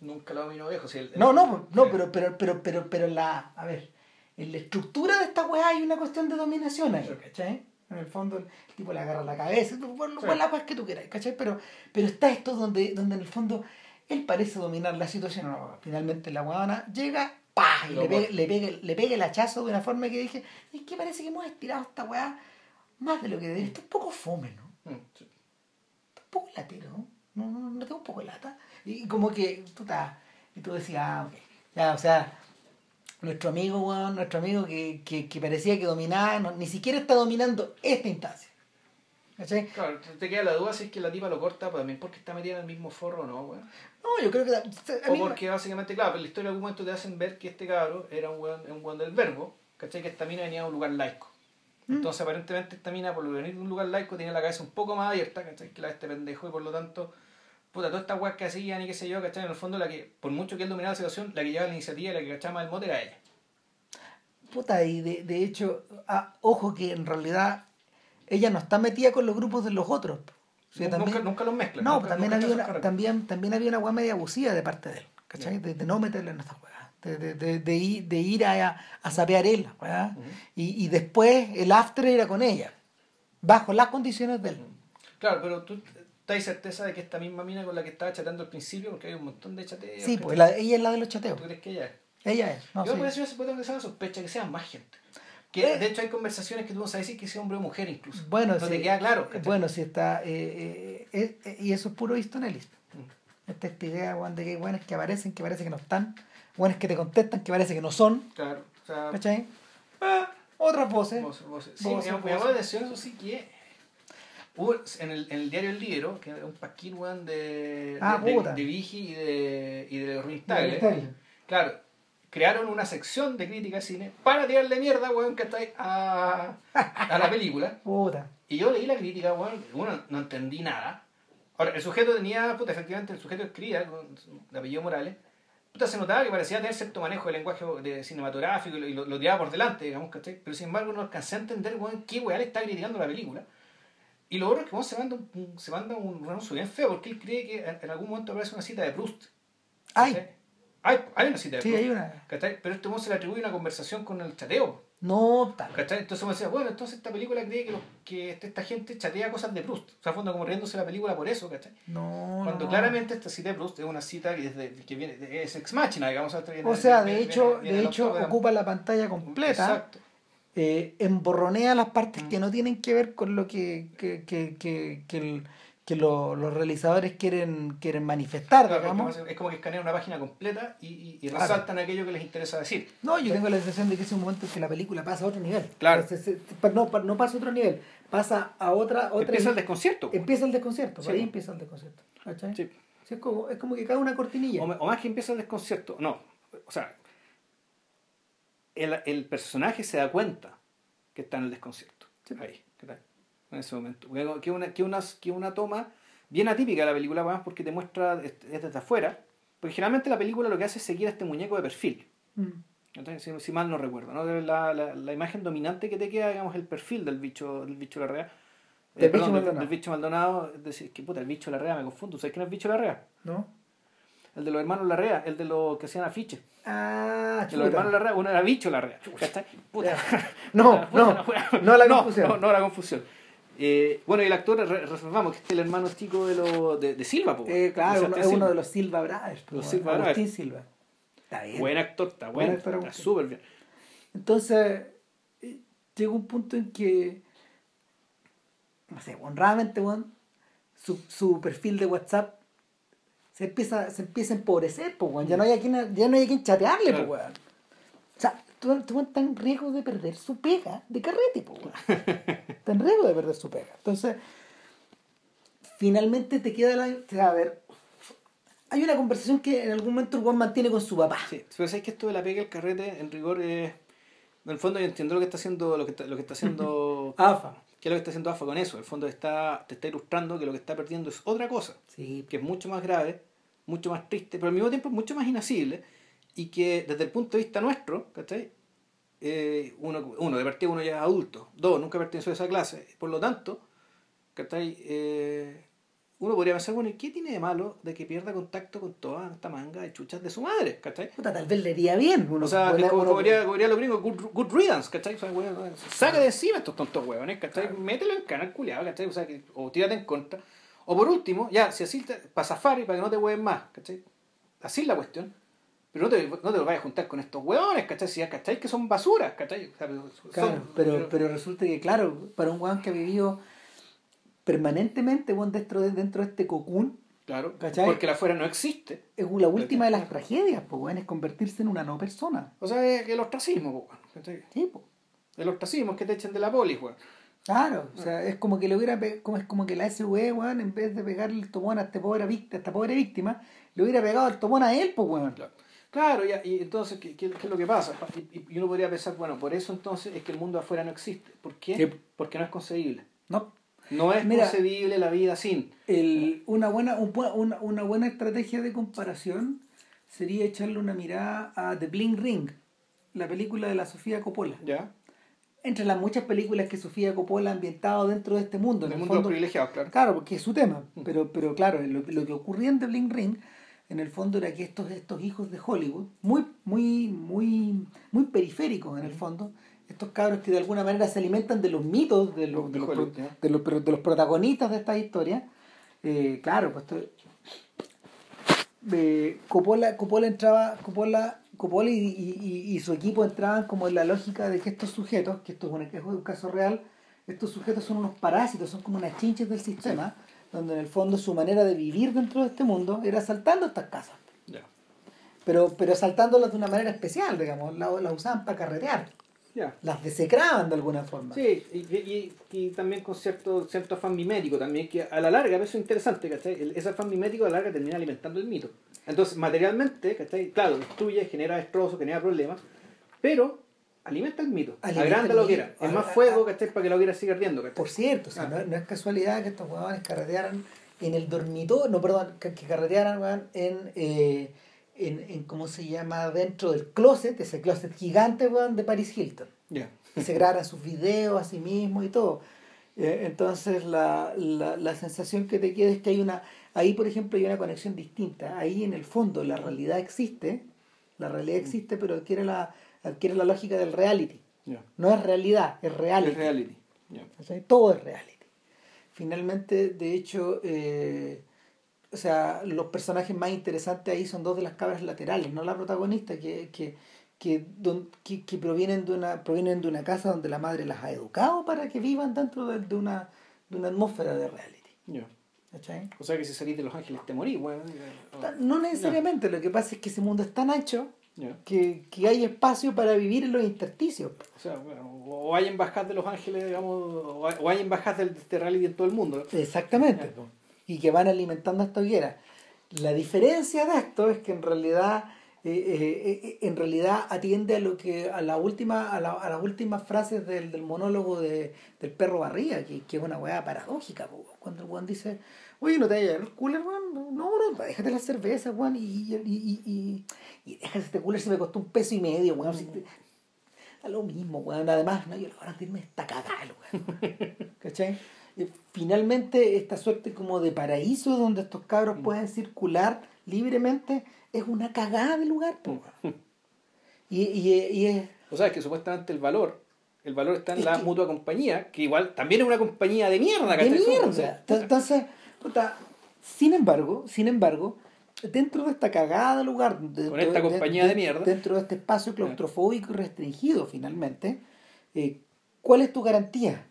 Nunca lo dominó viejo. Si el- el- No, no, no, pero, pero, pero, pero, pero la, a ver, en la estructura de esta weá hay una cuestión de dominación ahí, ¿cachai? En el fondo el tipo le agarra la cabeza, por, por Sí. la weá que tú quieras, ¿cachai? Pero, pero está esto donde, donde en el fondo él parece dominar la situación. No, finalmente la weona llega, ¡pah! y Lo le pega, le, pega, le pega el hachazo de una forma que dije, es que parece que hemos estirado esta weá más de lo que debería. Está un poco fome, ¿no? Mm, sí. un poco latero, ¿no? No, no, no tengo un poco de lata. Y como que, puta, y tú decías, ah, ok. Ya, o sea, nuestro amigo, weón, nuestro amigo que, que, que parecía que dominaba, no- ni siquiera está dominando esta instancia. ¿Cachai? Claro, te- te queda la duda si es que la tipa lo corta, pues también porque está metida en el mismo forro o no, weón. No, yo creo que... a O porque básicamente, claro, pero en la historia en algún momento te hacen ver que este cabro era un weón, un weón del verbo, ¿cachai? Que esta mina venía de un lugar laico. ¿Mm? Entonces aparentemente esta mina, por venir de un lugar laico, tenía la cabeza un poco más abierta, ¿cachai? Que la de este pendejo y por lo tanto, puta, todas estas weas que hacían y qué sé yo, ¿cachai? En el fondo la que, por mucho que él dominaba la situación, la que llevaba la iniciativa y la que cachaba más el mote era ella. Puta, y de, de hecho, ah, ojo que en realidad ella no está metida con los grupos de los otros. O sea, nunca, también- nunca los mezclan. No, nunca- también, nunca había una, también, también había una media abusiva de parte de él, ¿cachai? De, de no meterle en estas weas. De, de, de, ir, de ir a, a sapear él. Ujú. y, y después el after era con ella, bajo las condiciones de él. Claro, pero tú estás certeza de que esta misma mina con la que estaba chateando al principio, porque hay un montón de chateos. Sí, pues la- ella es la de los chateos. ¿Tú crees que ella es? Ella es. No, Yo sí. por eso se puede tener esa sospecha que sean más gente. Que Eh. de hecho hay conversaciones que tú no sabes si que sea hombre o mujer incluso. Bueno, no sí, te queda claro. Bueno, sí está. eh, eh, y eso es puro Easton Ellis. Mm. Esta, esta idea, weón, de que hay buenas que aparecen, que parece que no están. Buenas que te contestan, que parece que no son. Claro. O sea, ¿Cachai? Ah, otras voces. voces, voces. Sí, Voces, me, llamó la atención eso sí que hubo en el, en el diario El Libro, que es un pasquín weón de, Ah, de, de, Vigi y de, y de dale. Claro, crearon una sección de crítica de cine para tirarle mierda, weón, que está ahí a, a la película. Puta. Y yo leí la crítica, weón, uno no entendí nada. Ahora, el sujeto tenía, puta, efectivamente, el sujeto escribía, de apellido Morales, puta, se notaba que parecía tener cierto manejo del lenguaje de cinematográfico y lo, lo- lo tiraba por delante, digamos, ¿cachai? Pero sin embargo no alcancé a entender, weón, qué le está criticando la película. Y lo otro es que weón, se manda un, se manda un renuncio bien feo porque él cree que en, en algún momento aparece una cita de Proust. Ay. Hay, hay una cita de sí, Proust. hay una. Pero este weón se le atribuye una conversación con el chateo. No, tal. Entonces uno decía, bueno, entonces esta película cree que, los- que este- esta gente chatea cosas de Proust. O sea, fondo como riéndose la película por eso, ¿cachai? No. Cuando no. claramente esta cita de Proust es una cita que, es de- que viene, es ex machina, digamos. viene- O sea, de viene- hecho, viene- de hecho ocupa la pantalla completa. Exacto. Eh, emborronea las partes Mm. que no tienen que ver con lo que, que, que, que, que, el- que lo- los realizadores quieren, quieren manifestar, Claro, digamos. es como que escanean una página completa y, y- y Claro. resaltan aquello que les interesa decir. No, yo tengo la sensación de que es un momento en que la película pasa a otro nivel. Claro. Se- se- pa- no, no pasa a otro nivel, pasa a otra... otra Empieza el desconcierto. empieza el desconcierto, por Sí. ahí empieza el desconcierto. Sí, es, como, es como que cae una cortinilla. O, o más que empieza el desconcierto. No, o sea, el, el personaje se da cuenta que está en el desconcierto. Ahí, ¿qué tal? En ese momento. Que una, que una, que una toma bien atípica de la película, más porque te muestra es desde afuera. Porque generalmente la película lo que hace es seguir a este muñeco de perfil. Mm. Si, si, mal no recuerdo, ¿no? La, la, la, imagen dominante que te queda, digamos, el perfil del bicho, del bicho Larrea. Del, eh, bicho, Maldonado. Del, bicho Maldonado. Es decir, que puta, el bicho Larrea, me confundo. ¿Sabes quién es el bicho Larrea? No. El de los hermanos Larrea, el de los que hacían afiches. Ah, chuta. Los hermanos Larrea, uno era bicho Larrea. Puta. No, no, no, la confusión. No, no, la confusión. Eh, bueno, y el actor, reservamos que este es el hermano chico de, lo, de, de Silva, eh, claro, es uno de los Silva Brothers. Los Silva Agustín Silva. Está bien. Buen actor, está bueno. está súper bien. Entonces, eh, llega un punto en que, no sé, honradamente, bueno, su, su perfil de WhatsApp se empieza, se empieza a empobrecer, pues, ya no hay a quien, ya no hay a quien chatearle, pues, weón. O sea, tú, tú está en riesgo de perder su pega de carrete, pues, weón. Está en riesgo de perder su pega. Entonces, finalmente te queda la. a ver, hay una conversación que en algún momento el Juan mantiene con su papá. Sí, pero sabes que esto de la pega el carrete, en rigor, es. En el fondo yo entiendo lo que está haciendo, lo que está, lo que está haciendo AFA. ¿Qué es lo que está haciendo AFA con eso? En el fondo está, te está ilustrando que lo que está perdiendo es otra cosa. Sí. Que es mucho más grave, mucho más triste, pero al mismo tiempo mucho más inasible y que desde el punto de vista nuestro, ¿cachai? Eh, uno, uno, de partida uno ya es adulto, dos, nunca perteneció a esa clase, por lo tanto, ¿cachai? Eh, uno podría pensar, bueno, ¿y qué tiene de malo de que pierda contacto con toda esta manga de chuchas de su madre? ¿cachai? Puta, tal vez le iría bien. Uno, o sea, como, como, diría, como diría los gringos, good, good riddance, ¿cachai? O sea, bueno, saca de encima estos tontos huevones, ¿cachai? Mételo en canal culiado, ¿cachai? O sea, que, o tírate en contra. O por último, ya, si así, para Safari, para que no te hueven más, ¿cachai? Así es la cuestión. Pero no te, no te lo vayas a juntar con estos hueones, ¿cachai? Si ya, ¿cachai? Que son basuras, ¿cachai? O sea, claro, pero, pero, resulta que, claro, para un hueón que ha vivido permanentemente dentro, de, dentro de este cocún, Claro, ¿cachai? porque la afuera no existe. Es la última de las tragedias, pues, es convertirse en una no persona. O sea, es el ostracismo, pues, Sí, pues. El ostracismo es que te echen de la poli, weón. Claro, o sea, es como que le hubiera como es como que la SUE, weón, en vez de pegarle el tomón a, este pobre víctima, a esta pobre víctima, le hubiera pegado el tomón a él, pues weón. Claro. Claro, y, y entonces, ¿qué, ¿qué, es lo que pasa? Y, y, uno podría pensar, bueno, por eso entonces es que el mundo afuera no existe. ¿Por qué? Porque no es concebible. No. No es concebible la vida sin. El, una, buena, una, una buena estrategia de comparación sería echarle una mirada a The Bling Ring, la película de la Sofía Coppola. Ya. Entre las muchas películas que Sofía Coppola ha ambientado dentro de este mundo. En el mundo privilegiado, claro. Claro, porque es su tema. Mm. Pero, pero claro, lo, lo que ocurría en The Bling Ring en el fondo era que estos, estos hijos de Hollywood, muy, muy, muy, muy periféricos en el fondo, estos cabros que de alguna manera se alimentan de los mitos de los, de los, de los, de los protagonistas de esta historia, eh, claro, pues eh, Coppola, Coppola entraba, Coppola, Coppola y, y, y, su equipo entraban como en la lógica de que estos sujetos, que esto es un, es un caso real, estos sujetos son unos parásitos, son como unas chinches del sistema, donde en el fondo su manera de vivir dentro de este mundo era saltando estas casas. Pero, pero saltándolas de una manera especial, digamos, las la usaban para carretear. Las desecraban de alguna forma. Sí, y, y, y, también con cierto, cierto afán mimético también, que a la larga, eso es interesante, ¿cachai? Ese afán mimético a la larga termina alimentando el mito. Entonces, materialmente, ¿cachai? Claro, destruye, genera destrozos, genera problemas, pero alimenta el mito, agranda lo que era. Es más fuego, ¿cachai? Para que lo quiera siga ardiendo, ¿cachai? Por cierto, o sea, ah. no, es casualidad que estos huevones carretearan en el dormitorio, no, perdón, que, que carretearan en, eh, en, en, ¿cómo se llama? Dentro del closet, ese closet gigante, de Paris Hilton. Yeah. y se graban sus videos a sí mismo y todo. Eh, entonces, la, la, la sensación que te queda es que hay una, ahí por ejemplo hay una conexión distinta. Ahí en el fondo la realidad existe, la realidad existe, pero adquiere la adquiere la lógica del reality. No es realidad, es reality. Es reality. Todo es reality. Finalmente, de hecho, eh, o sea, los personajes más interesantes ahí son dos de las cabras laterales, no la protagonista, que, que, que, que, provienen, de una, provienen de una casa donde la madre las ha educado para que vivan dentro de, una, de una atmósfera de reality. O sea que si salís de Los Ángeles te morís, bueno, No necesariamente, lo que pasa es que ese mundo es tan ancho que, que, hay espacio para vivir en los intersticios. O sea, bueno, o hay embajadas de Los Ángeles, digamos, o hay embajadas de este reality en todo el mundo. Exactamente. Y que van alimentando esta hoguera. La diferencia de esto es que en realidad, eh, eh, eh, en realidad atiende a lo que a la última, a, la- a las últimas frases del, del monólogo de, del perro barriga, que, que es una weá paradójica, po, cuando el weón dice, oye, no te vayas el cooler, weón, no, no, déjate la cerveza, weón, y, y, y, y, déjate este cooler si me costó un peso y medio, weón. si te- da lo mismo, weón. Además, no, yo la hora de irme esta cagada, weón. ¿Cachai? Y finalmente, esta suerte como de paraíso donde estos cabros pueden circular libremente es una cagada de lugar, weón. Y, y, y es. O sea, es que supuestamente el valor, el valor está en Es la que- mutua compañía, que igual también es una compañía de mierda, de mierda. Entonces, Entonces, puta, sin embargo, sin embargo, dentro de esta cagada de lugar, dentro Con esta compañía de mierda. dentro de este espacio claustrofóbico y restringido, finalmente, eh, ¿cuál es tu garantía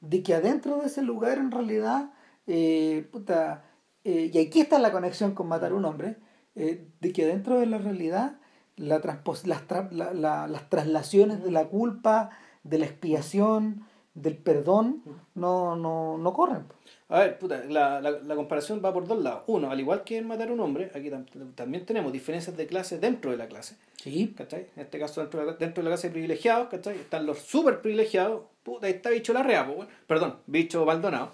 de que adentro de ese lugar en realidad, eh, puta, eh, y aquí está la conexión con matar un hombre, eh, de que adentro de la realidad la las, tra- la- la- las traslaciones de la culpa, de la expiación, del perdón, no, no, no corren. A ver, puta, la, la, la comparación va por dos lados. Uno, al igual que en matar a un hombre, aquí tam- también tenemos diferencias de clase dentro de la clase. Sí. ¿Cachai? En este caso, dentro de la, dentro de la clase de privilegiados, ¿cachai? Están los super privilegiados. Puta, ahí está bicho Larrea, pues, perdón, bicho Maldonado.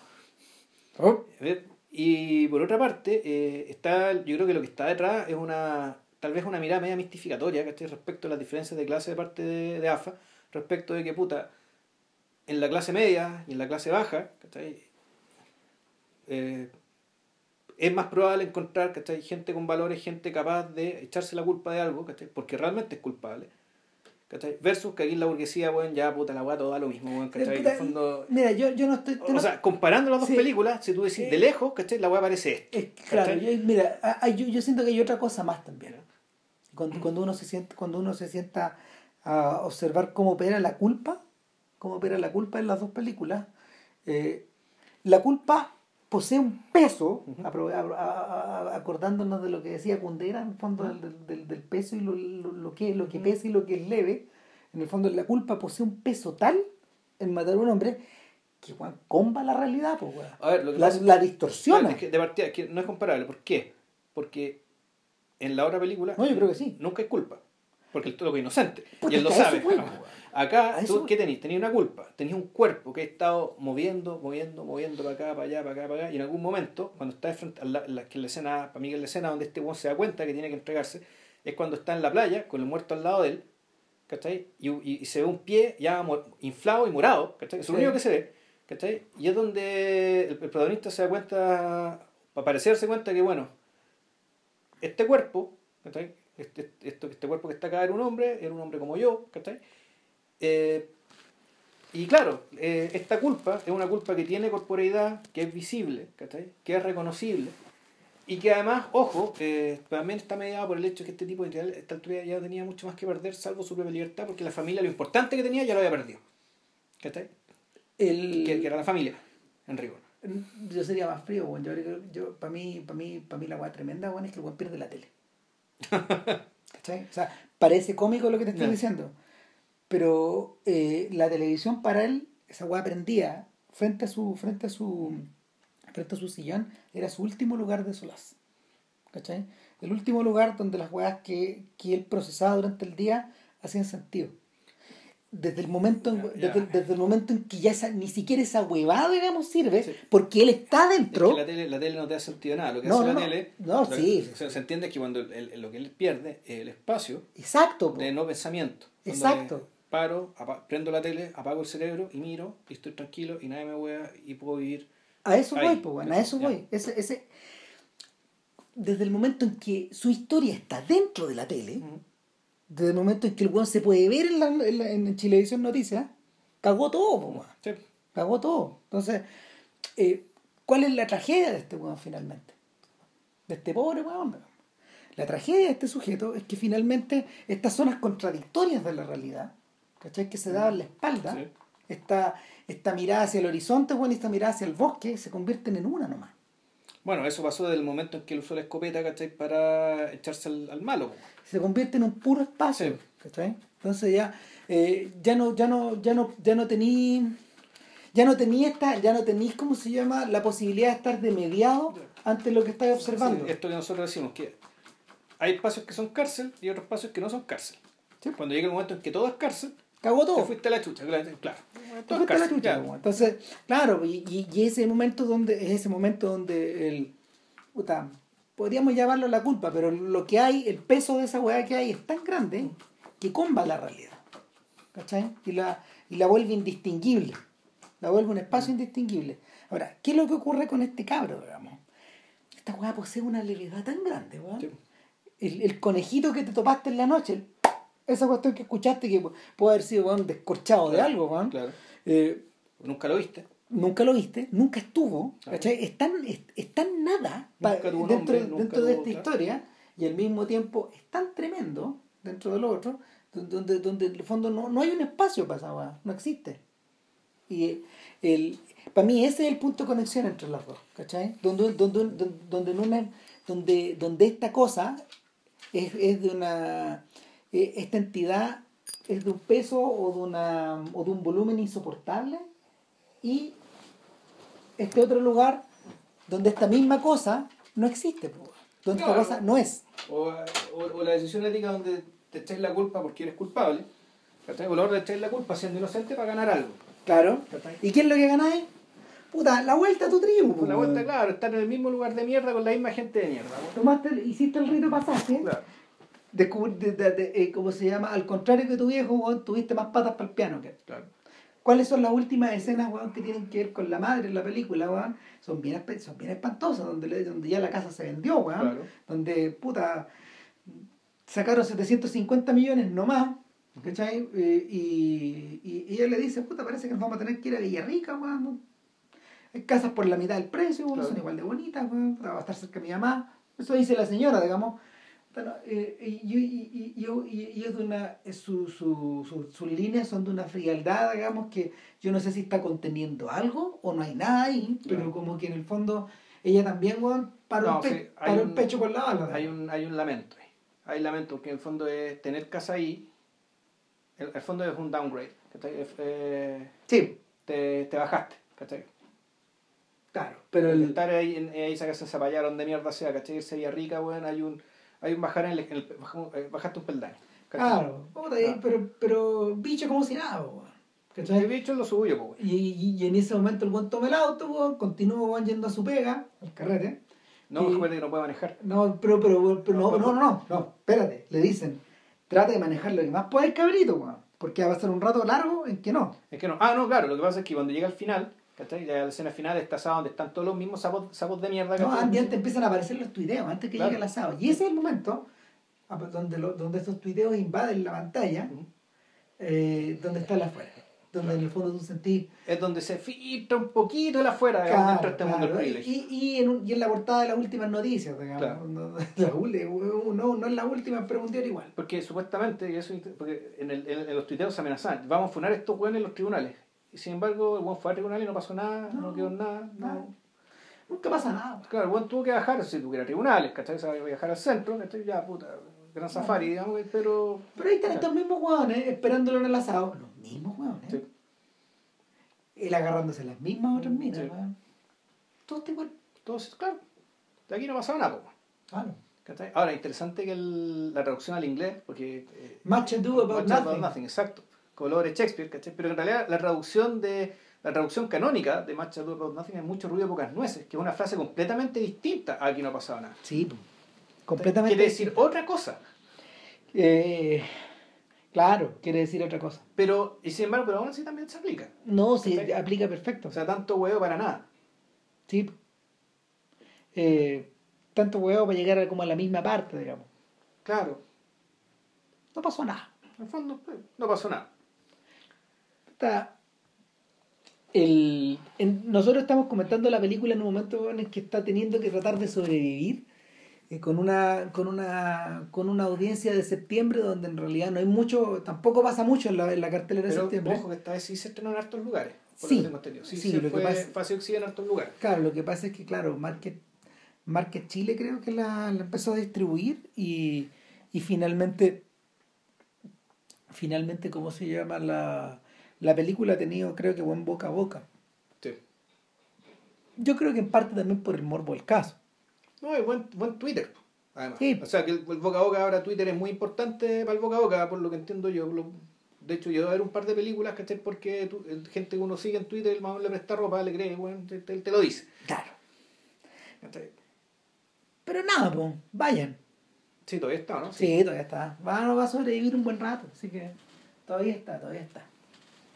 A ver, Y por otra parte, eh, está, yo creo que lo que está detrás es una, tal vez una mirada media mistificatoria, ¿cachai? Respecto a las diferencias de clase de parte de, de AFA, respecto de que, puta, en la clase media y en la clase baja, ¿cachai? Eh, es más probable encontrar, ¿cachai? Gente con valores, gente capaz de echarse la culpa de algo, ¿cachai? Porque realmente es culpable. ¿Cachai? Versus que aquí en la burguesía, weón, ya puta la weá, todo da lo mismo, weón, ¿cachai? En el fondo, Mira, yo, yo no estoy... o no- sea, comparando las dos Sí. películas, si tú decís de Eh. lejos, ¿cachai? La weá parece esto. es claro, yo- mira, ah, yo, yo siento que hay otra cosa más también. Cuando, cuando uno se siente, cuando uno se sienta a observar cómo opera la culpa, cómo opera la culpa en las dos películas, eh, la culpa posee un peso, acordándonos de lo que decía Kundera, en el fondo del, del- del- del peso y lo, lo, lo que, lo que pesa y lo que es leve, en el fondo la culpa posee un peso tal en matar a un hombre que comba la realidad, pues, weón. A ver, lo que la, pasa- la distorsiona. Es que de partida, es que no es comparable. ¿Por qué? Porque en la otra película No, yo creo que sí. nunca hay culpa. Porque el todo es inocente. Y él lo sabe. Acá, ¿tú voy. qué tenéis? Tenéis una culpa. Tenéis un cuerpo que ha estado moviendo, moviendo, moviendo para acá, para allá, para acá, para allá. Y en algún momento, cuando está frente a la, la- que es la escena, para mí que es la escena donde este weón se da cuenta que tiene que entregarse, es cuando está en la playa con el muerto al lado de él, ¿cachai? Y, y- y se ve un pie ya inflado y morado, ¿cachai? Es lo Sí. único que se ve, ¿cachai? Y es donde el, el protagonista se da cuenta, para parecerse cuenta que, bueno, este cuerpo, ¿cachai? Este, esto, este cuerpo que está acá era un hombre, era un hombre como yo, ¿cachai? Eh, y claro, eh, esta culpa es una culpa que tiene corporeidad, que es visible, ¿cachai? Que es reconocible. Y que además, ojo, eh, también está mediado por el hecho que este tipo de ideal, esta altura ya tenía mucho más que perder, salvo su propia libertad, porque la familia, lo importante que tenía, ya lo había perdido. ¿Cachai? El, Que, que era la familia, en rigor. Yo sería más frío, weón. Yo, creo- yo, para mí, para mí, para mí la weá tremenda, weón, es que el weón pierde la tele. ¿Cachai? O sea, parece cómico lo que te estoy Ya. diciendo. Pero eh, la televisión para él, esa weá prendía frente a su, frente a su, frente a su sillón, era su último lugar de solaz. ¿Cachai? El último lugar donde las weas que, que él procesaba durante el día hacían sentido. Desde el momento en, desde, desde el momento en que ya esa, ni siquiera esa huevada, digamos, sirve, Sí. porque él está Es dentro. que la tele, la tele no te da sentido nada. Lo que No, hace no, la no. tele. No, sí. Se, se entiende que cuando el- el- lo que él pierde es el espacio Exacto. po. de no pensamiento. Exacto. Paro, prendo la tele, apago el cerebro y miro y estoy tranquilo y nadie me hueva y puedo vivir. A eso Ahí. voy, pues, bueno, a eso Ya. voy. Ese, ese, desde el momento en que su historia está dentro de la tele, desde el momento en que el weón se puede ver en, la, en, la- en Chilevisión Noticias, cagó todo, weón. Sí. Cagó todo. Entonces, eh, ¿cuál es la tragedia de este weón finalmente? De este pobre weón. La tragedia de este sujeto es que finalmente estas zonas contradictorias de la realidad, ¿cachai? Que se daban la espalda, Sí. esta, esta mirada hacia el horizonte, weón, y esta mirada hacia el bosque, se convierten en una nomás. Bueno, eso pasó desde el momento en que él usó la escopeta, ¿cachai? Para echarse al, al malo. se convierte en un puro espacio Sí. ¿cachai? entonces ya eh, ya no ya no ya no ya no tení ya no tenía esta ya no tenéis cómo se llama la posibilidad de estar de mediado ante lo que estás observando. Sí, esto que nosotros decimos, que hay espacios que son cárcel y otros espacios que no son cárcel. Cuando llega el momento en que todo es cárcel, Cagó todo. te fuiste a la chucha, claro. claro. Te fuiste a la chucha, po. Entonces, claro, y, y- ese momento donde, es ese momento donde el puta, podríamos llamarlo la culpa, pero lo que hay, el peso de esa weá que hay es tan grande que comba la realidad. ¿Cachai? Y la, y la vuelve indistinguible. La vuelve un espacio indistinguible. Ahora, ¿qué es lo que ocurre con este cabro, digamos? Esta weá posee una levedad tan grande, weón. Sí. El, el conejito que te topaste en la noche, esa cuestión que escuchaste que puede haber sido descorchado de algo, weón. Claro. Eh, Nunca lo viste. nunca lo viste, nunca estuvo, Claro. ¿cachai? Es tan, es, es tan nada pa- Nunca dentro, nombre, nunca dentro de esta historia y al mismo tiempo es tan tremendo dentro de lo otro, donde, donde en el fondo no, no hay un espacio para esa no existe. Y el, para mí ese es el punto de conexión entre las dos, ¿cachai? Donde, donde, donde, donde, donde esta cosa es, es de una... eh, Esta entidad es de un peso o de, una, o de un volumen insoportable y este otro lugar donde esta misma cosa no existe, donde Claro. esta cosa no es. O, o- o la decisión ética donde te echáis la culpa porque eres culpable. O la otra de echáis la culpa siendo inocente para ganar algo. Claro. ¿Y qué es lo que ganáis? Puta, la vuelta a tu tribu. Con la vuelta, claro, estar en el mismo lugar de mierda con la misma gente de mierda. Tomaste, hiciste el rito pasaje, Claro. Descubrí- de, de- de- eh, ¿cómo se llama? Al contrario que tu viejo, weón, tuviste más patas para el piano que. Claro. ¿Cuáles son las últimas escenas, weón, que tienen que ver con la madre en la película, weón? Son bien, son bien espantosas, donde, donde ya la casa se vendió, weón. Claro. Donde, puta, sacaron 750 millones no más, ¿cachai? Eh, y, y, y ella le dice, puta, parece que nos vamos a tener que ir a Villarrica, weón. Hay casas por la mitad del precio, weón, Claro. son igual de bonitas, weón, va a estar cerca de mi mamá. Eso dice la señora, digamos. Bueno, eh, y, y, y, y, y- y es de una, es su, su, su- sus líneas son de una frialdad, digamos, que yo no sé si está conteniendo algo o no hay nada ahí, pero Claro. como que en el fondo ella también, weón, paró, No, el, pe- sí, el pecho con la bala. Hay un, hay un lamento ahí. Hay lamento, porque en el fondo es tener casa ahí. El, el fondo es un downgrade. Es, eh, Sí, te, te bajaste. ¿cachai? claro, pero El estar ahí en esa casa zapallaron de mierda sea, ¿cachai? Irse a rica, weón, hay un, hay un bajar en el, en el- eh, bajaste un peldaño. claro, Ah. pero, pero bicho como si nada. El bicho es lo suyo, weón. Y, y, y en ese momento el weón toma el auto, weón, continúa weón, yendo a su pega, al carrete. No, Y- que no puede manejar. No, pero, pero, pero no, No, no, no, no, no, espérate, le dicen, trata de manejar lo que más puedas, cabrito, weón, porque va a ser un rato largo en que no. Es que no. Ah, no, claro, lo que pasa es que cuando llega al final, ¿cachai? Ya la escena final está asado donde están todos los mismos sapos, sapos de mierda, No, antes, antes empiezan a aparecer los tuiteos, antes que Claro. llegue el asado. Y ese es el momento a- donde, lo- donde estos tuiteos invaden la pantalla, eh, donde está la afuera, donde en el fondo tú sentís... Es donde se filtra un poquito el afuera, dentro de este mundo del y, y, en un- y en la portada de las últimas noticias, digamos. No, ul- no, no es la última, pero un diario igual. Porque supuestamente, y eso, porque en, el, en, los tuiteos se amenazaban, vamos a funar a estos weones en los tribunales. Y sin embargo, el weón fue al tribunal y no pasó nada, no, No, quedó nada. nada. No. Nunca pasa nada. Claro, el weón tuvo que bajar, si tuviera tribunales, ¿cachai? Se a viajar al centro, ¿cachai? Ya, puta, gran safari, digamos, pero... Pero ahí están estos mismos hueones esperándolo en el asado. Los mismos hueones. Sí. Él agarrándose las mismas otras minas, Sí. weón. Todo está igual. Entonces, claro, de aquí no pasaba nada, po, Claro. ¿cachai? Ahora, interesante que el- la traducción al inglés, porque... eh, Much ado about Much nothing. exacto. Como lo de Shakespeare, ¿cachai? Pero en realidad la traducción de la traducción canónica de Much Ado About Nothing es mucho ruido pocas nueces, que es una frase completamente distinta a aquí no ha pasado nada. Sí, completamente. Quiere decir otra cosa, Eh, claro, quiere decir otra cosa. pero y sin embargo, pero aún así también se aplica. No, ¿Cachai? aplica perfecto. O sea, tanto huevo para nada. sí. Eh, tanto huevo para llegar a como a la misma parte, digamos. Claro, No pasó nada. en el fondo pues, no pasó nada. Está- el, en- nosotros estamos comentando la película en un momento en el que está teniendo que tratar de sobrevivir eh, con una con una con una audiencia de septiembre donde en realidad no hay mucho tampoco pasa mucho en la, en la cartelera de septiembre ojo que esta vez sí se estrenó en hartos lugares. Por Sí, lo que tengo entendido. Sí, sí, se lo que pasa- exhibida en hartos lugares. claro lo que pasa es que claro Market Market Chile creo que la, la empezó a distribuir y, y finalmente finalmente cómo se llama la la película ha tenido creo que buen boca a boca Sí. Yo creo que en parte también por el morbo del caso. No, es buen, buen Twitter, además. Sí. O sea, que el, el boca a boca ahora Twitter es muy importante para el boca a boca, por lo que entiendo yo. Lo- de hecho, yo debo ver un par de películas, ¿cachai? Porque tu- gente que uno sigue en Twitter, el mamón le presta ropa, le cree, bueno, te, te- te lo dice. Claro. ¿cachai? Pero nada, pues, vayan. Sí, todavía está, ¿no? Sí, todavía está. Va, va a sobrevivir un buen rato, así que todavía está, todavía está.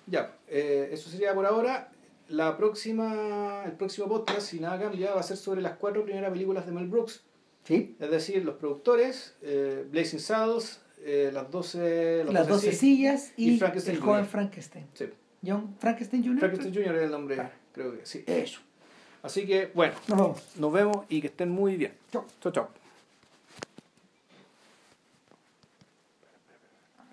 Ya, eh, eso sería por ahora. La próxima, el próximo podcast, si nada cambia, va a ser sobre las cuatro primeras películas de Mel Brooks. Sí. Es decir, los productores, eh, Blazing Saddles, eh, las 12, Las 12 sillas y, y Frankenstein el joven. Frankenstein. Sí. John Frankenstein Jr. Frankenstein Jr. es el nombre, Claro. creo que sí. Eso. Así que, bueno, Nos vemos. nos vemos y que estén muy bien. Chao, chao.